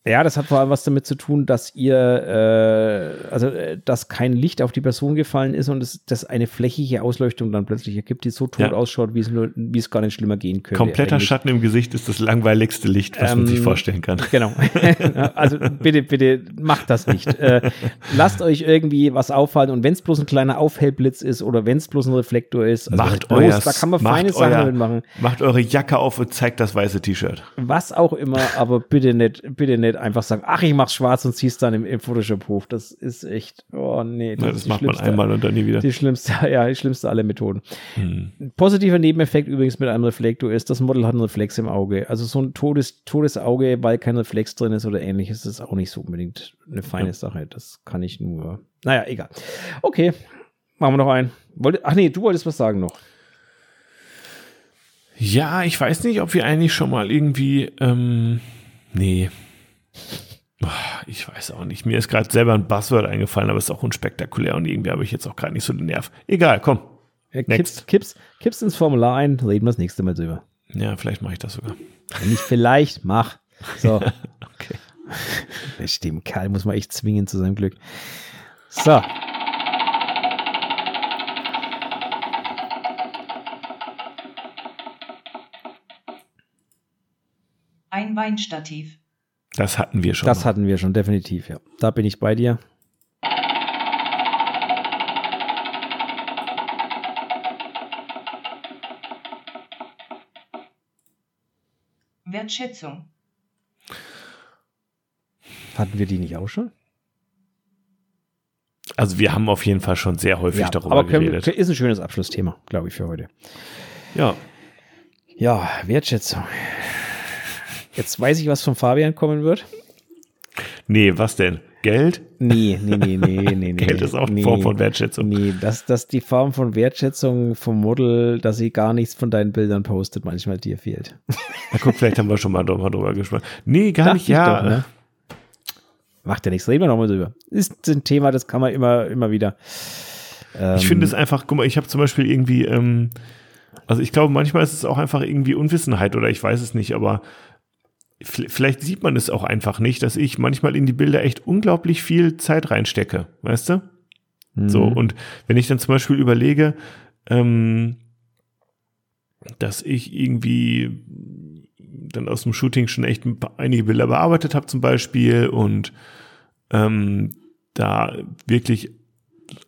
Ja, das hat vor allem was damit zu tun, dass ihr, äh, also äh, dass kein Licht auf die Person gefallen ist und es, dass eine flächige Ausleuchtung dann plötzlich ergibt, die so tot ja. ausschaut, wie es nur, wie es gar nicht schlimmer gehen könnte. Kompletter eigentlich. Schatten im Gesicht ist das langweiligste Licht, was ähm, man sich ähm, vorstellen kann. Genau. also bitte, bitte macht das nicht. Äh, lasst euch irgendwie was auffallen und wenn es bloß ein kleiner Aufhellblitz ist oder wenn es bloß ein Reflektor ist, also macht bloß, euer, da kann man feine Sachen machen. Macht eure Jacke auf und zeigt das weiße T-Shirt. Was auch immer, aber bitte nicht, bitte nicht einfach sagen, ach, ich mach's schwarz und zieh's dann im, im Photoshop hoch. Das ist echt, oh nee. Das, ja, das macht man einmal und dann nie wieder. Die schlimmste, ja, die schlimmste aller Methoden. Hm. Positiver Nebeneffekt übrigens mit einem Reflektor ist, das Model hat einen Reflex im Auge. Also so ein totes, totes Auge, weil kein Reflex drin ist oder ähnliches, ist auch nicht so unbedingt eine feine ja. Sache. Das kann ich nur. Naja, egal. Okay, machen wir noch einen. Wollte, ach nee, du wolltest was sagen noch. Ja, ich weiß nicht, ob wir eigentlich schon mal irgendwie, ähm, nee, ich weiß auch nicht. Mir ist gerade selber ein Buzzword eingefallen, aber es ist auch unspektakulär und irgendwie habe ich jetzt auch gerade nicht so den Nerv. Egal, komm. Ja, kippst, kippst, kippst ins Formular ein, reden wir das nächste Mal drüber. Ja, vielleicht mache ich das sogar. Wenn nicht vielleicht, mach. So. okay. Stimmt, Karl muss man echt zwingen zu seinem Glück. So. Ein Weinstativ. Das hatten wir schon. Das hatten wir schon, definitiv, ja. Da bin ich bei dir. Wertschätzung. Hatten wir die nicht auch schon? Also wir haben auf jeden Fall schon sehr häufig ja, darüber aber können, geredet. Ist ein schönes Abschlussthema, glaube ich, für heute. Ja. Ja, Wertschätzung. Jetzt weiß ich, was von Fabian kommen wird. Nee, was denn? Geld? Nee, nee, nee, nee, nee. Geld ist auch eine nee, Form von Wertschätzung. Nee, dass, dass die Form von Wertschätzung vom Model, dass sie gar nichts von deinen Bildern postet, manchmal dir fehlt. Na guck, vielleicht haben wir schon mal drüber, drüber gesprochen. Nee, gar Dacht nicht, ja. Doch, ne? Macht ja nichts, reden wir nochmal drüber. Ist ein Thema, das kann man immer, immer wieder. Ähm, ich finde es einfach, guck mal, ich habe zum Beispiel irgendwie, ähm, also ich glaube, manchmal ist es auch einfach irgendwie Unwissenheit oder ich weiß es nicht, aber vielleicht sieht man es auch einfach nicht, dass ich manchmal in die Bilder echt unglaublich viel Zeit reinstecke, weißt du? Mhm. So, und wenn ich dann zum Beispiel überlege, ähm, dass ich irgendwie dann aus dem Shooting schon echt einige Bilder bearbeitet habe zum Beispiel und ähm, da wirklich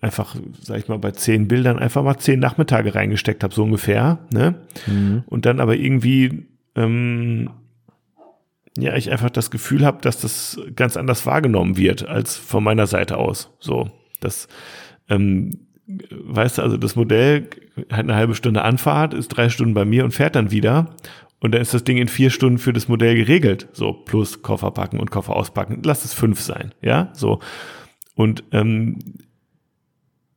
einfach, sag ich mal, bei zehn Bildern einfach mal zehn Nachmittage reingesteckt habe, so ungefähr. Ne? Mhm. Und dann aber irgendwie, ähm, ja, ich einfach das Gefühl habe, dass das ganz anders wahrgenommen wird als von meiner Seite aus. So, das, ähm, weißt du, also das Modell hat eine halbe Stunde Anfahrt, ist drei Stunden bei mir und fährt dann wieder. Und dann ist das Ding in vier Stunden für das Modell geregelt. So, plus Koffer packen und Koffer auspacken. Lass es fünf sein, ja, so. Und ähm,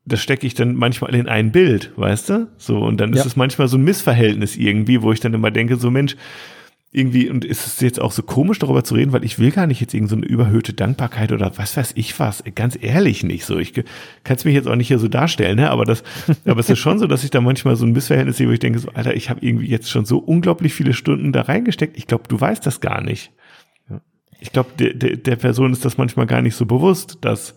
das stecke ich dann manchmal in ein Bild, weißt du? So, und dann ja. ist es manchmal so ein Missverhältnis irgendwie, wo ich dann immer denke, so Mensch, irgendwie, und ist es jetzt auch so komisch, darüber zu reden, weil ich will gar nicht jetzt irgend so eine überhöhte Dankbarkeit oder was weiß ich was, ganz ehrlich nicht so. Ich kann es mich jetzt auch nicht hier so darstellen, ne? aber das, aber es ist schon so, dass ich da manchmal so ein Missverhältnis sehe, wo ich denke, so, Alter, ich habe irgendwie jetzt schon so unglaublich viele Stunden da reingesteckt. Ich glaube, du weißt das gar nicht. Ich glaube, der, der, der Person ist das manchmal gar nicht so bewusst, dass,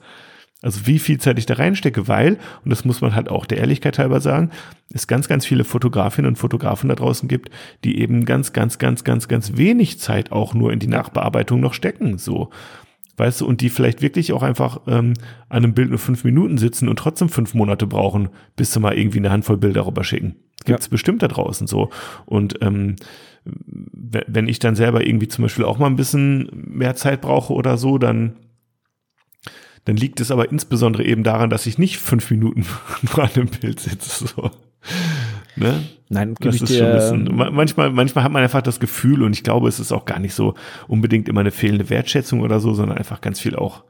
also wie viel Zeit ich da reinstecke, weil, und das muss man halt auch der Ehrlichkeit halber sagen, es ganz, ganz viele Fotografinnen und Fotografen da draußen gibt, die eben ganz, ganz, ganz, ganz, ganz wenig Zeit auch nur in die Nachbearbeitung noch stecken, so. Weißt du, und die vielleicht wirklich auch einfach ähm, an einem Bild nur fünf Minuten sitzen und trotzdem fünf Monate brauchen, bis sie mal irgendwie eine Handvoll Bilder rüber schicken. Gibt's ja. bestimmt da draußen so. Und ähm, wenn ich dann selber irgendwie zum Beispiel auch mal ein bisschen mehr Zeit brauche oder so, dann dann liegt es aber insbesondere eben daran, dass ich nicht fünf Minuten vor einem Bild sitze. So. Ne? Nein, das ist schon ein bisschen, manchmal, manchmal hat man einfach das Gefühl und ich glaube, es ist auch gar nicht so unbedingt immer eine fehlende Wertschätzung oder so, sondern einfach ganz viel auch,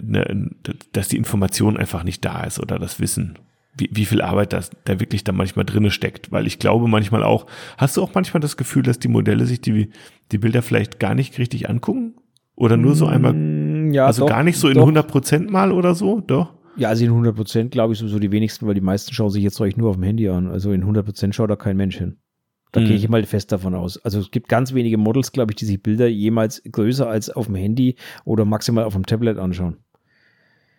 ne, dass die Information einfach nicht da ist oder das Wissen. Wie, wie viel Arbeit das da wirklich da manchmal drinne steckt, weil ich glaube manchmal auch, hast du auch manchmal das Gefühl, dass die Modelle sich die, die Bilder vielleicht gar nicht richtig angucken? Oder nur so einmal ja, also doch, gar nicht so in doch. 100 Prozent mal oder so, doch? Ja, also in 100 Prozent glaube ich sowieso die wenigsten, weil die meisten schauen sich jetzt euch nur auf dem Handy an. Also in 100 Prozent schaut da kein Mensch hin. Da mhm. gehe ich mal fest davon aus. Also es gibt ganz wenige Models, glaube ich, die sich Bilder jemals größer als auf dem Handy oder maximal auf dem Tablet anschauen.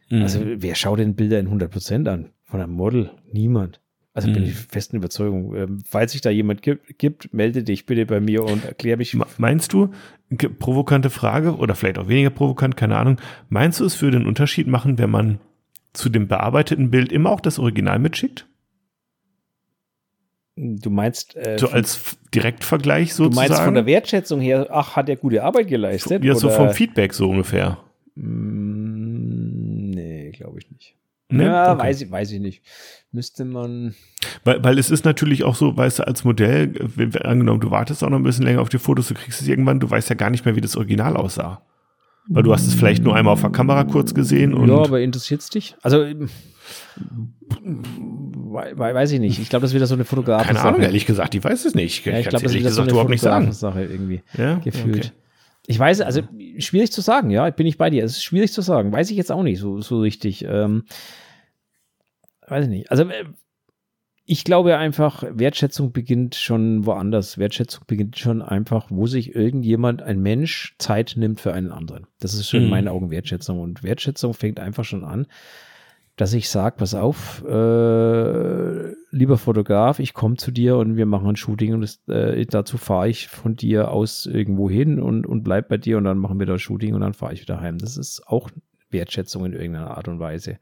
Mhm. Also wer schaut denn Bilder in 100 Prozent an? Von einem Model? Niemand. Also mhm. bin ich festen Überzeugung. Ähm, falls sich da jemand gibt, gibt, melde dich bitte bei mir und erkläre mich. Meinst du, provokante Frage oder vielleicht auch weniger provokant, keine Ahnung, meinst du, es würde einen Unterschied machen, wenn man zu dem bearbeiteten Bild immer auch das Original mitschickt? Du meinst äh, so als Direktvergleich sozusagen? Du meinst von der Wertschätzung her, ach, hat er gute Arbeit geleistet? Ja, so vom Feedback so ungefähr. Mm, nee, glaube ich nicht. Nee? Ja, okay. weiß, ich, weiß ich nicht müsste man. Weil, weil es ist natürlich auch so, weißt du, als Modell, angenommen, du wartest auch noch ein bisschen länger auf die Fotos, du kriegst es irgendwann, du weißt ja gar nicht mehr, wie das Original aussah. Weil du hast es vielleicht nur einmal auf der Kamera kurz gesehen und. Ja, aber interessiert es dich? Also, weiß ich nicht. Ich glaube, das ist wieder so eine Fotografin. Keine Ahnung, ehrlich gesagt, ich weiß es nicht. Ja, ich glaube, das ist wieder so eine Fotografensache irgendwie ja? gefühlt. Okay. Ich weiß, also schwierig zu sagen, ja, bin ich bei dir. Es ist schwierig zu sagen. Weiß ich jetzt auch nicht so, so richtig. Ähm, weiß ich nicht. Also äh, ich glaube einfach, Wertschätzung beginnt schon woanders. Wertschätzung beginnt schon einfach, wo sich irgendjemand, ein Mensch, Zeit nimmt für einen anderen. Das ist schon mhm. in meinen Augen Wertschätzung. Und Wertschätzung fängt einfach schon an, dass ich sage, pass auf, äh, lieber Fotograf, ich komme zu dir und wir machen ein Shooting und das, äh, dazu fahre ich von dir aus irgendwo hin und, und bleib bei dir und dann machen wir das Shooting und dann fahre ich wieder heim. Das ist auch Wertschätzung in irgendeiner Art und Weise.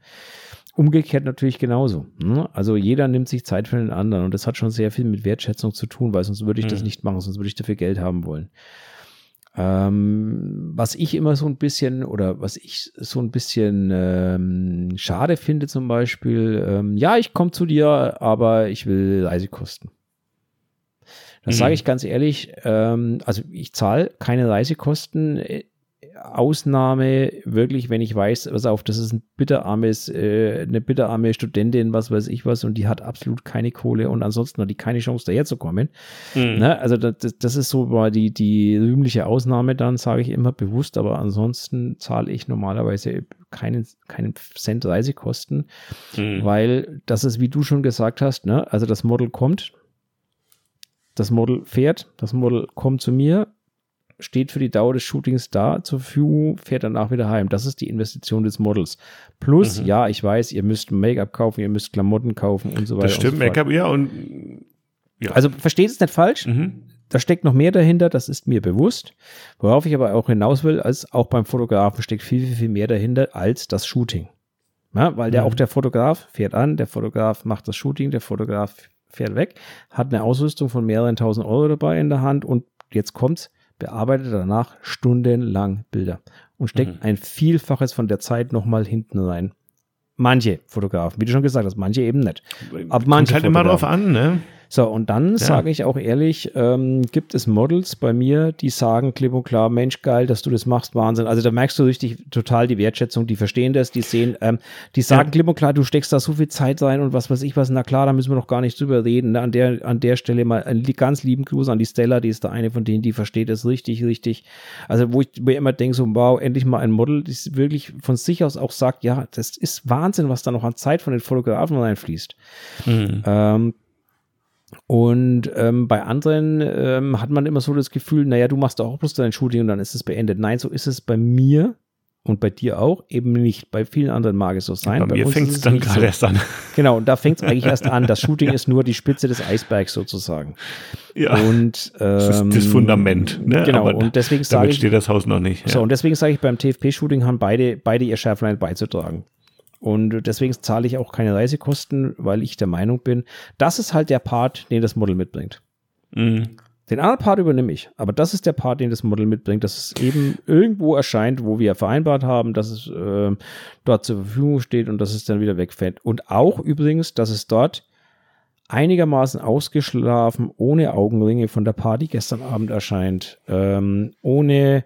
Umgekehrt natürlich genauso. Ne? Also jeder nimmt sich Zeit für den anderen und das hat schon sehr viel mit Wertschätzung zu tun, weil sonst würde ich mhm. das nicht machen, sonst würde ich dafür Geld haben wollen. Ähm, was ich immer so ein bisschen oder was ich so ein bisschen ähm, schade finde zum Beispiel, ähm, ja, ich komme zu dir, aber ich will Reisekosten. Das mhm. sage ich ganz ehrlich. Ähm, also ich zahle keine Reisekosten Ausnahme wirklich, wenn ich weiß, was auf, das ist ein bitterarmes, äh, eine bitterarme Studentin, was weiß ich was, und die hat absolut keine Kohle und ansonsten hat die keine Chance, daherzukommen. Mhm. Ne? Also das, das ist so war die, die rühmliche Ausnahme dann, sage ich immer bewusst, aber ansonsten zahle ich normalerweise keinen, keinen Cent Reisekosten, mhm. weil das ist, wie du schon gesagt hast, ne? also das Model kommt, das Model fährt, das Model kommt zu mir, steht für die Dauer des Shootings da zur Verfügung, fährt danach wieder heim. Das ist die Investition des Models. Plus, mhm. ja, ich weiß, ihr müsst Make-up kaufen, ihr müsst Klamotten kaufen und so weiter. Das stimmt, so Make-up, ja, und ja. Also versteht es nicht falsch. Mhm. Da steckt noch mehr dahinter, das ist mir bewusst. Worauf ich aber auch hinaus will, als auch beim Fotografen steckt viel, viel, viel mehr dahinter als das Shooting. Ja, weil der Mhm. auch der Fotograf fährt an, der Fotograf macht das Shooting, der Fotograf fährt weg, hat eine Ausrüstung von mehreren tausend Euro dabei in der Hand und jetzt kommt's, bearbeitet danach stundenlang Bilder und steckt Mhm. ein Vielfaches von der Zeit nochmal hinten rein. Manche Fotografen, wie du schon gesagt hast, manche eben nicht. Aber Kommt manche halt immer drauf an, ne? So, und dann Ja. sage ich auch ehrlich, ähm, gibt es Models bei mir, die sagen klipp und klar, Mensch, geil, dass du das machst, Wahnsinn. Also da merkst du richtig total die Wertschätzung, die verstehen das, die sehen, ähm, die sagen Ja. klipp und klar, du steckst da so viel Zeit rein und was weiß ich was, na klar, da müssen wir doch gar nicht drüber reden. Ne? An, der, an der Stelle mal einen ganz lieben Gruß an die Stella, die ist da eine von denen, die versteht das richtig, richtig. Also wo ich mir immer denke, so wow, endlich mal ein Model, das wirklich von sich aus auch sagt, ja, das ist Wahnsinn, was da noch an Zeit von den Fotografen reinfließt. Mhm. Ähm, und ähm, bei anderen ähm, hat man immer so das Gefühl, naja, du machst auch bloß dein Shooting und dann ist es beendet. Nein, so ist es bei mir und bei dir auch eben nicht. Bei vielen anderen mag es so sein. Bei mir uns fängt es dann gerade so. erst an. Genau, und da fängt es eigentlich erst an. Das Shooting ist nur die Spitze des Eisbergs sozusagen. Ja. Und Das ist ähm, das Fundament, ne? Genau, Aber und deswegen sage Damit ich, steht das Haus noch nicht. so, Ja. und deswegen sage ich, beim TFP-Shooting haben beide, beide ihr Schärflein beizutragen. Und deswegen zahle ich auch keine Reisekosten, weil ich der Meinung bin, das ist halt der Part, den das Model mitbringt. Mhm. Den anderen Part übernehme ich, aber das ist der Part, den das Model mitbringt, dass es eben irgendwo erscheint, wo wir vereinbart haben, dass es ähm, dort zur Verfügung steht und dass es dann wieder wegfällt. Und auch übrigens, dass es dort einigermaßen ausgeschlafen, ohne Augenringe von der Party gestern Abend erscheint, ähm, ohne,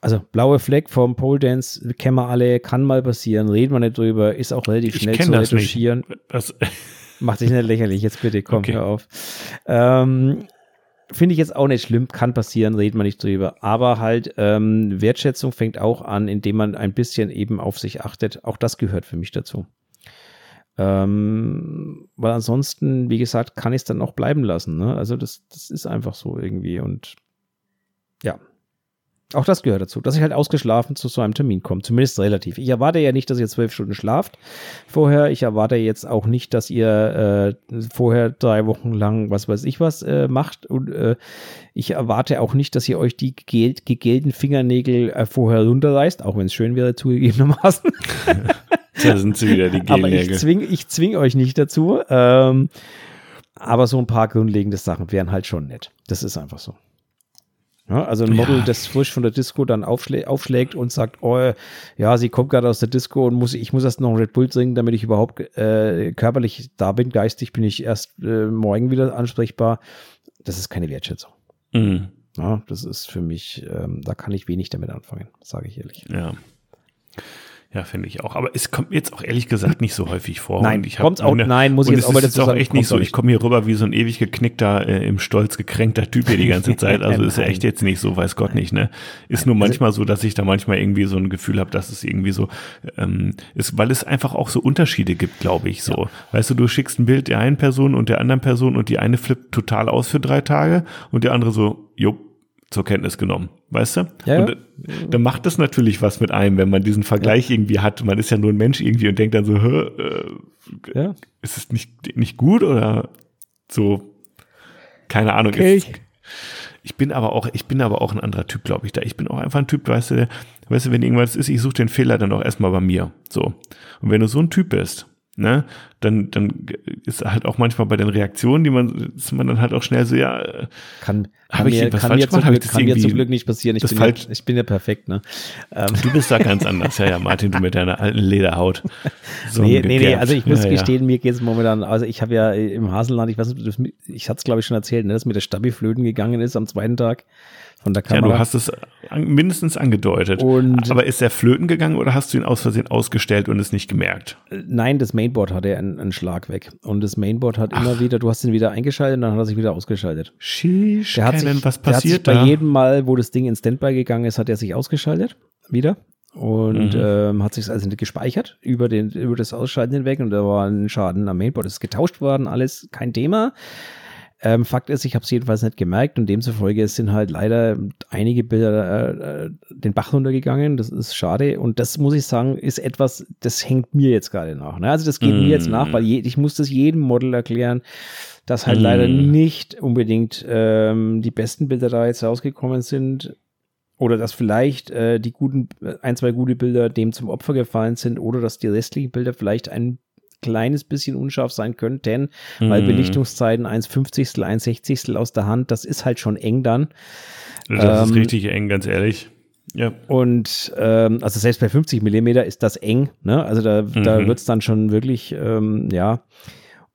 also blaue Fleck vom Pole Dance, kennen wir alle, kann mal passieren, reden wir nicht drüber, ist auch relativ Ich schnell zu das retuschieren. Das, Mach dich nicht lächerlich, jetzt bitte, komm, Okay. hör auf. Ähm, Finde ich jetzt auch nicht schlimm, kann passieren, reden wir nicht drüber. Aber halt, ähm, Wertschätzung fängt auch an, indem man ein bisschen eben auf sich achtet. Auch das gehört für mich dazu. Ähm, weil ansonsten, wie gesagt, kann ich es dann auch bleiben lassen. Ne? Also das, das ist einfach so irgendwie. Und ja, auch das gehört dazu, dass ich halt ausgeschlafen zu so einem Termin komme, zumindest relativ. Ich erwarte ja nicht, dass ihr zwölf Stunden schlaft vorher. Ich erwarte jetzt auch nicht, dass ihr äh, vorher drei Wochen lang was weiß ich was äh, macht. Und äh, ich erwarte auch nicht, dass ihr euch die gegelt, gegelten Fingernägel äh, vorher runterreißt, auch wenn es schön wäre, zugegebenermaßen. da sind sie wieder, die Aber ich Gelnägel. zwing, ich zwing euch nicht dazu. Ähm, aber so ein paar grundlegende Sachen wären halt schon nett. Das ist einfach so. Ja, also ein Model, Ja. das frisch von der Disco dann aufschlä aufschlägt und sagt, oh, ja, sie kommt gerade aus der Disco und muss, ich muss erst noch einen Red Bull trinken, damit ich überhaupt äh, körperlich da bin. Geistig bin ich erst äh, morgen wieder ansprechbar. Das ist keine Wertschätzung. Mhm. Ja, das ist für mich, ähm, da kann ich wenig damit anfangen, sage ich ehrlich. Ja. Ja, finde ich auch. Aber es kommt jetzt auch ehrlich gesagt nicht so häufig vor. Nein, Und ich kommt's auch- meine- nein, muss ich jetzt es auch mal ist dazu auch sagen, echt nicht so. auch Ich komme hier rüber wie so ein ewig geknickter, äh, im Stolz gekränkter Typ hier die ganze Zeit. Also ist ja echt jetzt nicht so, weiß Gott nicht, ne? Ist nur manchmal so, dass ich da manchmal irgendwie so ein Gefühl habe, dass es irgendwie so ähm, ist, weil es einfach auch so Unterschiede gibt, glaube ich. So, weißt du, du schickst ein Bild der einen Person und der anderen Person und die eine flippt total aus für drei Tage und der andere so, jupp, zur Kenntnis genommen, weißt du? Ja, und ja. äh, dann macht das natürlich was mit einem, wenn man diesen Vergleich irgendwie hat. Man ist ja nur ein Mensch irgendwie und denkt dann so, äh, Ja. ist es nicht, nicht gut oder so? Keine Ahnung. Okay. Ist, ich bin aber auch, ich bin aber auch ein anderer Typ, glaube ich. Da ich bin auch einfach ein Typ, weißt du, weißt du, wenn irgendwas ist, ich suche den Fehler dann auch erstmal bei mir. So. Und wenn du so ein Typ bist, ne, dann, dann ist halt auch manchmal bei den Reaktionen, die man, ist man dann halt auch schnell so, ja, äh, Kann, kann, ich mir, kann, falsch mir, zum gemacht? Glück, kann mir zum Glück nicht passieren. Ich, bin, falsch- ja, ich bin ja perfekt. Ne? Ähm, du bist da ganz anders. Ja, ja, Martin, du mit deiner alten Lederhaut. So nee, nee, nee, also ich muss ja, gestehen, mir geht es momentan, also ich habe ja im Haselland, ich weiß nicht, ich hatte es glaube ich schon erzählt, ne, dass mir der Stabi flöten gegangen ist am zweiten Tag von der Ja, Kamera. du hast es an, mindestens angedeutet. Und- Aber ist er flöten gegangen oder hast du ihn aus Versehen ausgestellt und es nicht gemerkt? Nein, das Mainboard hatte einen, einen Schlag weg. Und das Mainboard hat immer wieder, du hast ihn wieder eingeschaltet und dann hat er sich wieder ausgeschaltet. Sheesh, Der hat, sich, was der hat sich passiert bei jedem Mal, wo das Ding in Standby gegangen ist, hat er sich ausgeschaltet. Wieder. Und Mhm. ähm, hat sich also nicht gespeichert über, den, über das Ausschalten hinweg. Und da war ein Schaden am Mainboard. Das ist getauscht worden, alles kein Thema. Ähm, Fakt ist, ich habe es jedenfalls nicht gemerkt und demzufolge sind halt leider einige Bilder äh, äh, den Bach runtergegangen. Das ist schade und das muss ich sagen, ist etwas, das hängt mir jetzt gerade nach. Ne? Also das geht mir jetzt Mm. nach, weil je, ich muss das jedem Model erklären, dass halt Mm. leider nicht unbedingt ähm, die besten Bilder da jetzt rausgekommen sind. oder dass vielleicht äh, die guten, ein, zwei gute Bilder dem zum Opfer gefallen sind oder dass die restlichen Bilder vielleicht ein kleines bisschen unscharf sein könnten, weil Mhm. Belichtungszeiten 1,50, 1,60 aus der Hand, das ist halt schon eng dann. Das ist Ähm, richtig eng, ganz ehrlich. Ja. Und ähm, also selbst bei 50 Millimeter ist das eng, ne? Also da, da Mhm. wird es dann schon wirklich, ähm, ja.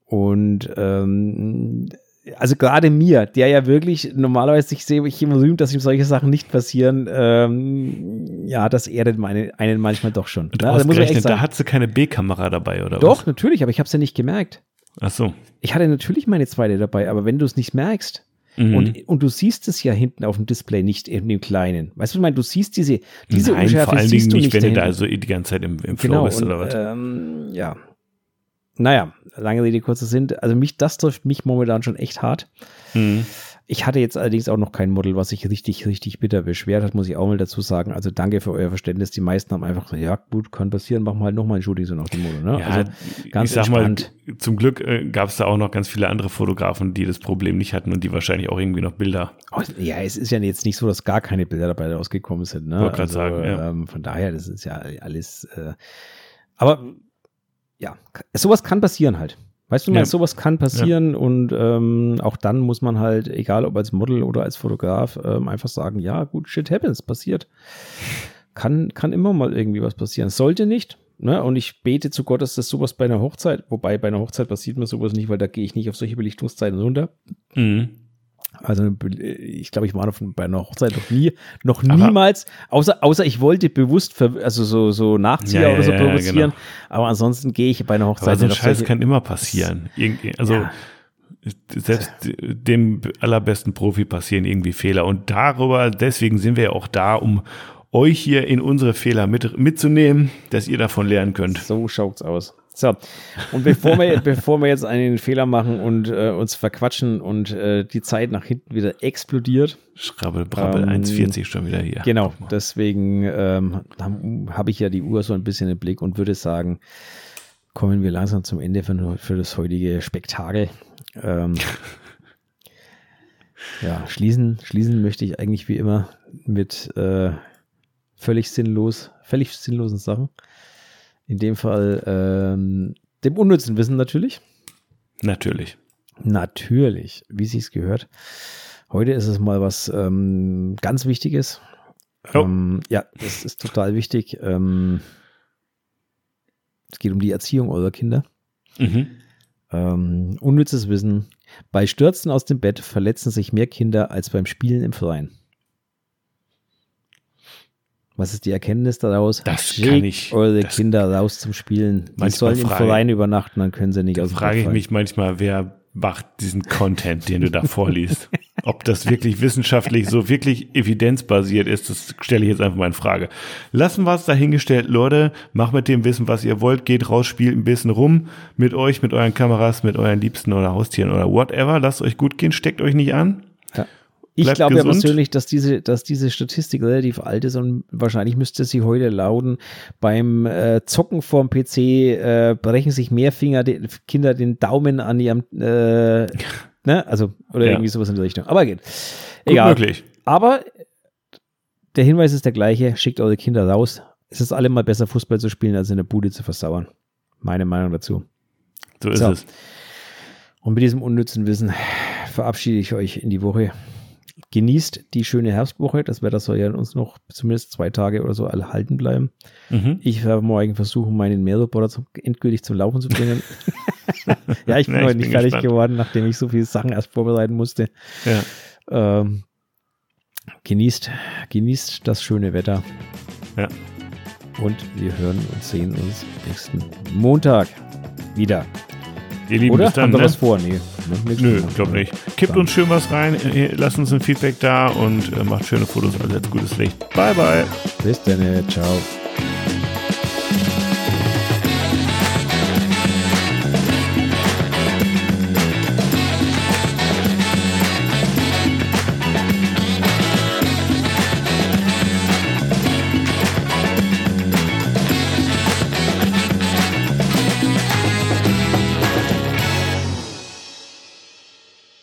Und ähm, also gerade mir, der ja wirklich normalerweise ich sehe ich immer rühmt, dass ihm solche Sachen nicht passieren, ähm, ja, das erdet meine, einen manchmal doch schon. Du Ne? hast Also muss da hat sie keine B-Kamera dabei, oder Doch, was? natürlich, aber ich habe es ja nicht gemerkt. Ach so. Ich hatte natürlich meine zweite dabei, aber wenn du es nicht merkst, Mhm. und, und du siehst es ja hinten auf dem Display nicht in dem kleinen. Weißt du, was ich meine, du siehst diese, diese Nein, Unschärfe vor allen siehst Dingen du nicht, wenn du da so die ganze Zeit im, im Flow Genau, bist, und, oder was? ähm, ja. Naja, lange Rede, kurzer Sinn. Also mich, das trifft mich momentan schon echt hart. Mhm. Ich hatte jetzt allerdings auch noch kein Model, was sich richtig, richtig bitter beschwert hat, muss ich auch mal dazu sagen. Also danke für euer Verständnis. Die meisten haben einfach, gesagt, ja gut, kann passieren, machen wir halt nochmal ein Shooting so nach dem Motto. Ne? Ja, also ganz ich sag entspannt. mal, zum Glück äh, gab es da auch noch ganz viele andere Fotografen, die das Problem nicht hatten und die wahrscheinlich auch irgendwie noch Bilder. Oh, Ja, es ist ja jetzt nicht so, dass gar keine Bilder dabei rausgekommen sind. Ne? Wollte grad sagen, ja. ähm, von daher, das ist ja alles. Äh, aber ja, sowas kann passieren halt. Weißt du, mal, Ja. sowas kann passieren und ähm, auch dann muss man halt, egal ob als Model oder als Fotograf, ähm, einfach sagen, ja, gut, shit happens, passiert. Kann, kann immer mal irgendwie was passieren. Sollte nicht. Ne? Und ich bete zu Gott, dass das sowas bei einer Hochzeit, wobei bei einer Hochzeit passiert mir sowas nicht, weil da gehe ich nicht auf solche Belichtungszeiten runter. Mhm. Also ich glaube, ich war noch bei einer Hochzeit noch nie, noch Aber- niemals, außer, außer ich wollte bewusst, also so, so Nachzieher Ja, ja, oder so ja, ja, provozieren. genau. Aber ansonsten gehe ich bei einer Hochzeit Aber so ein Scheiß kann immer passieren. Irgendwie, also selbst dem allerbesten Profi passieren irgendwie Fehler. Und darüber, deswegen sind wir ja auch da, um euch hier in unsere Fehler mit, mitzunehmen, dass ihr davon lernen könnt. So schaut's aus. So, und bevor wir, bevor wir jetzt einen Fehler machen und äh, uns verquatschen und äh, die Zeit nach hinten wieder explodiert, Schrabbel, brabbel, Ähm, 1,40 schon wieder hier. Genau, deswegen ähm, habe hab ich ja die Uhr so ein bisschen im Blick und würde sagen, kommen wir langsam zum Ende für, für das heutige Spektakel. Ähm, ja, schließen, schließen möchte ich eigentlich wie immer mit äh, völlig sinnlos, völlig sinnlosen Sachen. In dem Fall ähm, dem unnützen Wissen natürlich. Natürlich. Natürlich, wie sie es gehört. Heute ist es mal was ähm, ganz Wichtiges. Oh. Ähm, ja, das ist total wichtig. Ähm, es geht um die Erziehung eurer Kinder. Mhm. Ähm, unnützes Wissen. Bei Stürzen aus dem Bett verletzen sich mehr Kinder als beim Spielen im Freien. Was ist die Erkenntnis daraus? Das Schickt kann ich- eure das- Kinder raus zum Spielen. Die sollen im Verein übernachten, dann können sie nicht aus dem frage ich mich manchmal, wer macht diesen Content, den du da vorliest. Ob das wirklich wissenschaftlich so wirklich evidenzbasiert ist, das stelle ich jetzt einfach mal in Frage. Lassen wir es dahingestellt, Leute. Macht mit dem Wissen, was ihr wollt. Geht raus, spielt ein bisschen rum mit euch, mit euren Kameras, mit euren Liebsten oder Haustieren oder whatever. Lasst euch gut gehen, steckt euch nicht an. Ja. Ich glaube ja persönlich, dass diese, dass diese Statistik relativ alt ist und wahrscheinlich müsste sie heute lauten, beim äh, Zocken vorm PC äh, brechen sich mehr Finger, die, Kinder den Daumen an ihrem, äh, ne, also, oder Ja. irgendwie sowas in die Richtung. Aber geht. Gut Egal. möglich. Aber der Hinweis ist der gleiche, schickt eure Kinder raus. Es ist allemal besser, Fußball zu spielen, als in der Bude zu versauern. Meine Meinung dazu. So ist So. es. Und mit diesem unnützen Wissen verabschiede ich euch in die Woche. Genießt die schöne Herbstwoche. Das Wetter soll ja uns noch zumindest zwei Tage oder so erhalten bleiben. Mhm. Ich werde morgen versuchen, meinen Meerroboter zum, endgültig zum Laufen zu bringen. ja, ich bin Ja, heute nicht fertig gespannt. geworden, nachdem ich so viele Sachen erst vorbereiten musste. Ja. Ähm, genießt, genießt das schöne Wetter. Ja. Und wir hören und sehen uns nächsten Montag wieder. Ihr Lieben, Oder? bis dann. Haben Ne? was vor? Nee. ne, nix Nö, vor. glaub nicht. Kippt uns schön was rein, äh, lasst uns ein Feedback da und äh, macht schöne Fotos. Also jetzt gutes Licht. Bye, bye. Bis dann. Ciao.